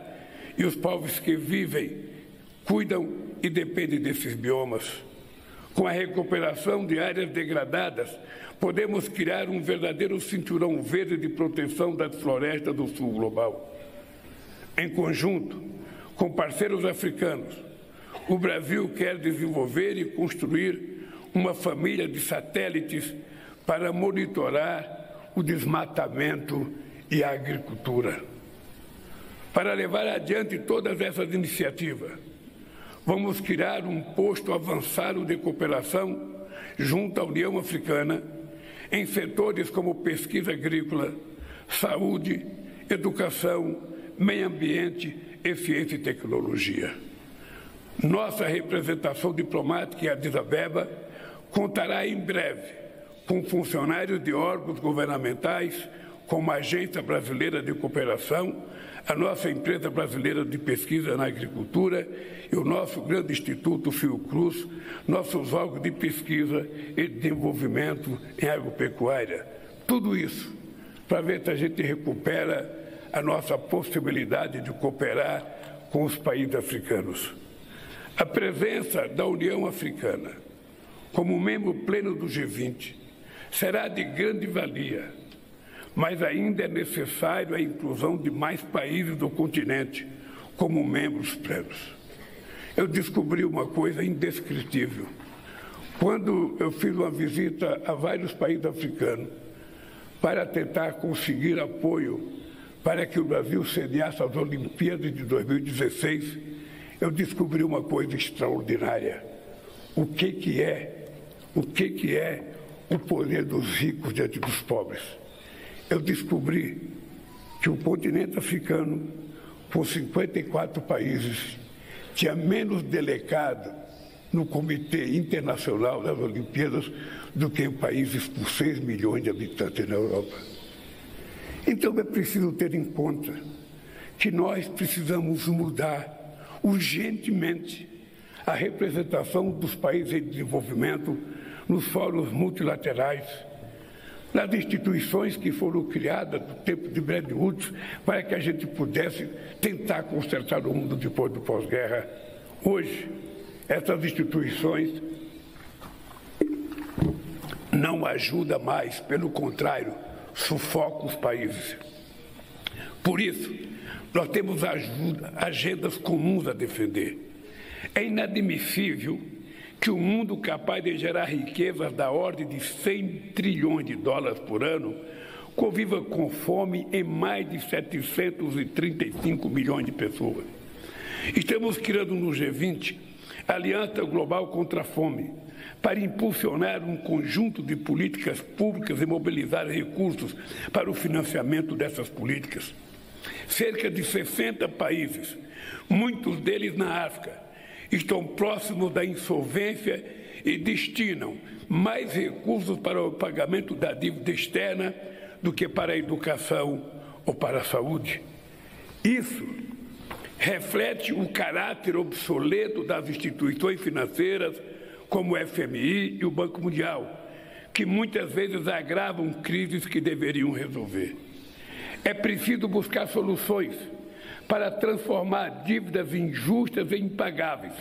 e os povos que vivem, cuidam e dependem desses biomas. Com a recuperação de áreas degradadas, podemos criar um verdadeiro cinturão verde de proteção das florestas do sul global. Em conjunto, com parceiros africanos, o Brasil quer desenvolver e construir uma família de satélites para monitorar o desmatamento e a agricultura. Para levar adiante todas essas iniciativas, vamos criar um posto avançado de cooperação junto à União Africana em setores como pesquisa agrícola, saúde, educação, meio ambiente e ciência e tecnologia. Nossa representação diplomática em Addis Abeba contará em breve com funcionários de órgãos governamentais, como a Agência Brasileira de Cooperação, a nossa empresa brasileira de pesquisa na agricultura e o nosso grande instituto Fiocruz, nossos órgãos de pesquisa e desenvolvimento em agropecuária. Tudo isso para ver se a gente recupera a nossa possibilidade de cooperar com os países africanos. A presença da União Africana como membro pleno do G20 será de grande valia, mas ainda é necessário a inclusão de mais países do continente como membros plenos. Eu descobri uma coisa indescritível. Quando eu fiz uma visita a vários países africanos para tentar conseguir apoio para que o Brasil sediasse as Olimpíadas de 2016, eu descobri uma coisa extraordinária. O que, que é, o que, que é o poder dos ricos diante dos pobres. Eu descobri que o continente africano, por 54 países, tinha menos delegado no Comitê Internacional das Olimpíadas do que países com 6 milhões de habitantes na Europa. Então é preciso ter em conta que nós precisamos mudar urgentemente a representação dos países em desenvolvimento nos fóruns multilaterais, nas instituições que foram criadas no tempo de Bretton Woods para que a gente pudesse tentar consertar o mundo depois do pós-guerra. Hoje, essas instituições não ajudam mais, pelo contrário, sufocam os países. Por isso, nós temos ajuda, agendas comuns a defender. É inadmissível que o um mundo capaz de gerar riquezas da ordem de 100 trilhões de dólares por ano conviva com fome em mais de 735 milhões de pessoas. Estamos criando no G20 a Aliança Global contra a Fome para impulsionar um conjunto de políticas públicas e mobilizar recursos para o financiamento dessas políticas. Cerca de 60 países, muitos deles na África, estão próximos da insolvência e destinam mais recursos para o pagamento da dívida externa do que para a educação ou para a saúde. Isso reflete o caráter obsoleto das instituições financeiras como o FMI e o Banco Mundial, que muitas vezes agravam crises que deveriam resolver. É preciso buscar soluções para transformar dívidas injustas e impagáveis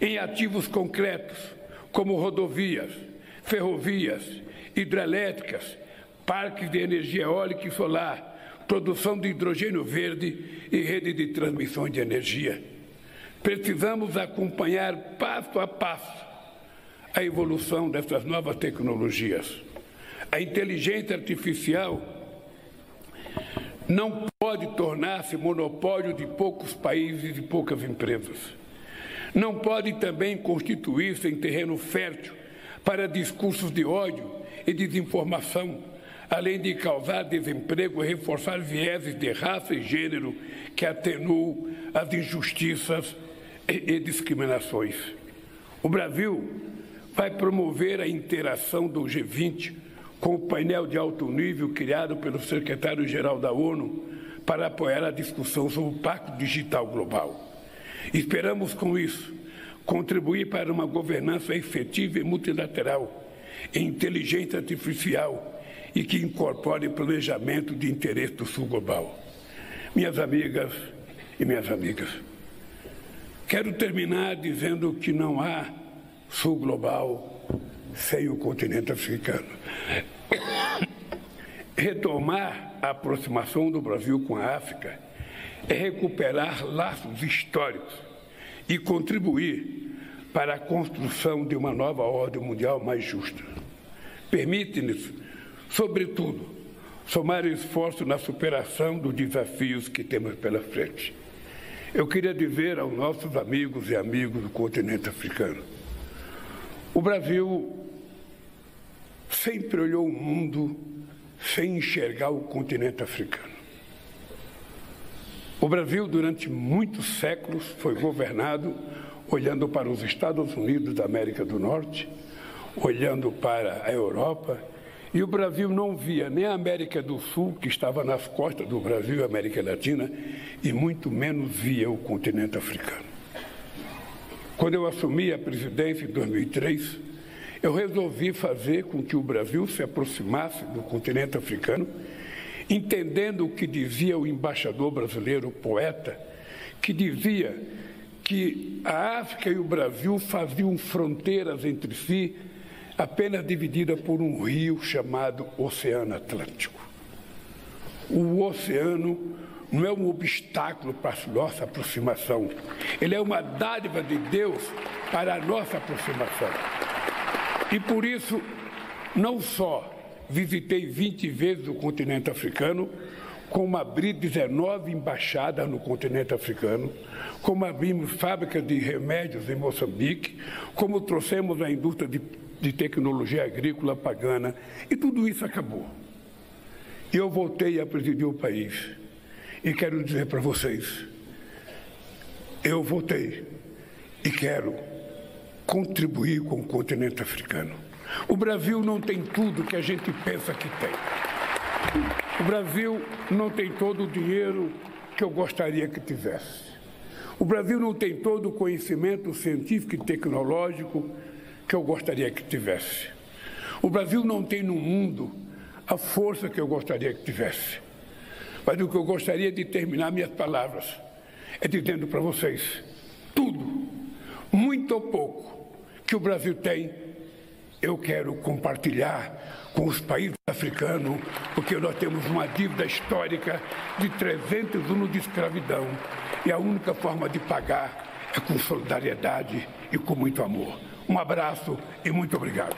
em ativos concretos, como rodovias, ferrovias, hidrelétricas, parques de energia eólica e solar, produção de hidrogênio verde e rede de transmissão de energia. Precisamos acompanhar passo a passo a evolução dessas novas tecnologias. A inteligência artificial não pode tornar-se monopólio de poucos países e poucas empresas. Não pode também constituir-se em terreno fértil para discursos de ódio e desinformação, além de causar desemprego e reforçar vieses de raça e gênero que atenuam as injustiças e discriminações. O Brasil vai promover a interação do G20 com o painel de alto nível criado pelo secretário-geral da ONU para apoiar a discussão sobre o Pacto Digital Global. Esperamos, com isso, contribuir para uma governança efetiva e multilateral, em inteligência artificial e que incorpore planejamento de interesse do Sul Global. Minhas amigas e minhas amigas, quero terminar dizendo que não há Sul Global sem o continente africano. Retomar a aproximação do Brasil com a África é recuperar laços históricos e contribuir para a construção de uma nova ordem mundial mais justa. Permite-nos, sobretudo, somar esforço na superação dos desafios que temos pela frente. Eu queria dizer aos nossos amigos e amigos do continente africano: o Brasil sempre olhou o mundo sem enxergar o continente africano. O Brasil, durante muitos séculos, foi governado olhando para os Estados Unidos da América do Norte, olhando para a Europa, e o Brasil não via nem a América do Sul, que estava nas costas do Brasil e América Latina, e muito menos via o continente africano. Quando eu assumi a presidência em 2003, eu resolvi fazer com que o Brasil se aproximasse do continente africano, entendendo o que dizia o embaixador brasileiro, o poeta, que dizia que a África e o Brasil faziam fronteiras entre si apenas dividida por um rio chamado Oceano Atlântico. O oceano não é um obstáculo para a nossa aproximação, ele é uma dádiva de Deus para a nossa aproximação. E por isso, não só visitei 20 vezes o continente africano, como abri 19 embaixadas no continente africano, como abrimos fábricas de remédios em Moçambique, como trouxemos a indústria de, de tecnologia agrícola pagana, e tudo isso acabou. E eu voltei a presidir o país. E quero dizer para vocês, eu voltei e quero contribuir com o continente africano. O Brasil não tem tudo que a gente pensa que tem. O Brasil não tem todo o dinheiro que eu gostaria que tivesse. O Brasil não tem todo o conhecimento científico e tecnológico que eu gostaria que tivesse. O Brasil não tem no mundo a força que eu gostaria que tivesse. Mas o que eu gostaria de terminar minhas palavras é dizendo para vocês: tudo, muito ou pouco, que o Brasil tem, eu quero compartilhar com os países africanos, porque nós temos uma dívida histórica de 300 anos de escravidão. E a única forma de pagar é com solidariedade e com muito amor. Um abraço e muito obrigado.